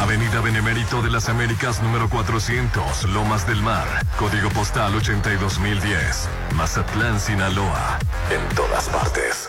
Avenida Benemérito de las Américas número 400, Lomas del Mar, código postal 82010, Mazatlán, Sinaloa. En todas partes.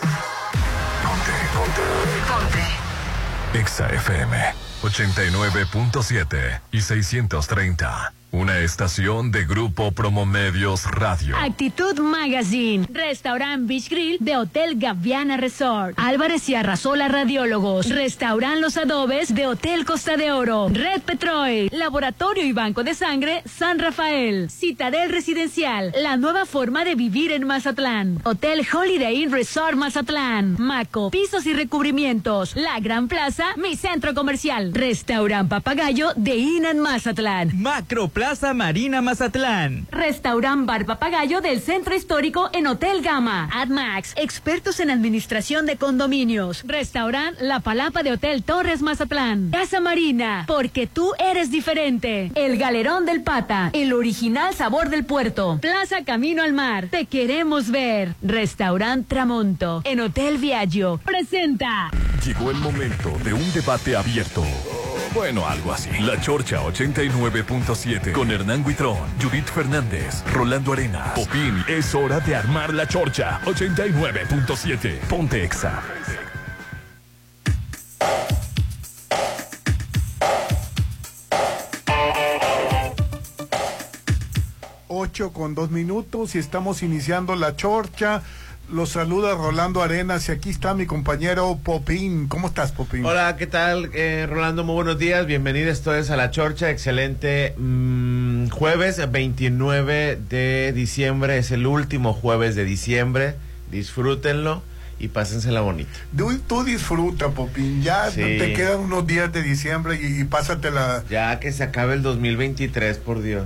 Ponte, ponte. Ponte. Exa FM 89.7 y 630. Una estación de Grupo Promomedios Radio. Actitud Magazine, Restaurant Beach Grill de Hotel Gaviana Resort, Álvarez y Arrasola Radiólogos, Restaurant Los Adobes de Hotel Costa de Oro, Red Petrol, Laboratorio y Banco de Sangre San Rafael, Citadel Residencial, la nueva forma de vivir en Mazatlán, Hotel Holiday Inn Resort Mazatlán, Maco, pisos y recubrimientos, La Gran Plaza, mi centro comercial, Restaurant Papagayo de Inan Mazatlán. Macro Plaza Marina Mazatlán. Restaurant Bar Papagayo del Centro Histórico en Hotel Gama. AdMax, expertos en administración de condominios. Restaurant La Palapa de Hotel Torres Mazatlán. Casa Marina, porque tú eres diferente. El Galerón del Pata, el original sabor del puerto. Plaza Camino al Mar, te queremos ver. Restaurant Tramonto, en Hotel Viaggio. Presenta. Llegó el momento de un debate abierto. Bueno, algo así. La Chorcha 89.7 con Hernán Guitrón, Judith Fernández, Rolando Arenas, Popín. Es hora de armar la Chorcha 89.7. Ponte Exa. Ocho con dos minutos y estamos iniciando la chorcha. Los saluda Rolando Arenas y aquí está mi compañero Popín. ¿Cómo estás, Popín? Hola, ¿qué tal? Eh, Rolando, muy buenos días. Bienvenido, esto es a La Chorcha. Excelente mm, jueves 29 de diciembre. Es el último jueves de diciembre. Disfrútenlo y pásensela bonita. Tú, tú disfruta, Popín. Ya Sí. te quedan unos días de diciembre y, y pásatela. Ya que se acabe el 2023, por Dios.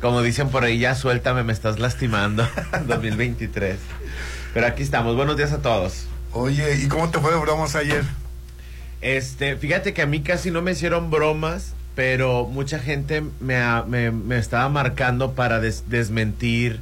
Como dicen por ahí, ya suéltame, me estás lastimando. 2023. Pero aquí estamos. Buenos días a todos. Oye, ¿y cómo te fue de bromas ayer? Este, fíjate que a mí casi no me hicieron bromas, pero mucha gente me, me, me estaba marcando para des- desmentir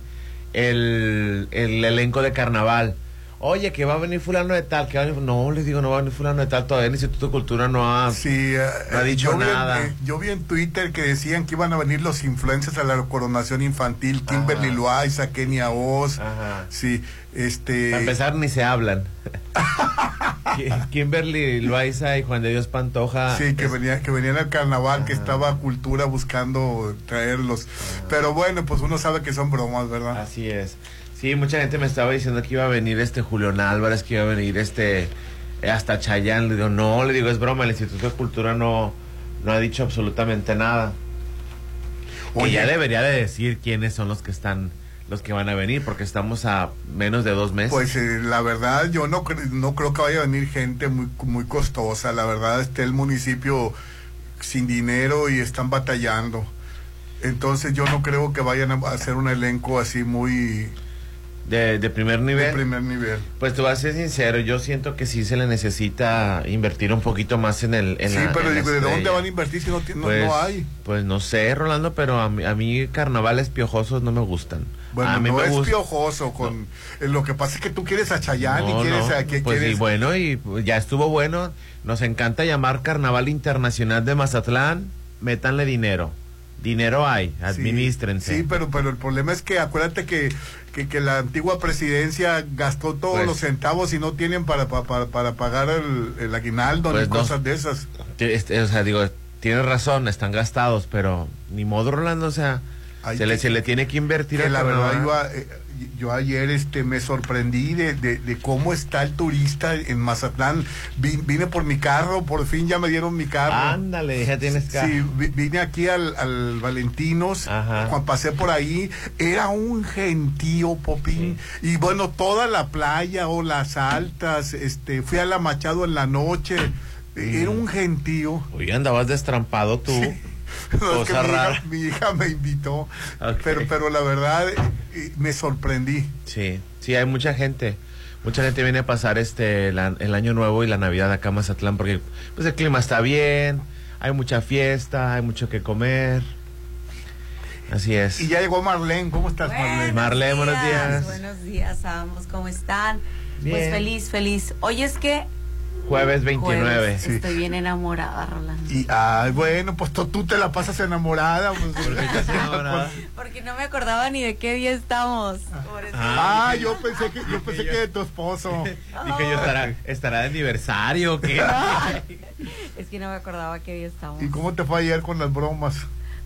el, el elenco de carnaval. Oye, que va a venir fulano de tal, que va a venir- no, les digo, no va a venir fulano de tal, todavía el Instituto de Cultura no ha... Sí, eh, No ha dicho yo vi en- nada. eh, yo vi en Twitter que decían que iban a venir los influencers a la coronación infantil, Kimberly Ajá. Loaiza, Kenia Oz. Ajá. Sí, este. Para empezar, ni se hablan. Ki- Kimberly Loaiza y Juan de Dios Pantoja. Sí, que, es- venía, que venían al carnaval, que estaba Cultura buscando traerlos. Pero bueno, pues uno sabe que son bromas, ¿verdad? Así es. Sí, mucha gente me estaba diciendo que iba a venir este Julián Álvarez, que iba a venir este eh, hasta Chayán. Le digo, no, le digo, es broma, el Instituto de Cultura no, no ha dicho absolutamente nada. Oye. Oye, ya debería de decir quiénes son los que están, los que van a venir, porque estamos a menos de dos meses. Pues eh, la verdad, yo no, cre- no creo que vaya a venir gente muy, muy costosa. La verdad, está el municipio sin dinero y están batallando. Entonces yo no creo que vayan a hacer un elenco así muy de, de primer de nivel. primer nivel. Pues te voy a ser sincero, yo siento que sí se le necesita invertir un poquito más en el... En sí, la- pero en la digo, ¿de dónde van a invertir si no, no, Pues, no hay? Pues no sé, Rolando, pero a mí, a mí carnavales piojosos no me gustan. Bueno, a mí no me es gusta. piojoso. con eh, Lo que pasa es que tú quieres a Chayanne No, y quieres no, a... Que pues quieres, y bueno, y ya estuvo bueno. Nos encanta llamar Carnaval Internacional de Mazatlán. Métanle dinero. Dinero hay, administrense. Sí, pero, pero el problema es que acuérdate que, que, que la antigua presidencia gastó todos Pues- los centavos y no tienen para, para, para, pagar el, el aguinaldo Pues ni no. cosas de esas. Te- este, o sea, digo, tienes razón, están gastados, pero ni modo, Rolando, o sea, Hay se, le, se le tiene que invertir Que la verdad iba, eh, yo ayer este me sorprendí de, de, de cómo está el turista en Mazatlán. Vi- vine por mi carro, por fin ya me dieron mi carro. Ándale, ya tienes que... Sí, vi- vine aquí al, al Valentinos, Ajá. cuando pasé por ahí, era un gentío, Popín, y bueno, toda la playa o las altas, este, fui a la Machado en la noche, era un gentío. Oye, andabas destrampado tú. No, es que Cosa mi, hija, rara. mi hija me invitó, pero, pero la verdad, y me sorprendí. Sí, sí, hay mucha gente. Mucha gente viene a pasar este la- el año nuevo y la Navidad acá a Mazatlán porque pues el clima está bien, hay mucha fiesta, hay mucho que comer. Así es. Y ya llegó Marlene, ¿cómo estás Marlene? Marlene, buenos días. Buenos días a ambos, ¿cómo están? Bien. Pues feliz, feliz. Hoy es que Jueves 29. jueves, Sí. estoy bien enamorada, Rolando. Y, ay, bueno, pues tú, tú te la pasas enamorada. Pues, ¿Por qué estás enamorada? Porque no me acordaba ni de qué día estamos. Por eso. Ah, yo pensé que yo pensé que de tu esposo. Dije yo estará estará de aniversario o qué. Es que no me acordaba qué día estamos. ¿Y cómo te fue ayer con las bromas?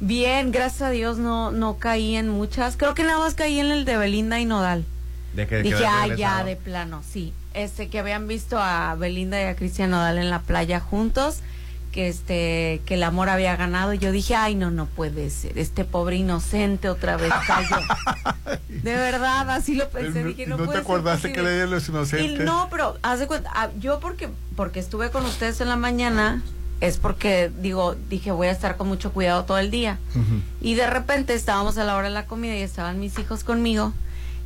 Bien, gracias a Dios no, no caí en muchas. Creo que nada más caí en el de Belinda y Nodal. De que- de Dije, ah, ya, de plano, sí. Este, que habían visto a Belinda y a Cristian Nodal en la playa juntos, que este, que el amor había ganado. Y yo dije, ay, no, no puede ser. Este pobre inocente otra vez cayó. de verdad, así lo pensé. Dije, ¿Y no, no te puede ser acordaste que posible". le los Y inocentes? no, pero haz de cuenta, ah, yo porque, porque estuve con ustedes en la mañana, es porque, digo, dije, voy a estar con mucho cuidado todo el día. Y de repente estábamos a la hora de la comida y estaban mis hijos conmigo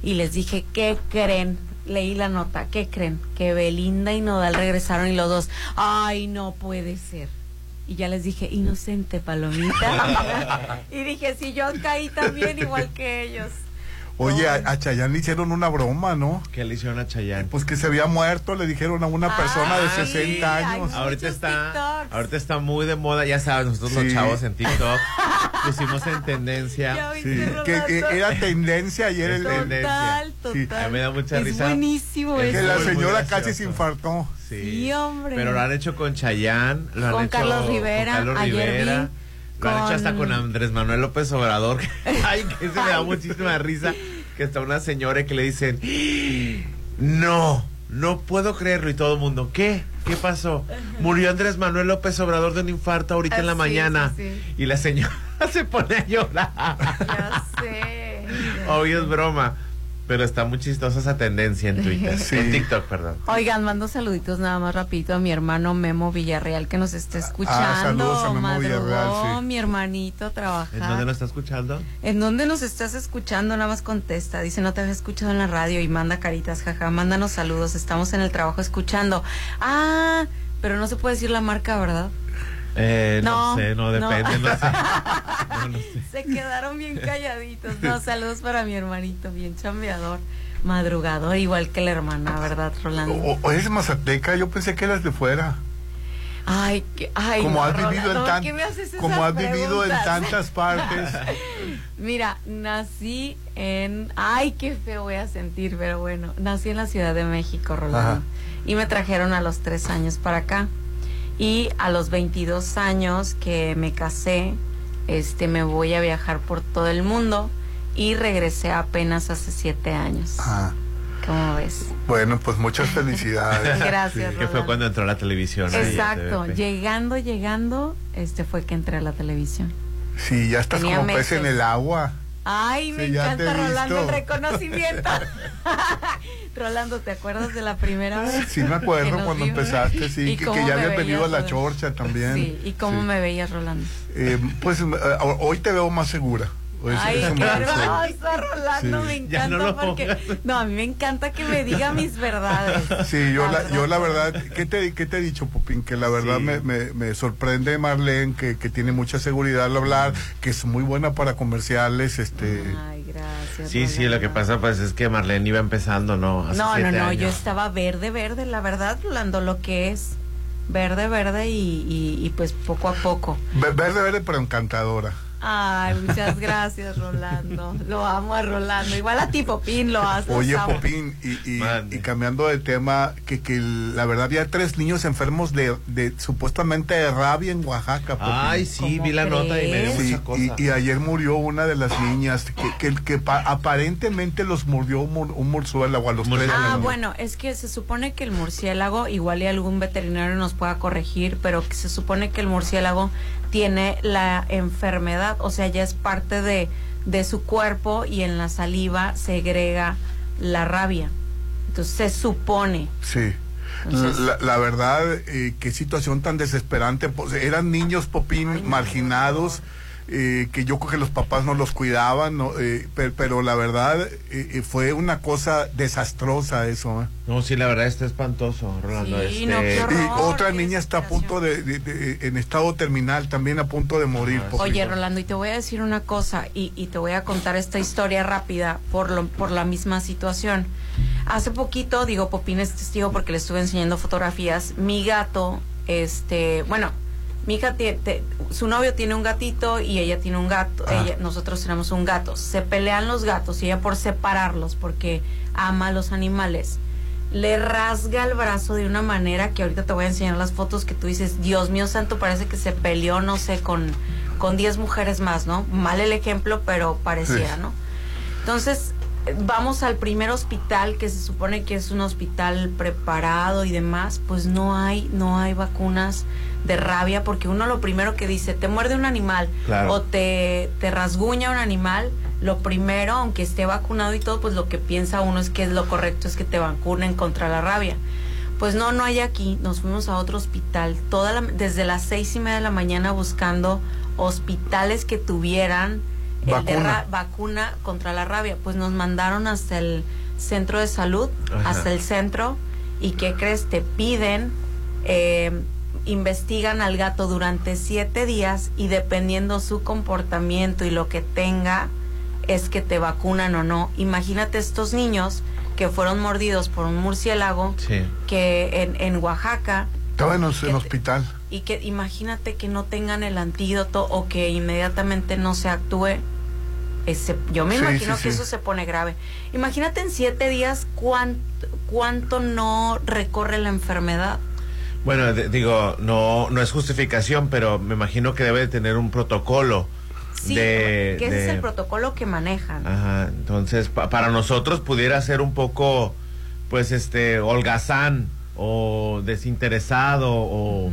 y les dije, ¿qué creen? Leí la nota, ¿qué creen? Que Belinda y Nodal regresaron y los dos, ay, no puede ser. Y ya les dije, inocente palomita. y dije, si yo caí también igual que ellos. Oye, a, a Chayanne le hicieron una broma, ¿no? ¿Qué le hicieron a Chayanne? Pues que se había muerto, le dijeron a una persona de Ay, 60 ay, años. Ahorita está, TikToks. ahorita está muy de moda, ya sabes, nosotros los Sí. chavos en TikTok pusimos en tendencia. Sí, que, era tendencia ayer el, Total, Sí. total. A mí me da mucha es risa. buenísimo Es que eso. la muy, muy señora casi se infartó. Sí. Sí, hombre. Pero lo han hecho con lo han Con hecho Carlos Rivera, con Carlos ayer Rivera, vi, hecho hasta con- con Andrés Manuel López Obrador. Ay, que se me da muchísima risa que está una señora que le dicen, no, no puedo creerlo y todo el mundo, ¿qué? ¿Qué pasó? Murió Andrés Manuel López Obrador de un infarto ahorita en la Ah, sí, mañana. sí, sí. Y la señora se pone a llorar. Ya sé. Obvio es broma. Pero está muy chistosa esa tendencia en Twitter. Sí. En TikTok, perdón. Oigan, mando saluditos nada más rapidito a mi hermano Memo Villarreal que nos está escuchando. saludos a Memo Madrugó Villarreal, sí. mi hermanito a trabajar. ¿En dónde lo está escuchando? ¿En dónde nos estás escuchando? Nada más contesta. Dice, no te había escuchado en la radio y manda caritas, jaja. Mándanos saludos. Estamos en el trabajo escuchando. Ah, pero no se puede decir la marca, ¿verdad? Eh, no, No, sé, no depende, no, sé. No, sé. Se quedaron bien calladitos. No, saludos para mi hermanito, bien chambeador. Madrugador, igual que la hermana, ¿verdad, Rolando? O, o es mazateca, yo pensé que eras de fuera. Ay, que, ay, como no, has vivido en Rolando, tan- ¿qué me haces esas como has vivido en tantas partes. Mira, nací en. Ay, qué feo voy a sentir, pero bueno. Nací en la Ciudad de México, Rolando. Ajá. Y me trajeron a los tres años para acá. Y a los 22 años que me casé, este, me voy a viajar por todo el mundo. Y regresé apenas hace siete años. Ah, ¿Cómo ves? bueno, pues muchas felicidades. Gracias, Que fue cuando entró a la televisión. Exacto. TVP. Llegando, llegando, este fue que entré a la televisión. Sí, ya estás Tenía como pez meses. en el agua. Ay, me Sí, encanta Rolando el reconocimiento. Rolando, ¿te acuerdas de la primera vez? Sí, me acuerdo cuando vimos? empezaste, sí, ¿Y que, ya me habías venido a la chorcha también. Sí, ¿y cómo Sí. me veías, Rolando? Eh, pues eh, hoy te veo más segura. Ay, qué hermoso, Rolando, Sí. me encanta no porque... No, a mí me encanta que me diga mis verdades. Sí, yo la, yo la verdad, ¿qué te, qué te he dicho, Popín? Que la verdad Sí. me, me, me sorprende Marlene, que, que tiene mucha seguridad al hablar, que es muy buena para comerciales, este... Ay, gracias. Sí, sí, lo que pasa pues es que Marlene iba empezando, ¿no? Hace No, no, no, yo estaba verde, verde, la verdad, Rolando, lo que es verde, verde y, y, y pues poco a poco. ve- Verde, verde, pero encantadora. Ay, muchas gracias, Rolando. Lo amo a Rolando. Igual a ti, Popín, lo haces. Oye, amo. Popín, y, y, cambiando de tema, que, que la verdad había tres niños enfermos de, de supuestamente de rabia en Oaxaca. Popín. Ay, sí, ¿Cómo vi la nota y me dio? Sí, mucha cosa. y, y ayer murió una de las niñas que, que, que pa- aparentemente los mordió un, mur- un murciélago a los tres. Ah, bueno, es que se supone que el murciélago, igual y algún veterinario nos pueda corregir, pero que se supone que el murciélago tiene la enfermedad, o sea, ya es parte de, de su cuerpo y en la saliva segrega la rabia. Entonces se supone. Sí. Entonces- la, la verdad, eh, qué situación tan desesperante. Pues, eran niños popín marginados. Eh, que yo creo que los papás no los cuidaban, ¿no? Eh, per- pero, la verdad eh, eh, fue una cosa desastrosa eso. ¿eh? No, sí, la verdad está espantoso, Rolando. Sí, este, no, Y otra niña está a punto de, de- de- en estado terminal, también a punto de morir. Ah. Oye, Rolando, y te voy a decir una cosa, y, y te voy a contar esta historia rápida por, lo, por la misma situación. Hace poquito, digo, Popín es testigo porque le estuve enseñando fotografías, mi gato, este, bueno, mi hija te- su novio tiene un gatito y ella tiene un gato, Ah. ella, nosotros tenemos un gato. Se pelean los gatos y ella por separarlos porque ama a los animales. Le rasga el brazo de una manera que ahorita te voy a enseñar las fotos que tú dices, Dios mío santo, parece que se peleó, no sé, con con 10 mujeres más, ¿no? Mal el ejemplo, pero pareciera, Sí. ¿no? Entonces, vamos al primer hospital que se supone que es un hospital preparado y demás, pues no hay no hay vacunas de rabia porque uno lo primero que dice, te muerde un animal Claro. o te, te rasguña un animal, lo primero, aunque esté vacunado y todo, pues lo que piensa uno es que es lo correcto es que te vacunen contra la rabia. Pues no, no hay aquí. Nos fuimos a otro hospital toda la- desde las seis y media de la mañana buscando hospitales que tuvieran el de Vacuna. ra- vacuna contra la rabia. Pues nos mandaron hasta el centro de salud, Ajá. hasta el centro. ¿Y qué crees? Te piden, eh, investigan al gato durante siete días y dependiendo su comportamiento y lo que tenga, es que te vacunan o no. Imagínate estos niños que fueron mordidos por un murciélago Sí. que en, en Oaxaca Estaba en el hospital. y que imagínate que no tengan el antídoto o que inmediatamente no se actúe. Ese, yo me Sí, imagino sí, que sí. eso se pone grave. Imagínate en siete días cuánto, cuánto no recorre la enfermedad. Bueno, de- digo, no, no es justificación, pero me imagino que debe de tener un protocolo. Sí, de, que ese es el protocolo que manejan. Ajá, entonces pa- para nosotros pudiera ser un poco, pues, este, holgazán o desinteresado o...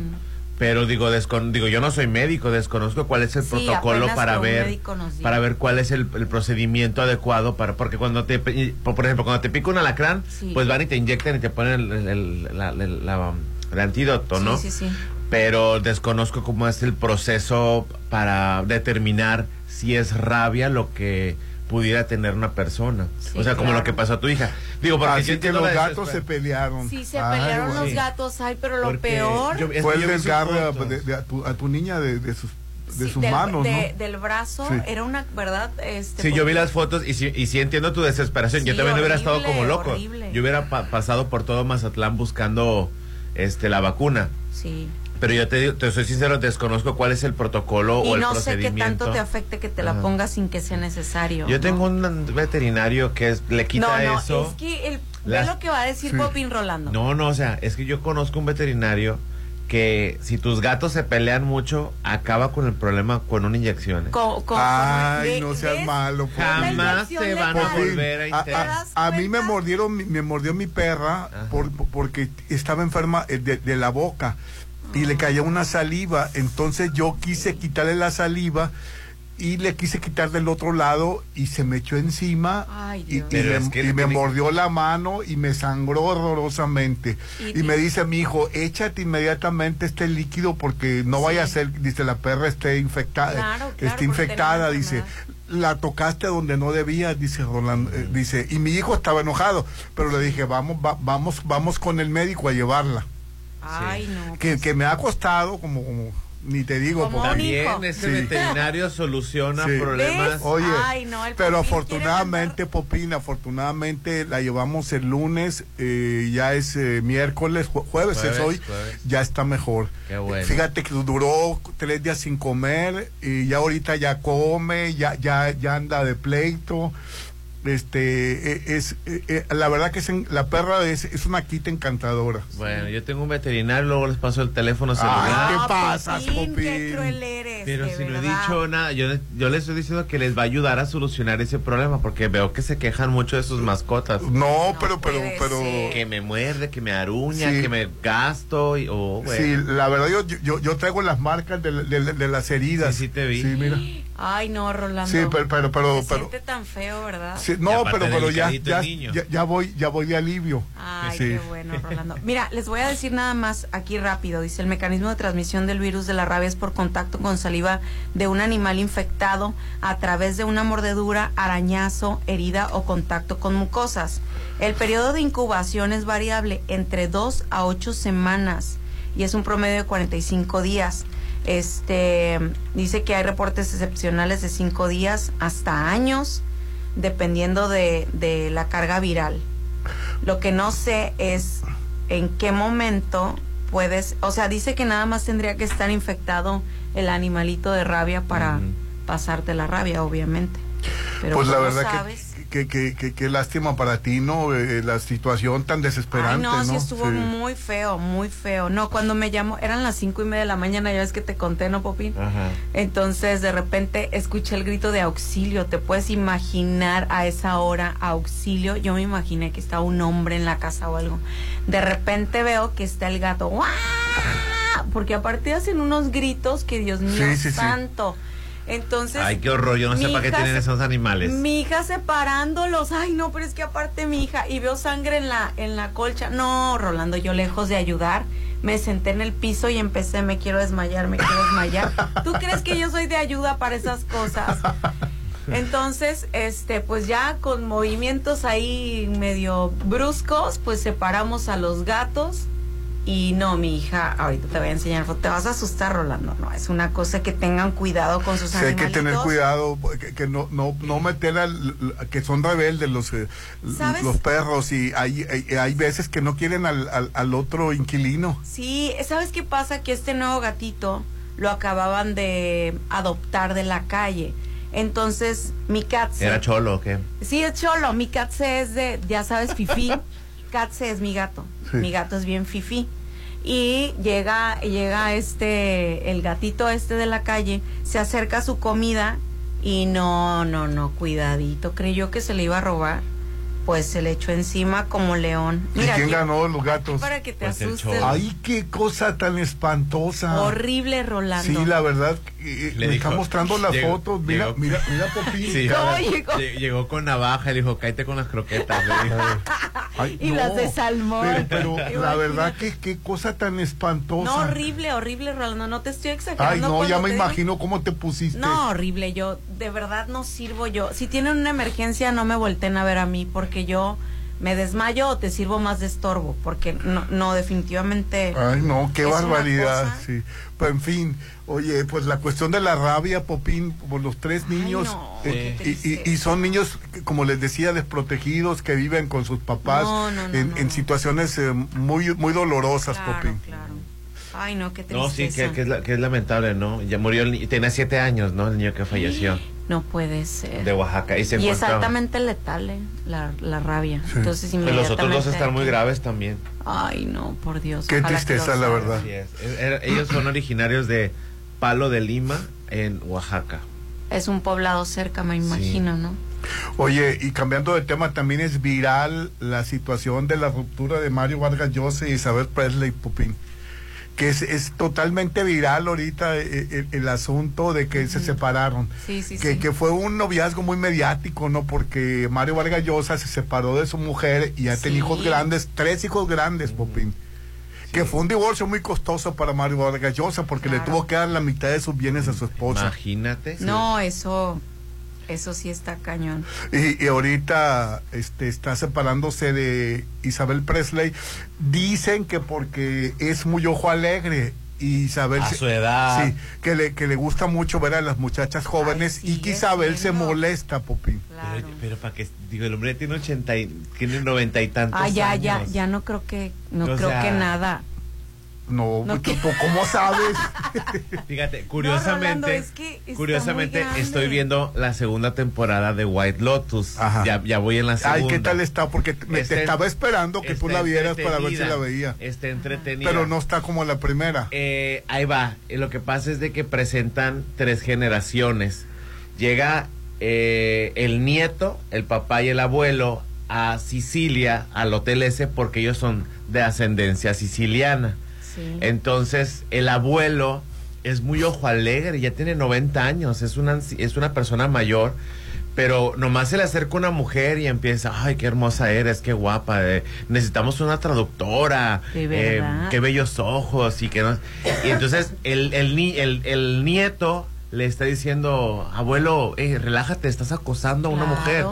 Pero digo, descon- digo, yo no soy médico, desconozco cuál es el Sí, protocolo para ver, para ver cuál es el, el procedimiento adecuado para, porque cuando te, por ejemplo, cuando te pica un alacrán, Sí. pues van y te inyectan y te ponen el, el- el- la- el- la- el antídoto, Sí, ¿no? sí, sí. pero desconozco cómo es el proceso para determinar si es rabia lo que pudiera tener una persona. Sí, o sea, como claro. lo que pasó a tu hija. Digo, porque Así que entiendo los gatos se pelearon. Sí, se Ay, pelearon güey. los Sí. gatos, ay, pero lo Porque peor... yo- Fue el desgarre de, de- a, tu, a tu niña de, de sus, de Sí, sus del, manos, de- ¿no? del brazo, Sí. era una, ¿verdad? Este, Sí, yo vi las fotos y sí, y sí entiendo tu desesperación. yo Sí, también hubiera estado como loco. horrible. Yo hubiera pa- pasado por todo Mazatlán buscando este la vacuna. Sí. Pero yo te digo, te soy sincero, desconozco cuál es el protocolo Y o el no sé qué tanto te afecte que te la Ajá. pongas sin que sea necesario. Yo ¿no? tengo un veterinario que es, le quita no, no, eso. es que el, ve Las- lo que va a decir Sí. Popín Rolando. No, no, o sea, es que yo conozco un veterinario que si tus gatos se pelean mucho, acaba con el problema con una inyección. ¿eh? Co- co- Ay, no seas ¿ves? malo. por Jamás se van a volver a intentar. a- mí me mordieron, me mordió mi perra por- por- porque estaba enferma eh, de, de la boca y le caía una saliva. Entonces yo quise quitarle la saliva y le quise quitar del otro lado y se me echó encima Ay, y, me, es que y le me tiene- mordió la mano y me sangró horrorosamente. Y- Y, me dice mi hijo, échate inmediatamente este líquido porque no vaya a ser, dice, la perra esté infectada. Claro, claro, está porque infectada, dice la tocaste donde no debía, dice Rolando, eh, dice, y mi hijo estaba enojado, pero le dije, vamos, va- vamos, vamos con el médico a llevarla. Ay, no. Que, pues, que me ha costado como, como ni te digo, porque- También ese Sí. veterinario soluciona Sí. problemas. ¿Ves? Oye, Ay, no, el pero afortunadamente, Popín, afortunadamente la llevamos el lunes, eh, ya es eh, miércoles, jue- jueves, es hoy, jueves. ya está mejor. Qué bueno. Fíjate que duró tres días sin comer y ya ahorita ya come, ya, ya, ya anda de pleito. Este, eh, es, eh, eh, la verdad que es en- la perra es, es una quita encantadora. Bueno, yo tengo un veterinario, luego les paso el teléfono Ay, celular. ¿qué Ah, Popín, Qué cruel eres. Pero si no he dicho nada, yo, yo les estoy diciendo que les va a ayudar a solucionar ese problema, porque veo que se quejan mucho de sus mascotas. No, No pero, pero, pero. ser. Que me muerde, que me aruña, Sí. que me gasto. Y, oh, Sí, la verdad yo, yo, yo traigo las marcas de, de- de las heridas. Sí, sí te vi. Sí, mira. Ay, no, Rolando. Sí, pero, pero, pero, Se pero- siente tan feo, ¿verdad? sí, no, pero, pero ya, ya, ya, ya voy, ya voy de alivio. Ay, Sí. qué bueno, Rolando. Mira, les voy a decir nada más aquí rápido. Dice, el mecanismo de transmisión del virus de la rabia es por contacto con saliva de un animal infectado a través de una mordedura, arañazo, herida o contacto con mucosas. El periodo de incubación es variable entre 2 a 8 semanas y es un promedio de 45 días. Este dice que hay reportes excepcionales de 5 días hasta años, dependiendo de, de la carga viral. Lo que no sé es en qué momento puedes, o sea, dice que nada más tendría que estar infectado el animalito de rabia para pasarte la rabia, obviamente. Pero pues la ¿cómo verdad sabes? Que, que, que, que- que lástima para ti, ¿no? Eh, la situación tan desesperante, Ay, no, ¿no? sí estuvo Sí. muy feo, muy feo. No, cuando me llamó, eran las cinco y media de la mañana, ya ves que te conté, ¿no, Popín? Ajá. Entonces, de repente, escuché el grito de auxilio. ¿Te puedes imaginar a esa hora auxilio? Yo me imaginé que estaba un hombre en la casa o algo. De repente veo que está el gato. ¡guau! Porque aparte hacen unos gritos que, Dios mío, Sí, sí, sí. Entonces. Ay, qué horror. Yo no sé para qué tienen esos animales. Mi hija separándolos. Ay, no, pero es que aparte mi hija. Y veo sangre en la, en la colcha. No, Rolando, yo lejos de ayudar. Me senté en el piso y empecé, me quiero desmayar, me quiero desmayar. ¿Tú crees que yo soy de ayuda para esas cosas? Entonces, este, pues ya con movimientos ahí medio bruscos, pues separamos a los gatos. Y no, mi hija, ahorita te voy a enseñar, foto. te vas a asustar, Rolando. No, es una cosa que tengan cuidado con sus Sí, hay que tener cuidado, que, que no, no, no meter al, que son rebeldes los, eh, ¿Sabes? los perros y hay, hay, hay veces que no quieren al, al, al otro inquilino. Sí, ¿sabes qué pasa? Que este nuevo gatito lo acababan de adoptar de la calle. Entonces, mi Katze... ¿Era cholo o qué? Sí, es cholo. Mi Katze es de, ya sabes, Fifi. Katze es mi gato. Sí. Mi gato es bien Fifi. Y llega, llega este, el gatito este de la calle, se acerca a su comida y no, no, no, cuidadito. Creyó que se le iba a robar. Pues se le echó encima como león. ¿Y quién aquí- ganó los gatos? Para que te Pues asustes. Ay, qué cosa tan espantosa. Horrible, Rolando. Sí, la verdad, eh, Le me dijo- está mostrando las llegó- fotos. Mira, llegó- mira, mira, Popín. Sí. ¿Cómo llegó? Lle- Llegó con navaja y le dijo, cállate con las croquetas. Le dijo. Ay, Y las de salmón. Pero, pero la verdad que qué cosa tan espantosa. No, horrible, horrible, Rolando. No te estoy exagerando. Ay, no, ya me digo- imagino cómo te pusiste. No, horrible. Yo, de verdad, no sirvo yo. Si tienen una emergencia, no me volteen a ver a mí, porque yo me desmayo o te sirvo más de estorbo, porque no, no definitivamente. Ay, no, qué barbaridad, cosa. sí. Pero en fin, oye, pues la cuestión de la rabia, Popín, por los tres Ay, niños, no, eh, qué y- y, y son niños, como les decía, desprotegidos, que viven con sus papás No, no, no, en, no, en no. situaciones eh, muy, muy dolorosas, Claro, Popín. claro. Ay, no, qué No, sí, tristeza. que, que es la- que es lamentable, ¿no? Ya murió el niño, tenía siete años, ¿no? El niño que falleció No puede ser. de Oaxaca. Y se y es altamente letal, eh, la, la rabia. Entonces, Pues los otros dos inmediatamente están muy graves también. Ay, no, por Dios. Qué tristeza, la verdad. Es. Era- ellos son originarios de Palo de Lima, en Oaxaca. Es un poblado cerca, me imagino, ¿no? Oye, y cambiando de tema, también es viral la situación de la ruptura de Mario Vargas Llosa y Isabel Presley, Popín. Que es, es totalmente viral ahorita eh, el, el asunto de que se separaron. Sí, sí, que, sí. que fue un noviazgo muy mediático, ¿no? Porque Mario Vargas Llosa se separó de su mujer y ya Sí. tenía hijos grandes, tres hijos grandes, Popín. Que fue un divorcio muy costoso para Mario Vargas Llosa porque le tuvo que dar la mitad de sus bienes a su esposa. Imagínate. No, eso, eso sí está cañón. Y, y ahorita este, está separándose de Isabel Presley. Dicen que porque es muy ojo alegre. Y Isabel A su edad. Sí, que le, que le gusta mucho ver a las muchachas jóvenes Ay, y que Isabel se molesta, Popín. Claro. Pero, pero para que, digo, el hombre tiene 80 y, tiene 90 y tantos Ah, ya, ya, ya no creo que, no O creo sea, que nada. No, No, ¿tú, que- tú cómo sabes? Fíjate, curiosamente, Rolando, es que está curiosamente estoy viendo la segunda temporada de White Lotus. Ajá. Ya, ya voy en la segunda. Ay, ¿qué tal está? Porque te- me, Está te estaba esperando que tú la vieras para ver si la veía. Está entretenida. Pero no está como la primera. Eh, ahí va. Eh, Lo que pasa es de que presentan tres generaciones. Llega eh, el nieto, el papá y el abuelo a Sicilia, al hotel ese, porque ellos son de ascendencia siciliana. Sí. Entonces, el abuelo es muy ojo alegre, ya tiene 90 años, es una, es una persona mayor, pero nomás se le acerca una mujer y empieza, ay, qué hermosa eres, qué guapa, eh, necesitamos una traductora, eh, qué bellos ojos y que no... Y entonces el, el, ni- el, el nieto le está diciendo, abuelo, eh, relájate, estás acosando a una Claro. mujer.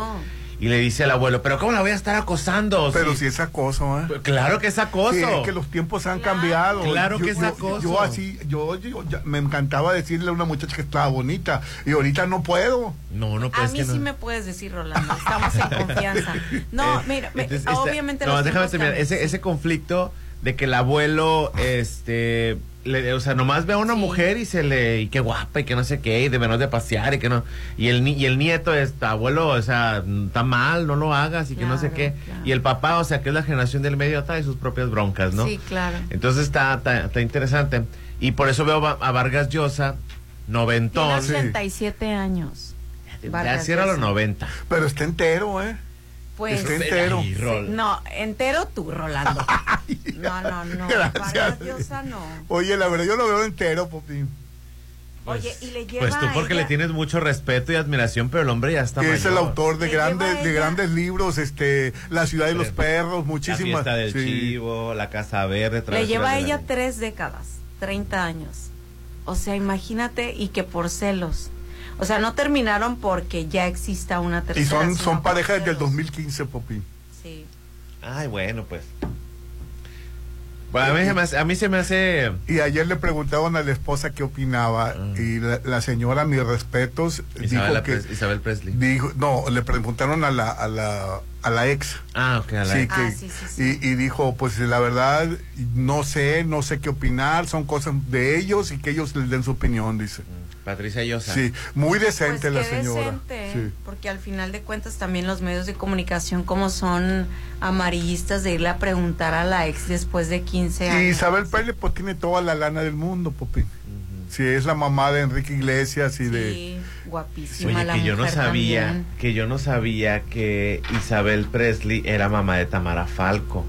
Y le dice al abuelo, pero ¿cómo la voy a estar acosando? Pero Si- si es acoso, ¿eh? Pues Claro que es acoso. Sí, es que los tiempos han Claro. cambiado. Claro Yo- que es acoso. Yo así, yo, yo- me encantaba decirle a una muchacha que estaba bonita y ahorita no puedo. No, no A pues mí que no. sí me puedes decir, Rolando. Estamos en confianza. No, Eh, mira, me- entonces, esta- obviamente no, déjame terminar. Ese, ese conflicto de que el abuelo, este, le- o sea, nomás ve a una Sí. mujer y se le, y qué guapa y que no sé qué, y de menos de pasear y que no, y el, ni- y el nieto es, abuelo, o sea, está mal, no lo hagas y que no sé qué. claro. Y el papá, o sea, que es la generación del medio, trae sus propias broncas, ¿no? Sí, claro. Entonces está, está, está interesante. Y por eso veo a a Vargas Llosa, Tiene noventón. 87 años. Ya Vargas era los Llosa. 90. Pero está entero, ¿eh? Pues, Está entero. Ay, no, entero tú, Rolando. No, no, no. Gracias. Llosa no. Oye, la verdad, yo lo veo entero, Popín. Oye, y le lleva Pues tú porque ella- le tienes mucho respeto y admiración, pero el hombre ya está Que es el mayor. autor de grandes, de grandes libros, este, La ciudad de los perros, La muchísimas. fiesta del sí. chivo, la casa verde. Le lleva a la ella tres décadas, 30 años. O sea, imagínate y que por celos. O sea, no terminaron porque ya exista una tercera. Y son, son pareja desde el celos. 2015, Popín. Sí. Ay, bueno, pues. Bueno, a mí, se me hace, a mí se me hace... Y ayer le preguntaban a la esposa qué opinaba Ah. y la, la señora, mis respetos, Isabel, dijo que Pres- Isabel Presley. dijo, no, le preguntaron a la a la a la ex. Ah, ok, a la Sí, ex. que, Ah, sí, sí, sí. Y, y dijo, pues la verdad, no sé, no sé qué opinar, son cosas de ellos y que ellos les den su opinión, dice. Patricia Llosa. Sí, muy decente Pues la qué señora. decente, Sí. porque al final de cuentas también los medios de comunicación como son amarillistas de irle a preguntar a la ex después de 15 Y años. Isabel Pérez pues tiene toda la lana del mundo, Popín. Sí, es la mamá de Enrique Iglesias y de... Sí, guapísima Oye, la que yo no sabía, también. que yo no sabía que Isabel Presley era mamá de Tamara Falco.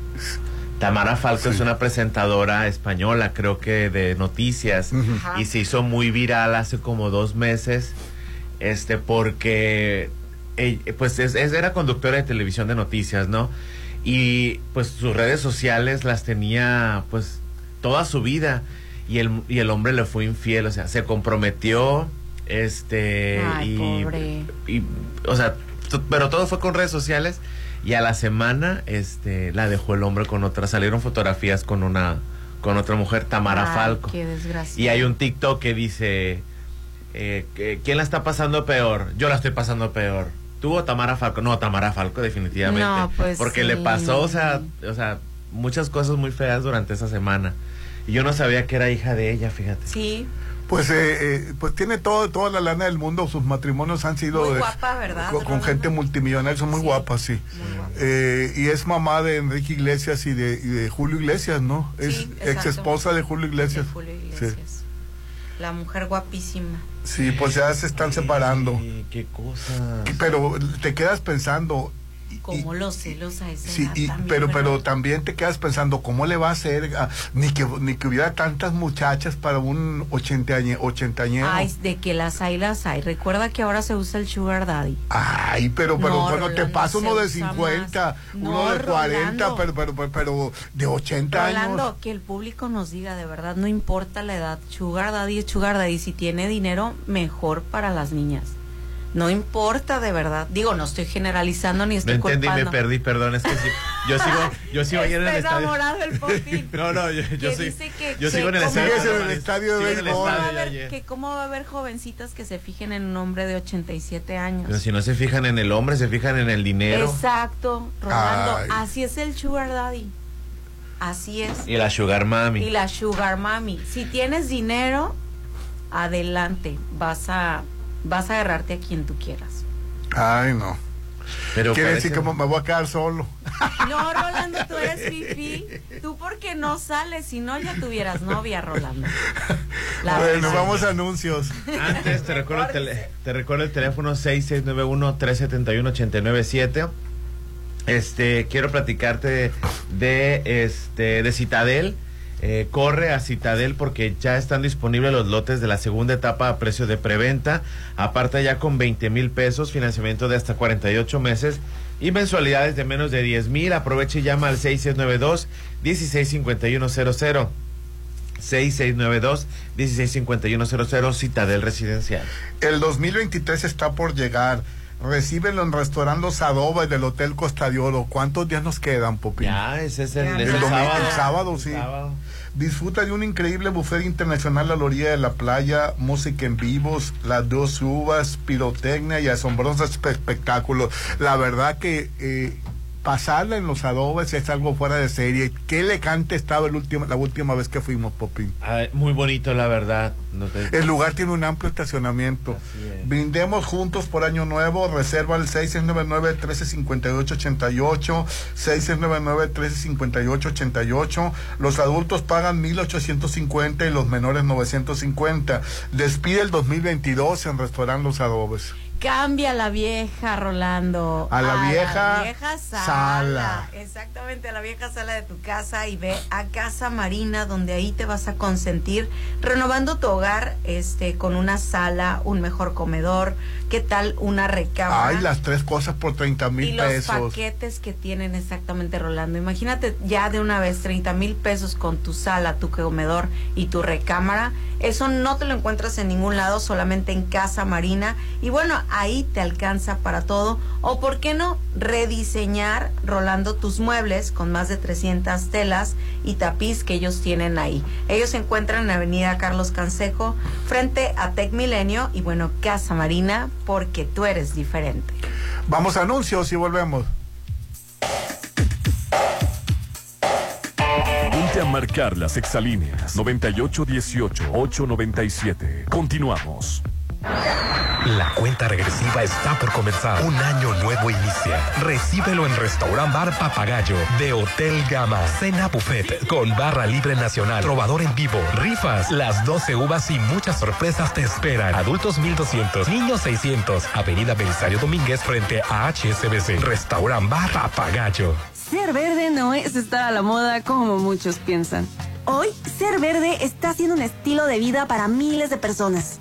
Tamara Falco Sí. es una presentadora española, creo que de noticias, y se hizo muy viral hace como dos meses, este, porque ella- pues es, es- era conductora de televisión de noticias, ¿no? Y pues sus redes sociales las tenía pues toda su vida y el, y el hombre le fue infiel, o sea, se comprometió, este, Ay, y, pobre. y, o sea, pero todo fue con redes sociales y a la semana, este, la dejó el hombre con otra, salieron fotografías con una, con otra mujer, Tamara Ay, Falco. Qué desgracia. Y hay un TikTok que dice, eh, ¿quién la está pasando peor? Yo la estoy pasando peor. ¿Tú o Tamara Falco? No, Tamara Falco definitivamente. No, pues Porque sí. le pasó, o sea, o sea, muchas cosas muy feas durante esa semana. Y yo no sabía que era hija de ella, fíjate. Sí, Pues, eh, eh, pues tiene todo, toda la lana del mundo. Sus matrimonios han sido Muy eh, guapa, ¿verdad, Con, gente multimillonaria, son muy Sí, guapas, sí. muy guapa. Eh, y es mamá de Enrique Iglesias y de, y de Julio Iglesias, ¿no? Es Sí, ex esposa de Julio Iglesias. de Julio Sí. Iglesias. La mujer guapísima. Sí, pues ya se están separando. Qué cosa. Pero te quedas pensando. Como los celos a esa Sí, edad y- también, pero ¿verdad? pero también te quedas pensando cómo le va a hacer a- ni que ni que hubiera tantas muchachas para un ochentañe, ochentañero. Ay, de que las hay, las hay. Recuerda que ahora se usa el sugar daddy. Ay, pero pero No, cuando te Rolando, pasa uno de usa 50, más. uno No, de 40, Rolando. pero, pero pero pero de 80 Rolando, años. que el público nos diga de verdad, no importa la edad, sugar daddy es sugar daddy, si tiene dinero, mejor para las niñas. No importa de verdad. Digo, no estoy generalizando ni No estoy entendí, me culpando. perdí, perdón, es que sí, yo sigo, yo sigo ayer en el Está estadio. enamorado el Popín. No, no, yo, yo Que sí, dice que- yo que sigo en el estadio. En el estadio de el. ¿Cómo va a estadio haber- ayer. que cómo va a haber jovencitas que se fijen en un hombre de 87 años? Pero si no se fijan en el hombre, se fijan en el dinero. Exacto, Rolando. Ay. Así es el sugar daddy. Así es. Y la sugar mami. Y la sugar mami. Si tienes dinero, adelante. Vas a vas a agarrarte a quien tú quieras. Ay, no. Pero Quiere parece- decir que me voy a quedar solo. No, Rolando, tú eres fifi. Tú porque no sales, si no ya tuvieras novia, Rolando. La bueno, verdad. vamos a anuncios. Antes te recuerdo, el tele- te recuerdo el teléfono 6691-371-897. Este, quiero platicarte de, este, de Citadel. Eh, corre a Citadel porque ya están disponibles los lotes de la segunda etapa a precio de preventa. Aparte ya con 20 mil pesos, financiamiento de hasta 48 meses y mensualidades de menos de 10 mil. Aproveche y llama al 6692-165100. 6692-165100 Citadel Residencial. El 2023 está por llegar. Recíbelo en Restaurant Los Adobes del Hotel Costa de Oro. ¿Cuántos días nos quedan, Popín? Ya, ese es el, el, el domingo- sábado. el sábado, sí. Sábado. Disfruta de un increíble buffet internacional a la orilla de la playa, música en vivos, las dos uvas, pirotecnia y asombrosos espe- espectáculos. La verdad que eh, pasarla en los adobes es algo fuera de serie. Qué elegante estaba el último, la última vez que fuimos, Popín. Ay, muy bonito, la verdad. No te- El lugar tiene un amplio estacionamiento. Es. Brindemos juntos por año nuevo. Reserva al 6699-1358-88. 6699-1358-88. Los adultos pagan 1850 y los menores 950. Despide el 2022 en Restaurant Los Adobes. Cambia la vieja, Rolando. A la vieja la vieja sala. sala. Exactamente, a la vieja sala de tu casa y ve a Casa Marina, donde ahí te vas a consentir, renovando tu hogar este, con una sala, un mejor comedor. ¿Qué tal una recámara? Ay, las tres cosas por 30 y mil los pesos. paquetes que tienen exactamente Rolando. Imagínate ya de una vez 30 mil pesos con tu sala, tu comedor y tu recámara. Eso no te lo encuentras en ningún lado, solamente en Casa Marina. Y bueno, ahí te alcanza para todo. O por qué no rediseñar, Rolando, tus muebles con más de 300 telas y tapiz que ellos tienen ahí. Ellos se encuentran en Avenida Carlos Canseco, frente a Tec Milenio. Y bueno, Casa Marina, porque tú eres diferente. Vamos a anuncios y volvemos. Ponte a marcar las exalíneas 9818-897. Continuamos. La cuenta regresiva está por comenzar. Un año nuevo inicia. Recíbelo en Restaurant Bar Papagayo de Hotel Gama. Cena buffet con barra libre nacional, trovador en vivo, rifas, las 12 uvas y muchas sorpresas te esperan. Adultos 1200, niños 600. Avenida Belisario Domínguez frente a HSBC. Restaurant Bar Papagayo. Ser verde no es estar a la moda como muchos piensan. Hoy, ser verde está siendo un estilo de vida para miles de personas.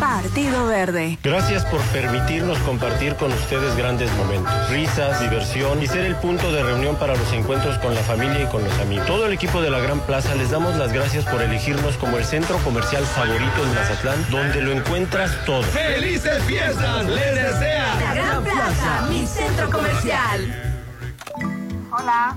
Partido Verde. Gracias por permitirnos compartir con ustedes grandes momentos, risas, diversión y ser el punto de reunión para los encuentros con la familia y con los amigos. Todo el equipo de la Gran Plaza les damos las gracias por elegirnos como el centro comercial favorito en Mazatlán, donde lo encuentras todo. ¡Felices fiestas! ¡Les desea! La Gran Plaza, mi centro comercial. Hola.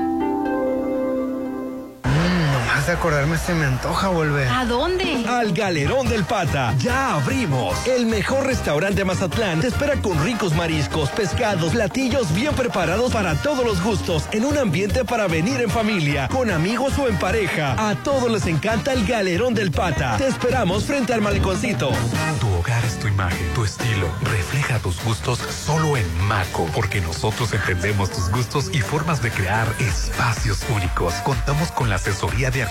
Nomás de acordarme se me antoja volver. ¿A dónde? Al Galerón del Pata. Ya abrimos. El mejor restaurante de Mazatlán te espera con ricos mariscos, pescados, platillos bien preparados para todos los gustos, en un ambiente para venir en familia, con amigos o en pareja. A todos les encanta el Galerón del Pata. Te esperamos frente al maleconcito. Tu hogar es tu imagen, tu estilo. Refleja tus gustos solo en Maco, porque nosotros entendemos tus gustos y formas de crear espacios únicos. Contamos con la asesoría de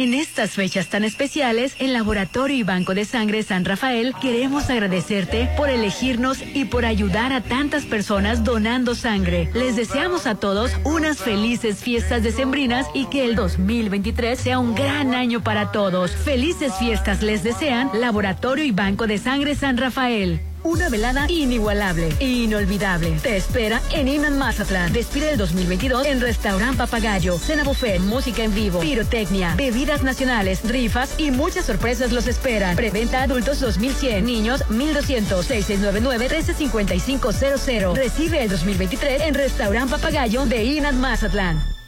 En estas fechas tan especiales, el Laboratorio y Banco de Sangre San Rafael queremos agradecerte por elegirnos y por ayudar a tantas personas donando sangre. Les deseamos a todos unas felices fiestas decembrinas y que el 2023 sea un gran año para todos. Felices fiestas les desean Laboratorio y Banco de Sangre San Rafael. Una velada inigualable, inolvidable. Te espera en Iman Mazatlán. Despide el 2022 en Restaurant Papagayo, Cena Buffet, música en vivo, pirotecnia, bebidas nacionales, rifas y muchas sorpresas los esperan. Preventa adultos 2100, niños 1200, 6699-135500. Recibe el 2023 en Restaurant Papagayo de Iman Mazatlán.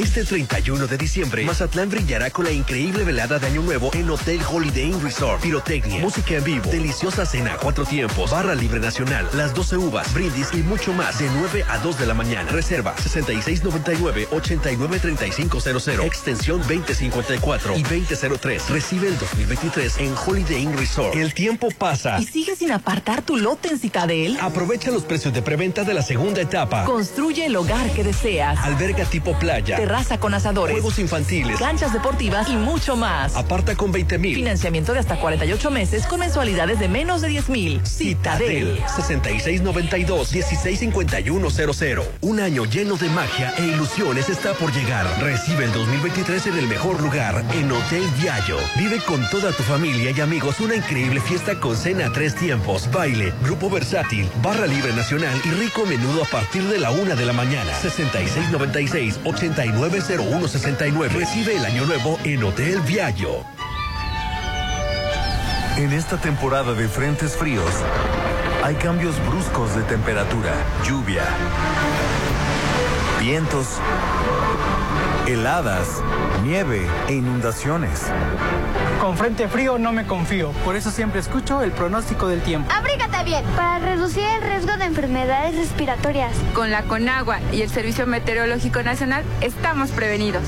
Este 31 de diciembre, Mazatlán brillará con la increíble velada de Año Nuevo en Hotel Holiday Inn Resort. Pirotecnia, música en vivo, deliciosa cena, cuatro tiempos, barra libre nacional, las 12 uvas, brindis y mucho más de 9 a 2 de la mañana. Reserva 6699-893500, extensión 2054 y 2003. Recibe el 2023 en Holiday Inn Resort. El tiempo pasa. ¿Y sigues sin apartar tu lote en Citadel? Aprovecha los precios de preventa de la segunda etapa. Construye el hogar que deseas. Alberga tipo playa terraza con asadores, juegos infantiles, canchas deportivas y mucho más. Aparta con 20 mil. Financiamiento de hasta 48 meses con mensualidades de menos de 10 mil. Citadel 6692-165100. Un año lleno de magia e ilusiones está por llegar. Recibe el 2023 en el mejor lugar, en Hotel Viallo. Vive con toda tu familia y amigos una increíble fiesta con cena a tres tiempos, baile, grupo versátil, barra libre nacional y rico menudo a partir de la una de la mañana. 6696 89 90169. Recibe el año nuevo en Hotel Viallo. En esta temporada de frentes fríos, hay cambios bruscos de temperatura, lluvia, vientos, heladas, nieve e inundaciones. Con frente frío no me confío, por eso siempre escucho el pronóstico del tiempo. Abrígate bien para reducir el riesgo de enfermedades respiratorias. Con la Conagua y el Servicio Meteorológico Nacional estamos prevenidos.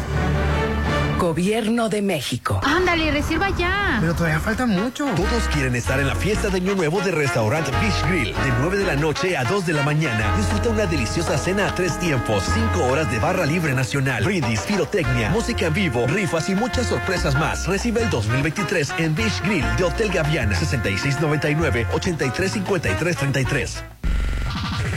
Gobierno de México. Ándale, reserva ya. Pero todavía falta mucho. Todos quieren estar en la fiesta de Año Nuevo de Restaurant Beach Grill. De 9 de la noche a 2 de la mañana. Disfruta una deliciosa cena a tres tiempos. 5 horas de barra libre nacional. Brindis, pirotecnia, música en vivo, rifas y muchas sorpresas más. Recibe el 2023 en Beach Grill de Hotel Gaviana. 6699-835333.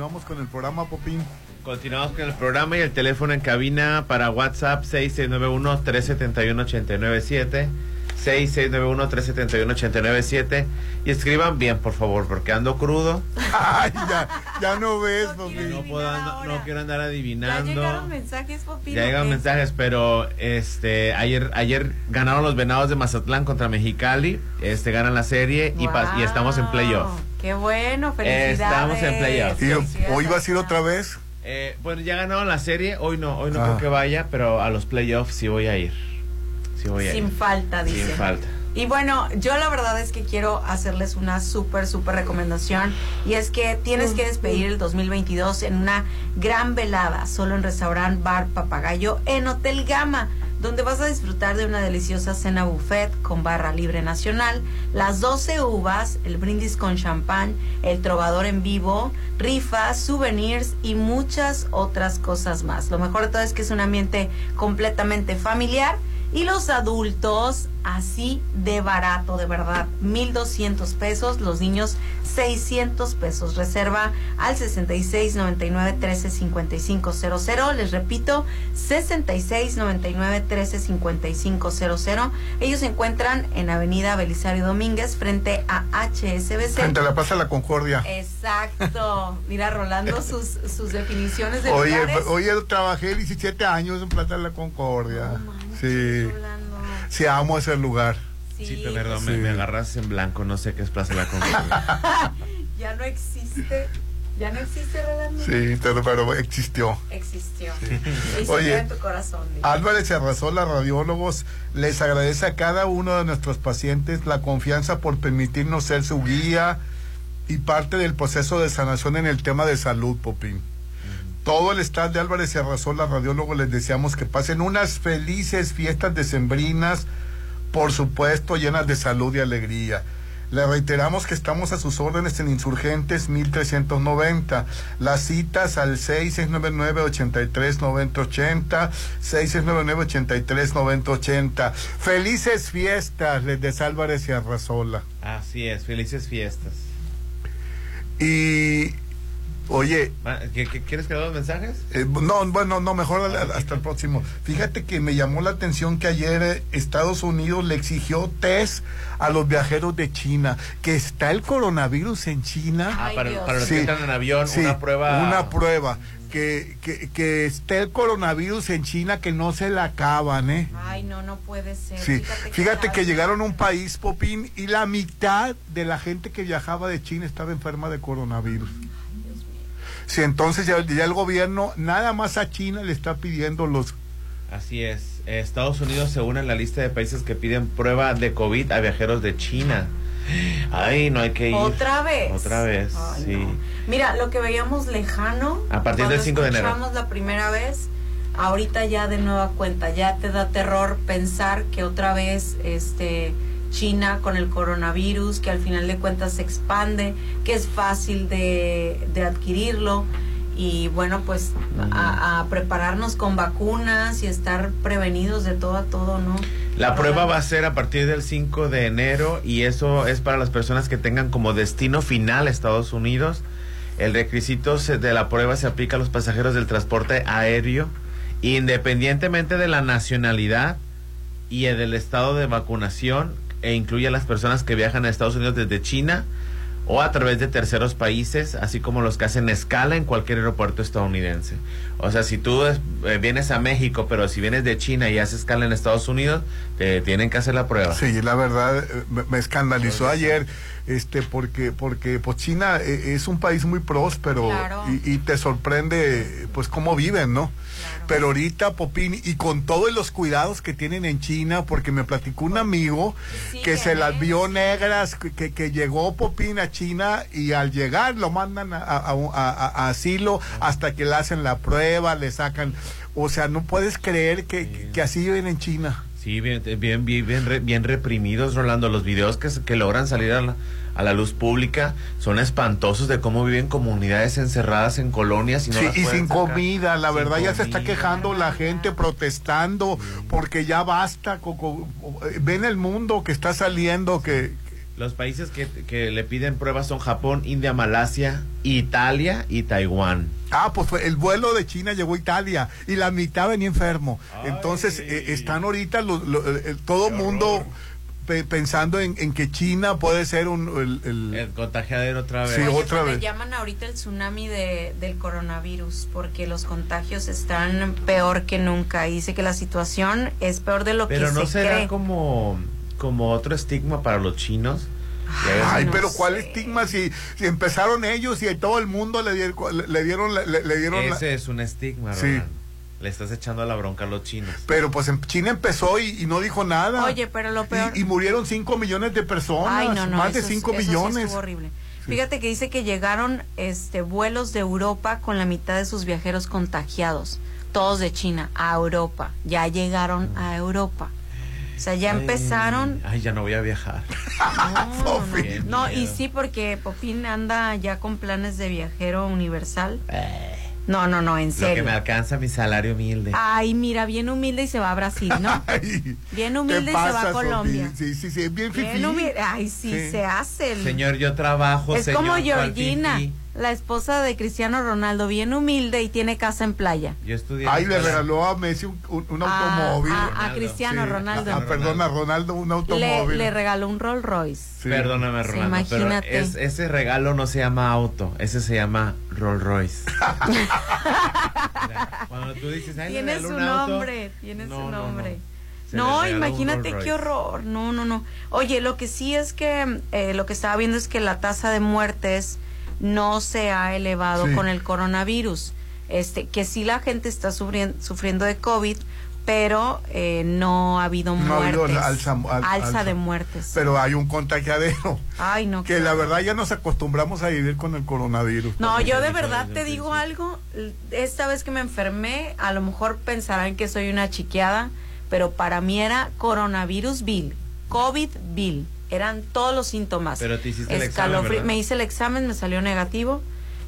continuamos con el programa Popín. Continuamos con el programa y el teléfono en cabina para WhatsApp 6691-371-897. 6691-371-897. Y escriban bien, por favor, porque ando crudo. Ay, ya, ya no ves, Popín. No, puedo, no quiero andar adivinando. Ya llegaron mensajes, Popín. Ya llegan ¿o qué? mensajes, pero este ayer ayer ganaron los Venados de Mazatlán contra Mexicali. Este ganan la serie y, pa- y estamos en playoff. Qué bueno, felicidades. Estamos en playoff. ¿Y hoy vas a ir otra vez? Eh, bueno, ya ganaron la serie. Hoy no, hoy no Ah. creo que vaya, pero a los playoffs sí voy a ir. Sí voy a Sin ir. falta, dice. Sin falta. Y bueno, yo la verdad es que quiero hacerles una súper, súper recomendación. Y es que tienes que despedir el 2022 en una gran velada, solo en Restaurant Bar Papagayo en Hotel Gama, donde vas a disfrutar de una deliciosa cena buffet con barra libre nacional, las 12 uvas, el brindis con champán, el trovador en vivo, rifas, souvenirs y muchas otras cosas más. Lo mejor de todo es que es un ambiente completamente familiar Y los adultos, así de barato, de verdad, 1,200 pesos. Los niños, 600 pesos. Reserva al 6699-135500. Les repito, 6699-135500. Ellos se encuentran en Avenida Belisario Domínguez, frente a HSBC. Frente a la Plaza de la Concordia. Exacto. Mira, Rolando, sus, sus definiciones de Oye, lugares. oye, trabajé 17 años en Plaza de la Concordia. Sí. Sí, amo ese lugar. Sí, perdón, me, Sí. me agarras en blanco, no sé qué es Plaza de la Concordia. ya no existe. Ya no existe Rolando. Sí, pero, pero existió. Existió. Sí. Oye, en tu corazón. Álvarez Arrazola, radiólogos, les agradece a cada uno de nuestros pacientes la confianza por permitirnos ser su guía y parte del proceso de sanación en el tema de salud, Popín. Todo el staff de Álvarez y Arrazola, radiólogos, les deseamos que pasen unas felices fiestas decembrinas, por supuesto, llenas de salud y alegría. Le reiteramos que estamos a sus órdenes en Insurgentes 1390. Las citas al 6699-839080, 6699-839080. Felices fiestas, les de Álvarez y Arrazola. Así es, felices fiestas. Y, oye, Ah, ¿qué- qué- ¿Quieres que los mensajes? Eh, no, bueno, no, mejor al- hasta el próximo. Fíjate que me llamó la atención que ayer eh, Estados Unidos le exigió test a los viajeros de China, que está el coronavirus en China. Ah, para, para los que entran en avión, sí, una prueba. Una prueba. Que, que, que esté el coronavirus en China, que no se la acaban, ¿eh? Ay, no, no puede ser. Sí, Fíjate, fíjate que grave. llegaron a un país, Popín, y la mitad de la gente que viajaba de China estaba enferma de coronavirus. Sí, entonces ya, ya el gobierno nada más a China le está pidiendo los... Así es. Estados Unidos se une en la lista de países que piden prueba de COVID a viajeros de China. Ay, no hay que ir. ¿Otra vez? Otra vez, Ay, sí. Mira, lo que veíamos lejano. A partir del 5 de enero. escuchamos la primera vez, ahorita ya de nueva cuenta, ya te da terror pensar que otra vez este China con el coronavirus, que al final de cuentas se expande, que es fácil de, de adquirirlo. Y bueno, pues a, a prepararnos con vacunas y estar prevenidos de todo a todo, ¿no? La prueba va a ser a partir del 5 de enero y eso es para las personas que tengan como destino final Estados Unidos. El requisito de la prueba se aplica a los pasajeros del transporte aéreo, independientemente de la nacionalidad y el del estado de vacunación, e incluye a las personas que viajan a Estados Unidos desde China o a través de terceros países, así como los que hacen escala en cualquier aeropuerto estadounidense. O sea, si tú eh, vienes a México, pero si vienes de China y haces escala en Estados Unidos, te tienen que hacer la prueba. Sí, la verdad eh, me, me escandalizó ayer este porque porque pues China eh, es un país muy próspero Claro. y, y te sorprende pues cómo viven, ¿no? Pero ahorita Popín y con todos los cuidados que tienen en China porque me platicó un amigo que se las vio negras que, que, llegó Popín a China y al llegar lo mandan a- a- a asilo hasta que le hacen la prueba, le sacan, o sea, no puedes creer que, que- que así viven en China. Sí, bien, bien, bien, bien, re- bien reprimidos, Rolando. Los videos que, que logran salir a la, a la luz pública son espantosos de cómo viven comunidades encerradas en colonias y no Sí, las y sin sacar. comida, la Sin verdad ya se está quejando la gente protestando porque ya basta, co- co- ven el mundo que está saliendo que Los países que, que le piden pruebas son Japón, India, Malasia, Italia y Taiwán. Ah, pues fue- el vuelo de China llegó a Italia y la mitad venía enfermo. Entonces eh, están ahorita lo- lo- el- todo el mundo pe- pensando en, en que China puede ser un... El, el- El contagiadero otra vez. Sí, Oye, otra vez. Le llaman ahorita el tsunami de, del coronavirus porque los contagios están peor que nunca. Y dice que la situación es peor de lo Pero que no se será cree. como, como otro estigma para los chinos. Ay, pero ¿cuál estigma si, si empezaron ellos y todo el mundo le dieron, le, le dieron, le, le dieron la- Ese es un estigma, Sí. Le estás echando la bronca a los chinos. Pero pues en China empezó y, y no dijo nada. Oye, pero lo peor... Y, y murieron 5 millones de personas, Ay, no, no, más de eso es- 5 eso sí millones. horrible. Fíjate que dice que llegaron este vuelos de Europa con la mitad de sus viajeros contagiados, todos de China, a Europa. Ya llegaron a Europa. O sea, ya empezaron. Ay, ya no voy a viajar. No, no, y sí, porque Popín anda ya con planes de viajero universal. Eh. No, no, no, en Lo que serio. me alcanza mi salario humilde. Ay, mira, bien humilde y se va a Brasil, ¿no? bien humilde y se va a Colombia. Sí, sí, sí, bien Bien humilde. Ay, sí, Sí. se hace. el- Señor, yo trabajo, es señor. como ¿cuál Georgina, fifí? La esposa de Cristiano Ronaldo, bien humilde y tiene casa en playa. Yo estudié. Ay, le regaló a Messi un, un- un A- automóvil. a- a Cristiano Ronaldo. Ah, perdón, a Ronaldo un automóvil. le regaló un Rolls Royce. Sí. Perdóname, Sí, pero imagínate. es- ese regalo no se llama auto, ese se llama Rolls Royce. Cuando tú dices, ay, le Tiene su un auto, nombre, tiene No, su no, no. nombre. No, un imagínate qué horror. No, no, no. Oye, lo que sí es que eh, lo que estaba viendo es que la tasa de muertes no se ha elevado Sí. con el coronavirus. Este, que sí la gente está sufriendo, sufriendo de COVID, pero eh, no ha habido No ha muertes. habido alza, al- alza. de muertes. Pero hay un contagiadero. Ay, no. Que la verdad ya nos acostumbramos a vivir con el coronavirus. No, yo de verdad te digo algo. Esta vez que me enfermé, a lo mejor pensarán que soy una chiqueada, pero para mí era coronavirus Bill, COVID Bill. Eran todos los síntomas. Pero te hiciste el examen. Me hice el examen, me salió negativo.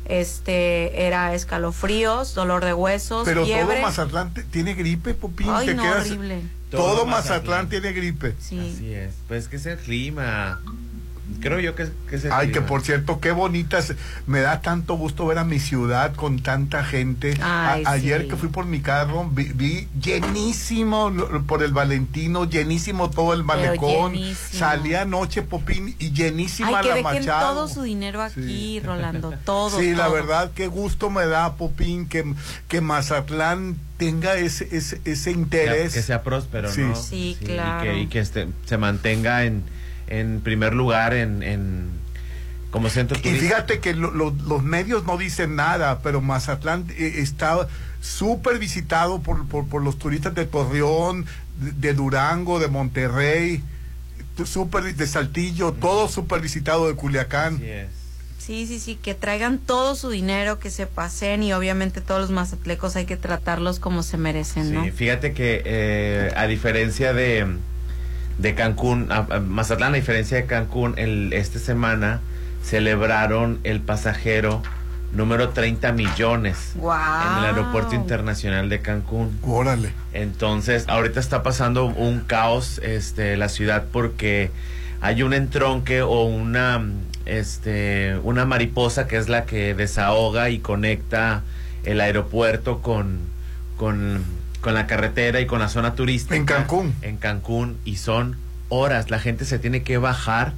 Este, era escalofríos, dolor de huesos, Pero fiebre. todo Mazatlán tiene gripe, Popín. Ay, te no, quedas- horrible. Todo, Todo Mazatlán, Mazatlán. tiene gripe. Sí. Así es. Pues que es el clima. Creo yo que, es- que es el Ay, que por cierto, qué bonitas. Me da tanto gusto ver a mi ciudad con tanta gente. Ay, A- ayer sí. que fui por mi carro, vi, vi llenísimo por el Valentino, llenísimo todo el malecón. Salí anoche, Popín, y llenísima Ay, que la dejen Machado. todo su dinero aquí, Rolando. Todo. Sí, la todo. verdad, qué gusto me da, Popín, que, que Mazatlán tenga ese, ese, ese Que, interés. que sea próspero, Sí. ¿no? Sí, Y claro. que, y que este, se mantenga en, en primer lugar en, en como centro Y turístico. fíjate que lo- lo- los medios no dicen nada, pero Mazatlán eh, está súper visitado por, por, por los turistas de Torreón, de, de Durango, de Monterrey, súper de Saltillo, todo súper visitado de Culiacán. Así es. Sí, sí, sí, que traigan todo su dinero, que se pasen y obviamente todos los mazatlecos hay que tratarlos como se merecen, ¿no? Sí, fíjate que eh, a diferencia de, de Cancún, a- a Mazatlán, a diferencia de Cancún, el, esta semana celebraron el pasajero número 30 millones en el aeropuerto internacional de Cancún. Órale. Entonces, ahorita está pasando un caos este la ciudad porque hay un entronque o una este una mariposa que es la que desahoga y conecta el aeropuerto con con, con la carretera y con la zona turística En Cancún. en Cancún y son horas la gente se tiene que bajar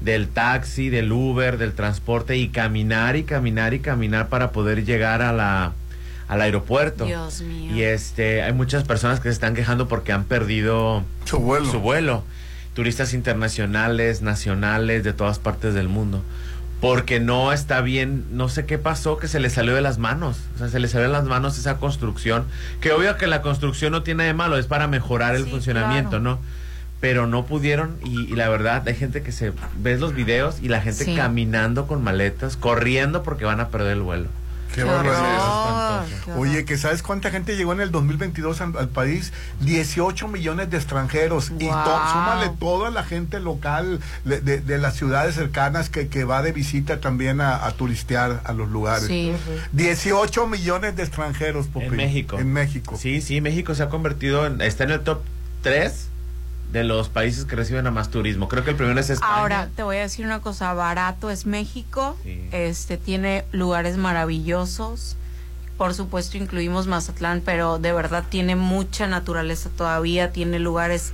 del taxi, del Uber, del transporte y caminar y caminar y caminar para poder llegar a la al aeropuerto. Dios mío. Y este, hay muchas personas que se están quejando porque han perdido Su vuelo. su vuelo. Turistas internacionales, nacionales, de todas partes del mundo. Porque no está bien, no sé qué pasó, que se le salió de las manos. O sea, se le salió de las manos esa construcción. Que obvio que la construcción no tiene de malo, es para mejorar el Sí, funcionamiento, claro. ¿no? Pero no pudieron y, y la verdad hay gente que se... Ves los videos y la gente Sí. caminando con maletas, corriendo porque van a perder el vuelo. Qué Qué barbaridad. horror, qué horror. Oye, que sabes cuánta gente llegó en el 2022 al, al país? 18 millones de extranjeros. Y to- súmale toda la gente local de, de- de las ciudades cercanas que, que va de visita también a, a turistear a los lugares. Sí. 18 millones de extranjeros, Popín, En México. En México. Sí, sí, México se ha convertido en... Está en el top 3 de los países que reciben a más turismo. Creo que el primero es España. Ahora, te voy a decir una cosa, barato es México, Sí. este tiene lugares maravillosos, por supuesto incluimos Mazatlán, pero de verdad tiene mucha naturaleza todavía, tiene lugares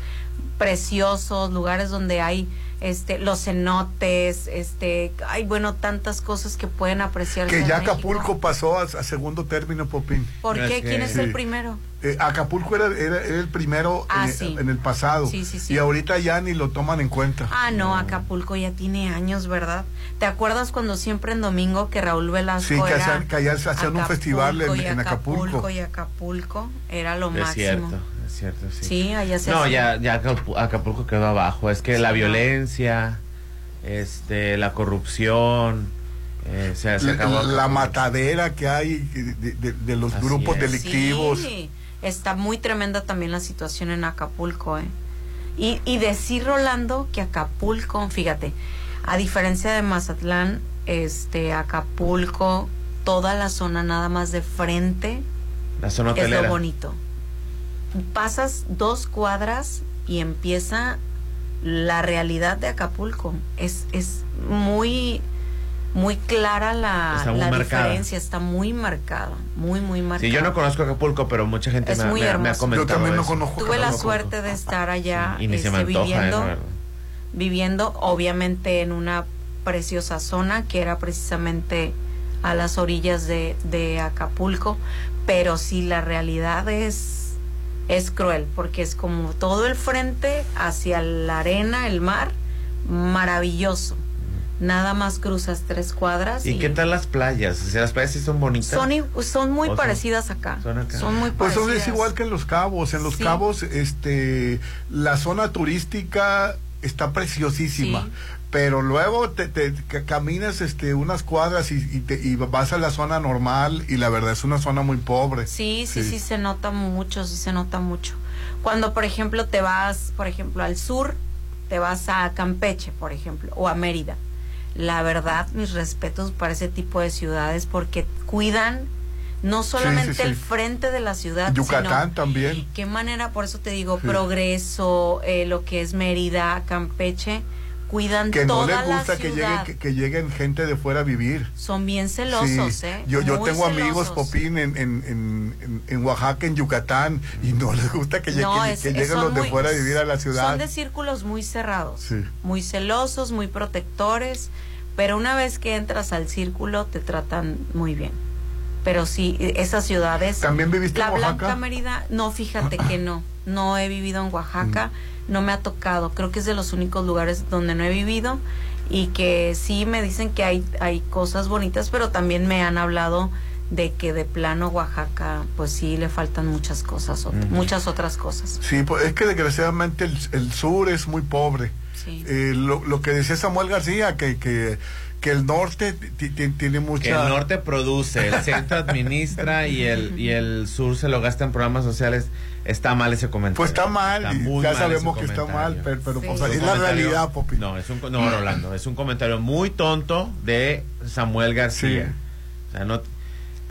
preciosos, lugares donde hay este los cenotes, este, hay bueno tantas cosas que pueden apreciar. Que ya Acapulco pasó a, a segundo término, Popín. ¿Por qué? ¿Quién es Sí. el primero? Eh, Acapulco era, era- era el primero Ah, en, sí. en el pasado. Sí, sí, sí. Y ahorita ya ni lo toman en cuenta. Ah, no, Acapulco ya tiene años, ¿verdad? ¿Te acuerdas cuando siempre en domingo que Raúl Velasco Sí, que era hacían- que allá se hacían un festival en- y en Acapulco. y Acapulco era lo Es máximo. cierto, cierto, sí. Sí, allá se No, ya, ya Acapu- Acapulco quedó abajo. Es que Sí, la no. violencia, este, la corrupción, eh, se, se La, acabó la Acapulco. matadera que hay de, de- de los Así grupos es. delictivos. Sí, está muy tremenda también la situación en Acapulco, ¿eh? Y, y decir, Rolando, que Acapulco, fíjate, a diferencia de Mazatlán, este, Acapulco, toda la zona nada más de frente La zona es lo bonito. Pasas dos cuadras y empieza la realidad de Acapulco. Es, es muy, muy clara la, Está muy la marcada. diferencia, está muy marcada, muy, muy marcada. Sí, yo no conozco Acapulco, pero mucha gente Es me, muy me- me ha comentado. Yo también no conozco Tuve la suerte de estar allá Y se este, antoja, viviendo, ¿eh? Verdad. viviendo, obviamente en una preciosa zona que era precisamente a las orillas de, de Acapulco, pero sí la realidad es es cruel porque es como todo el frente hacia la arena, el mar, maravilloso. Nada más cruzas tres cuadras ¿Y qué tal las playas? O sea, las playas sí son bonitas. son, i- son muy ¿O son- parecidas acá. son acá? muy Pues son- parecidas. es igual que en Los Cabos. En Los Sí. Cabos, este, la zona turística está preciosísima. Sí. Pero luego te, te- ca- caminas este, unas cuadras y, y te- y vas a la zona normal y la verdad es una zona muy pobre. Sí, sí, sí, se nota mucho, sí se nota mucho. Cuando, por ejemplo, te vas, por ejemplo, al sur, te vas a Campeche, por ejemplo, o a Mérida. La verdad, mis respetos para ese tipo de ciudades porque cuidan no solamente sí, sí. el frente de la ciudad, Yucatán sino también. qué manera, por eso te digo, progreso, eh, lo que es Mérida, Campeche, cuidan Que no toda les gusta la que, lleguen, que, que lleguen gente de fuera a vivir. Son bien celosos, Sí. ¿eh? Yo, yo Muy tengo amigos. Popín, en, en, en, en- Oaxaca, en Yucatán, y no les gusta que, llegue- No, que- es- que es- lleguen los de fuera a vivir a la ciudad. Son de círculos muy cerrados, Sí. muy celosos, muy protectores, pero una vez que entras al círculo te tratan muy bien. Pero sí, esas ciudades... ¿También viviste La en Oaxaca? Blanca Mérida, no, fíjate que no, no he vivido en Oaxaca, Mm. no me ha tocado, creo que es de los únicos lugares donde no he vivido y que sí me dicen que hay, hay cosas bonitas, pero también me han hablado de que de plano Oaxaca, pues sí le faltan muchas cosas, Ujú. muchas otras cosas. Sí, pues es que desgraciadamente el, el sur es muy pobre. Sí. Eh, lo, lo que decía Samuel García, que, que, que el norte ti- ti- tiene mucha... Que el norte produce, el centro administra y el, y el sur se lo gasta en programas sociales. Está mal ese comentario. Pues está mal, Está y muy ya mal sabemos que está mal, pero, Sí. Es la comentario- realidad, Popi. No, es un, no, Rolando, es un comentario muy tonto de Samuel García. Sí. O sea, no,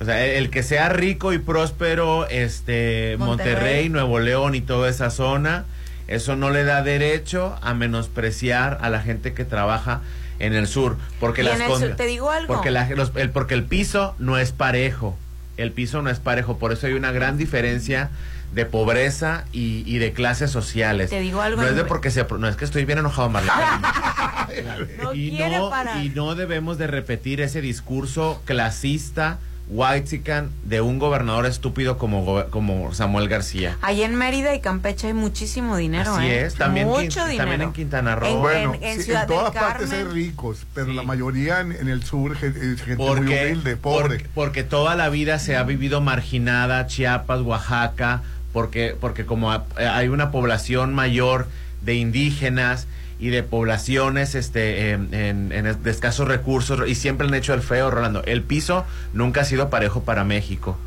o sea, el, el que sea rico y próspero, este, Monterrey. Monterrey. Nuevo León y toda esa zona, eso no le da derecho a menospreciar a la gente que trabaja en el sur, porque las en el con- sur, te digo algo. porque la- los- el, porque el piso no es parejo, el piso no es parejo, por eso hay una gran diferencia de pobreza y, y de clases sociales. Te digo algo, No es de porque se, no es que estoy bien enojado, Marlene. No y no, y no debemos de repetir ese discurso clasista, whitezican, de un gobernador estúpido como, como Samuel García. Ahí en Mérida y Campeche hay muchísimo dinero, Así ¿eh? es, también, Mucho Quin- dinero. también en Quintana Roo. En- Bueno, en sí, Ciudad en todas partes hay ricos, pero Sí. la mayoría en, en el sur es gente muy porque, humilde, pobre. Porque, porque toda la vida se ha vivido marginada, Chiapas, Oaxaca, porque, porque como ha- hay una población mayor de indígenas y de poblaciones este en, en- en de escasos recursos y siempre han hecho el feo, Rolando. El piso nunca ha sido parejo para México.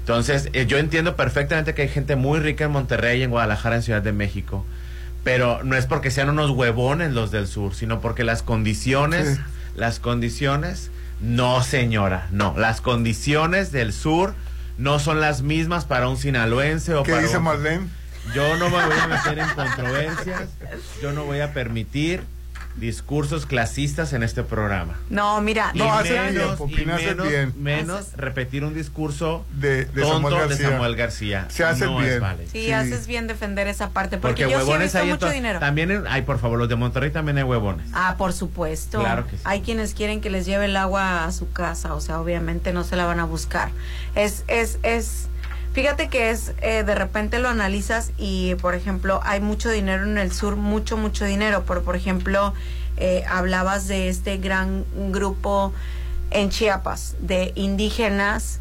Entonces, eh, yo entiendo perfectamente que hay gente muy rica en Monterrey, en Guadalajara, en Ciudad de México. Pero no es porque sean unos huevones los del sur, sino porque las condiciones, Sí. las condiciones, no señora, no. Las condiciones del sur no son las mismas para un sinaloense o ¿Qué para dice un- Marlene? Yo no me voy a meter en controversias, yo no voy a permitir discursos clasistas en este programa. No, mira, Y No, hace bien, menos, y hace menos, bien. menos repetir un discurso De, de tonto Samuel de García. Samuel García. Se hace No es bien. sí, sí. haces bien defender esa parte, porque, Porque yo sí he huevones visto hay mucho to- dinero. También, en- ay, por favor, los de Monterrey también hay huevones. Ah, por supuesto. Claro que sí. Hay quienes quieren que les lleve el agua a su casa, o sea, obviamente no se la van a buscar. Es, es, es, fíjate que es, eh, de repente lo analizas y, por ejemplo, hay mucho dinero en el sur, mucho, mucho dinero. Por, por ejemplo, eh, hablabas de este gran grupo en Chiapas de indígenas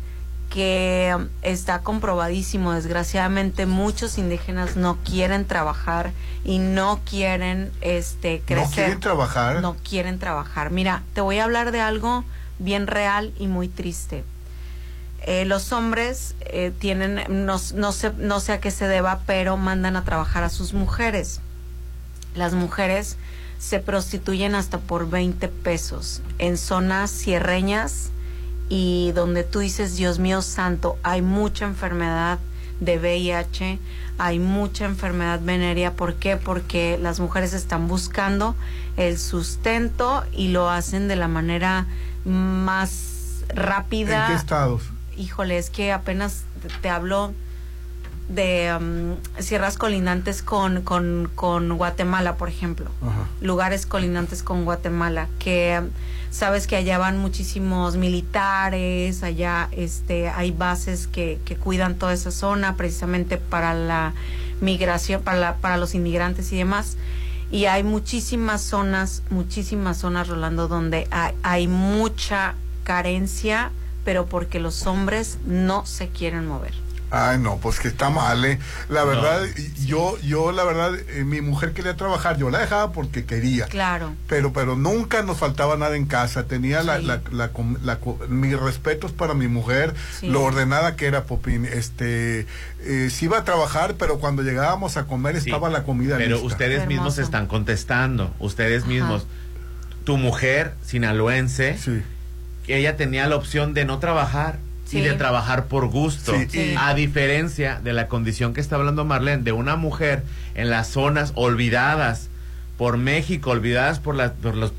que está comprobadísimo, desgraciadamente muchos indígenas no quieren trabajar y no quieren este crecer. ¿No quieren trabajar? No quieren trabajar. Mira, te voy a hablar de algo bien real y muy triste. Eh, los hombres eh, tienen, no, no, sé, no sé a qué se deba, pero mandan a trabajar a sus mujeres. Las mujeres se prostituyen hasta por 20 pesos en zonas sierreñas y donde tú dices, Dios mío santo, hay mucha enfermedad de VIH, hay mucha enfermedad venérea. ¿Por qué? Porque las mujeres están buscando el sustento y lo hacen de la manera más rápida. ¿En qué estados? Híjole, es que apenas te, hablo de um, sierras colindantes con, con, con Guatemala, por ejemplo. Ajá. Lugares colindantes con Guatemala, que um, sabes que allá van muchísimos militares, allá este hay bases que, que cuidan toda esa zona precisamente para la migración, para, la- para los inmigrantes y demás. Y hay muchísimas zonas, muchísimas zonas, Rolando, donde hay, hay mucha carencia, pero porque los hombres no se quieren mover. Ay, no, pues que está mal, ¿eh? La verdad, yo, yo, la verdad, eh, mi mujer quería trabajar, yo la dejaba porque quería. Claro. Pero, pero nunca nos faltaba nada en casa. Tenía la, Sí. la, la, com- la mis respetos para mi mujer, Sí. lo ordenada que era Popín. Este, eh, sí iba a trabajar, pero cuando llegábamos a comer estaba la comida Pero lista. ustedes mismos están contestando, ustedes mismos. Tu mujer sinaloense, ella tenía la opción de no trabajar Sí. y de trabajar por gusto. Sí, A diferencia de la condición que está hablando Marlene, de una mujer en las zonas olvidadas por México, olvidadas por, la- por los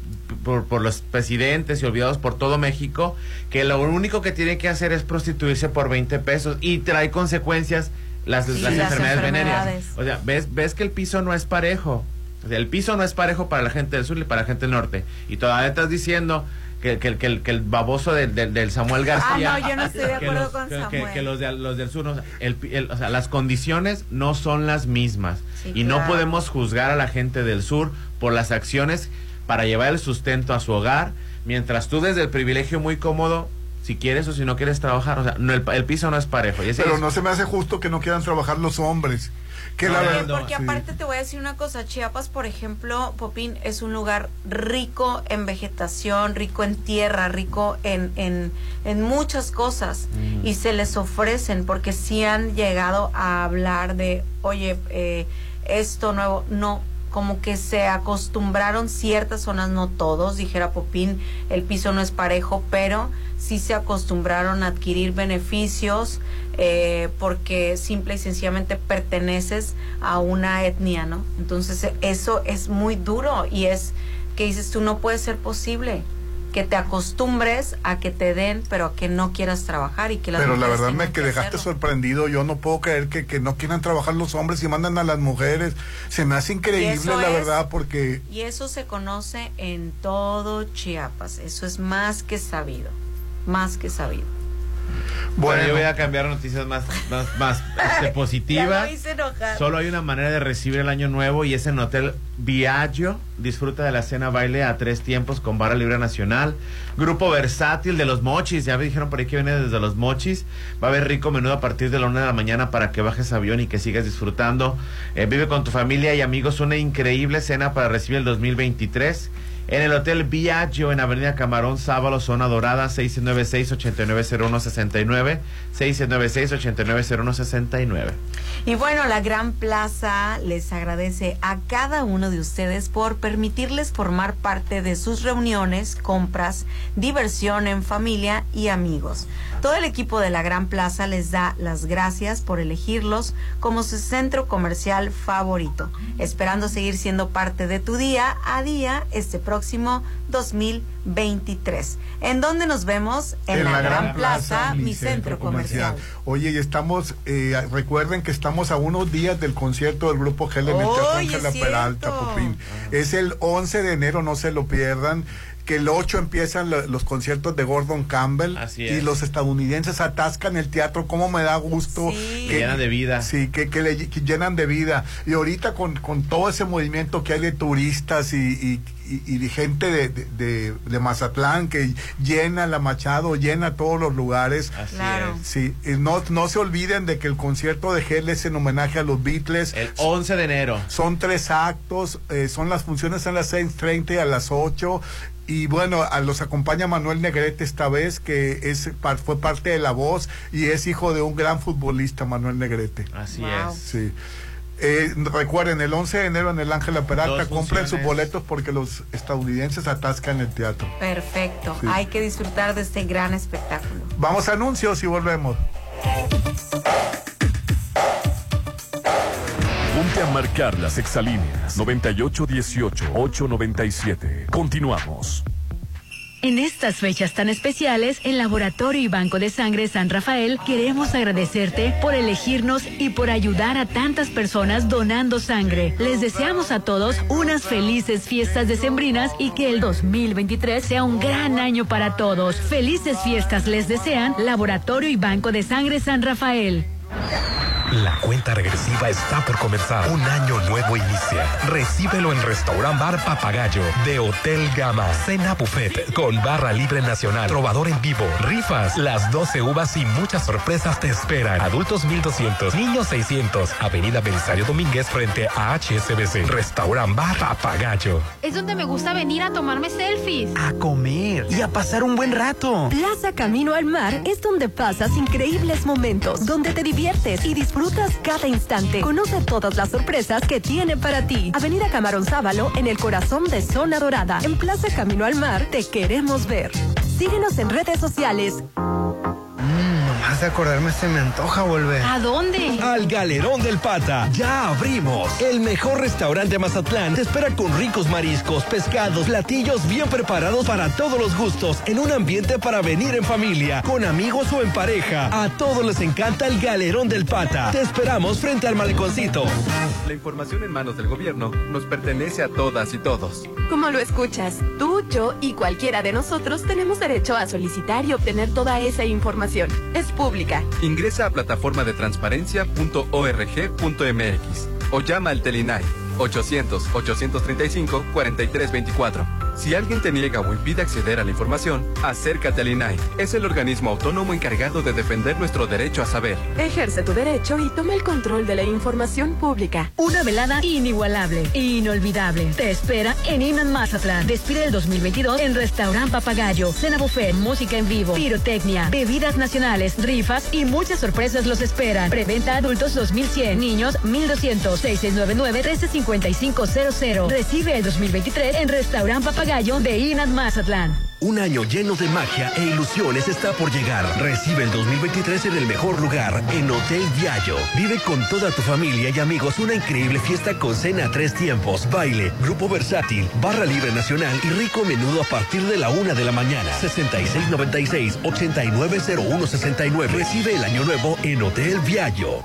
por, por los presidentes y olvidados por todo México, que lo único que tiene que hacer es prostituirse por 20 pesos y trae consecuencias las, Sí, las las enfermedades venéreas. enfermedades. O sea, ves, ves que el piso no es parejo. O sea, el piso no es parejo para la gente del sur y para la gente del norte. Y todavía estás diciendo que, que, que el, que el baboso del, del, del Samuel García. Ah, no, yo no estoy de que acuerdo los- con Samuel. que los, de, los del sur, no, o sea, el pi- el- o sea, las condiciones no son las mismas. Sí, y no podemos juzgar a la gente del sur por las acciones para llevar el sustento a su hogar, mientras tú desde el privilegio muy cómodo, si quieres o si no quieres trabajar, o sea, no, el, el piso no es parejo. Y ese Pero es- no se me hace justo que no quieran trabajar los hombres. Que No, la no, verdad. no, Porque sí. aparte te voy a decir una cosa, Chiapas, por ejemplo, Popín es un lugar rico en vegetación, rico en tierra, rico en, en, en muchas cosas Mm. y se les ofrecen porque sí han llegado a hablar de, oye, eh, esto nuevo, no, como que se acostumbraron ciertas zonas, no todos, dijera Popín, el piso no es parejo, pero sí se acostumbraron a adquirir beneficios eh, porque simple y sencillamente perteneces a una etnia, ¿no? Entonces eso es muy duro y es que dices tú no puede ser posible que te acostumbres a que te den, pero a que no quieras trabajar y que las Pero la verdad me que dejaste hacerlo. sorprendido. Yo no puedo creer que, que no quieran trabajar los hombres y mandan a las mujeres. Se me hace increíble, la es- verdad, porque Y eso se conoce en todo Chiapas. Eso es más que sabido. Más que sabido. Bueno, yo voy a cambiar noticias más, más, más este, positivas. Solo hay una manera de recibir el año nuevo y es en Hotel Viaggio. Disfruta de la cena baile a tres tiempos con barra libre nacional. Grupo versátil de los mochis. Ya me dijeron por ahí que viene desde los mochis. Va a haber rico menú a partir de la una de la mañana para que bajes avión y que sigas disfrutando. Eh, vive con tu familia y amigos una increíble cena para recibir el 2023. En el Hotel Viaggio en Avenida Camarón Sábalo, zona dorada, 696-890169. 696-890169. Y bueno, la Gran Plaza les agradece a cada uno de ustedes por permitirles formar parte de sus reuniones, compras, diversión en familia y amigos. Todo el equipo de la Gran Plaza les da las gracias por elegirlos como su centro comercial favorito, esperando seguir siendo parte de tu día a día este próximo 2023. ¿En dónde nos vemos? En, la, Gran, Plaza, mi centro comercial. Oye, y estamos, eh, recuerden que estamos a unos días del concierto del grupo Gel en el Peralta. Popín. Es el 11 de enero, no se lo pierdan. Que el 8 empiezan lo- los conciertos de Gordon Campbell Así y es. los estadounidenses atascan el teatro. ¿Cómo me da gusto? Sí. Que llenan de vida. Sí, que, que le que llenan de vida. Y ahorita con, con todo ese movimiento que hay de turistas y, y, y- y de gente de, de, de- de Mazatlán que llena la Machado, llena todos los lugares. Así Claro. es. Sí, y no, no se olviden de que el concierto de Gel es en homenaje a los Beatles. El 11 de enero. Son tres actos, eh, son las funciones a las 6.30 y a las 8. Y bueno, a los acompaña Manuel Negrete esta vez, que es par- fue parte de la voz y es hijo de un gran futbolista, Manuel Negrete. Así Wow. es. Sí. Eh, recuerden, el 11 de enero en el Ángela Peralta, compren sus boletos porque los estadounidenses atascan el teatro. Perfecto. Sí. Hay que disfrutar de este gran espectáculo. Vamos a anuncios y volvemos. A marcar las exalíneas 9818-897. Continuamos. En estas fechas tan especiales, en Laboratorio y Banco de Sangre San Rafael queremos agradecerte por elegirnos y por ayudar a tantas personas donando sangre. Les deseamos a todos unas felices fiestas decembrinas y que el 2023 sea un gran año para todos. Felices fiestas les desean Laboratorio y Banco de Sangre San Rafael. La cuenta regresiva está por comenzar. Un año nuevo inicia. Recíbelo en Restaurant Bar Papagayo de Hotel Gama. Cena buffet con barra libre nacional. Trovador en vivo. Rifas. Las 12 uvas y muchas sorpresas te esperan. Adultos 1200. Niños 600. Avenida Belisario Domínguez frente a HSBC. Restaurant Bar Papagayo. Es donde me gusta venir a tomarme selfies. A comer y a pasar un buen rato. Plaza Camino al Mar es donde pasas increíbles momentos, donde te diviertes y disfrutas cada instante. Conoce todas las sorpresas que tiene para ti. Avenida Camarón Sábalo en el corazón de Zona Dorada. En Plaza Camino al Mar te queremos ver. Síguenos en redes sociales. Nomás de acordarme se me antoja volver. ¿A dónde? Al Galerón del Pata. Ya abrimos. El mejor restaurante de Mazatlán te espera con ricos mariscos, pescados, platillos bien preparados para todos los gustos, en un ambiente para venir en familia, con amigos o en pareja. A todos les encanta el Galerón del Pata. Te esperamos frente al maleconcito. La información en manos del gobierno nos pertenece a todas y todos. Como lo escuchas, tú, yo y cualquiera de nosotros tenemos derecho a solicitar y obtener toda esa información. Es pública. Ingresa a plataforma de transparencia.org.mx o llama al Telinai 800-835-4324. Si alguien te niega o impide acceder a la información, acércate al INAI. Es el organismo autónomo encargado de defender nuestro derecho a saber. Ejerce tu derecho y toma el control de la información pública. Una velada inigualable, inolvidable. Te espera en Iman Mazatlán. Despide el 2022 en Restaurant Papagayo. Cena buffet, música en vivo, pirotecnia, bebidas nacionales, rifas y muchas sorpresas los esperan. Preventa adultos 2100, niños 1200, 6699-135500. Recibe el 2023 en Restaurant Papagayo de Iman Mazatlán. Un año lleno de magia e ilusiones está por llegar. Recibe el 2023 en el mejor lugar, en Hotel Viallo. Vive con toda tu familia y amigos una increíble fiesta con cena a tres tiempos, baile, grupo versátil, barra libre nacional y rico menudo a partir de la una de la mañana. 6696-890169. Recibe el año nuevo en Hotel Viallo.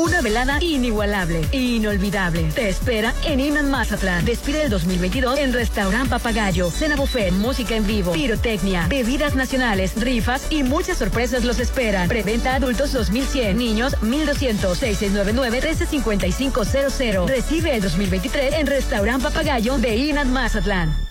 Una velada inigualable, inolvidable. Te espera en Iman Mazatlán. Despide el 2022 en Restaurant Papagayo. Cena buffet, música en vivo, pirotecnia, bebidas nacionales, rifas y muchas sorpresas los esperan. Preventa adultos 2100, niños 1200, 6699-135500. Recibe el 2023 en Restaurant Papagayo de Iman Mazatlán.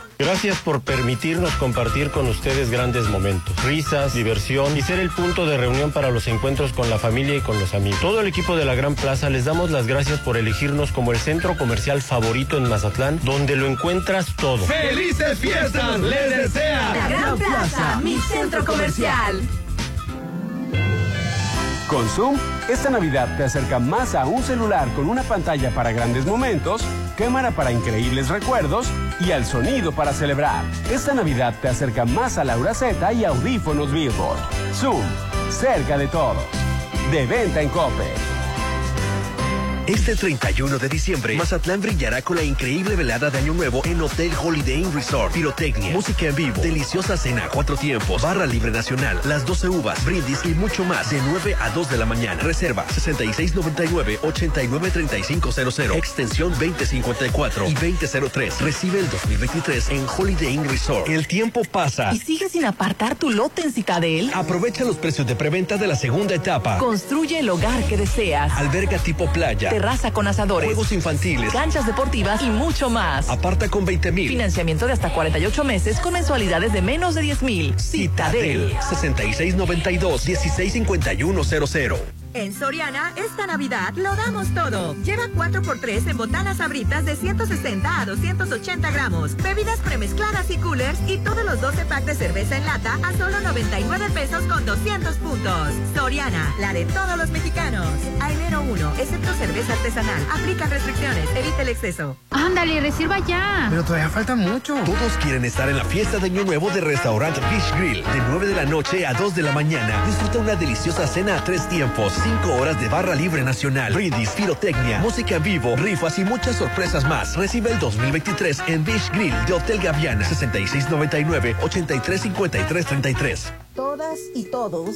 Gracias por permitirnos compartir con ustedes grandes momentos, risas, diversión y ser el punto de reunión para los encuentros con la familia y con los amigos. Todo el equipo de la Gran Plaza les damos las gracias por elegirnos como el centro comercial favorito en Mazatlán, donde lo encuentras todo. ¡Felices fiestas! ¡Les desea! La Gran Plaza, mi centro comercial. Con Zoom, esta Navidad te acerca más a un celular con una pantalla para grandes momentos, cámara para increíbles recuerdos y al sonido para celebrar. Esta Navidad te acerca más a Laura Z y audífonos Billboard. Zoom, cerca de todos. De venta en Coppel. Este 31 de diciembre, Mazatlán brillará con la increíble velada de Año Nuevo en Hotel Holiday Inn Resort. Pirotecnia, música en vivo, deliciosa cena, cuatro tiempos, barra libre nacional, las 12 uvas, brindis y mucho más de 9 a 2 de la mañana. Reserva 6699-893500, extensión 2054 y 2003. Recibe el 2023 en Holiday Inn Resort. El tiempo pasa. ¿Y sigues sin apartar tu lote en Citadel? Aprovecha los precios de preventa de la segunda etapa. Construye el hogar que deseas. Alberga tipo playa. Terraza con asadores. Juegos infantiles. Canchas deportivas y mucho más. Aparta con 20 mil. Financiamiento de hasta 48 meses con mensualidades de menos de 10 mil. Citadel. 6692 165100. En Soriana, esta Navidad lo damos todo. Lleva 4x3 en botanas sabritas de 160 a 280 gramos, bebidas premezcladas y coolers y todos los 12 packs de cerveza en lata a solo 99 pesos con 200 puntos. Soriana, la de todos los mexicanos. A enero 1, excepto cerveza artesanal. Aplica restricciones, evita el exceso. Ándale, reserva ya. Pero todavía falta mucho. Todos quieren estar en la fiesta de Año Nuevo de Restaurante Fish Grill. De 9 de la noche a 2 de la mañana. Disfruta una deliciosa cena a tres tiempos. 5 horas de barra libre nacional. Brindis, pirotecnia, música vivo, rifas y muchas sorpresas más. Recibe el 2023 en Fish Grill de Hotel Gaviana. 6699-835333. Todas y todos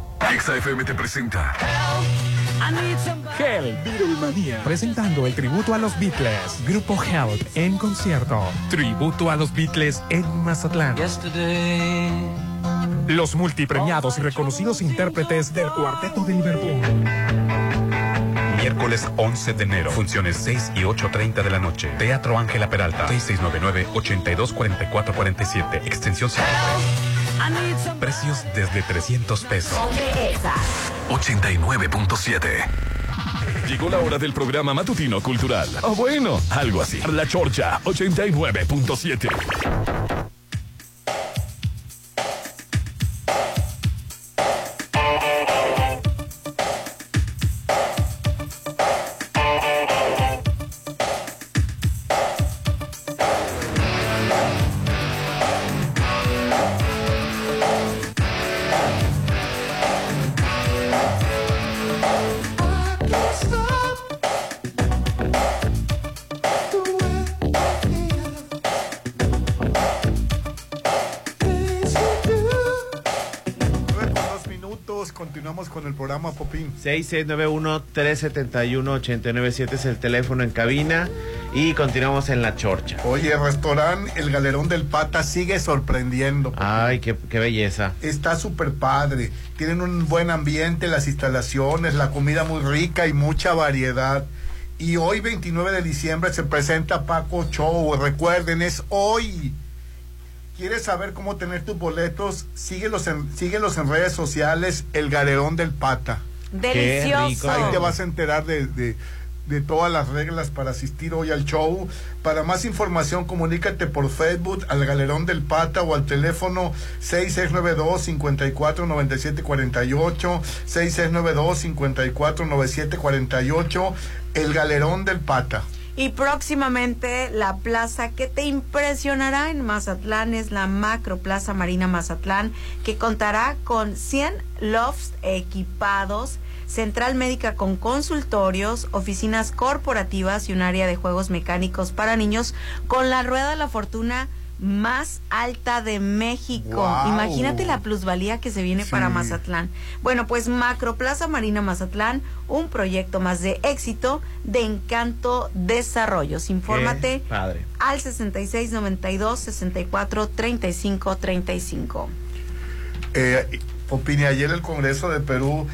XFM te presenta. Hell, Beatlemania. Presentando el tributo a los Beatles. Grupo Help en concierto. Tributo a los Beatles en Mazatlán. Los multipremiados y reconocidos intérpretes del Cuarteto de Liverpool. Miércoles 11 de enero. Funciones 6 y 8.30 de la noche. Teatro Ángela Peralta. 6699-824447. Extensión 5. Precios desde 300 pesos. 89.7. Llegó la hora del programa matutino cultural. O bueno, algo así. La Chorcha 89.7. 6691-371-897 es el teléfono en cabina y continuamos en la chorcha. Oye, el restaurante El Galerón del Pata sigue sorprendiendo. Ay, qué, qué belleza. Está súper padre. Tienen un buen ambiente, las instalaciones, la comida muy rica y mucha variedad. Y hoy, 29 de diciembre, se presenta Paco Show. Recuerden, es hoy. ¿Quieres saber cómo tener tus boletos? Síguelos en, síguelos en redes sociales, El Galerón del Pata. Delicioso. Ahí te vas a enterar de, de, de todas las reglas para asistir hoy al show. Para más información, comunícate por Facebook al Galerón del Pata o al teléfono 6692-549748, 6692-549748, El Galerón del Pata. Y próximamente la plaza que te impresionará en Mazatlán es la Macro Plaza Marina Mazatlán, que contará con 100 lofts equipados, central médica con consultorios, oficinas corporativas y un área de juegos mecánicos para niños con la rueda de la fortuna más alta de México. Wow. Imagínate la plusvalía que se viene para. Mazatlán. Bueno, pues Macro Plaza Marina Mazatlán, un proyecto más de éxito de Encanto Desarrollos. Infórmate Padre. al 6692 64 35 35. Eh, Popini, ayer el Congreso de Perú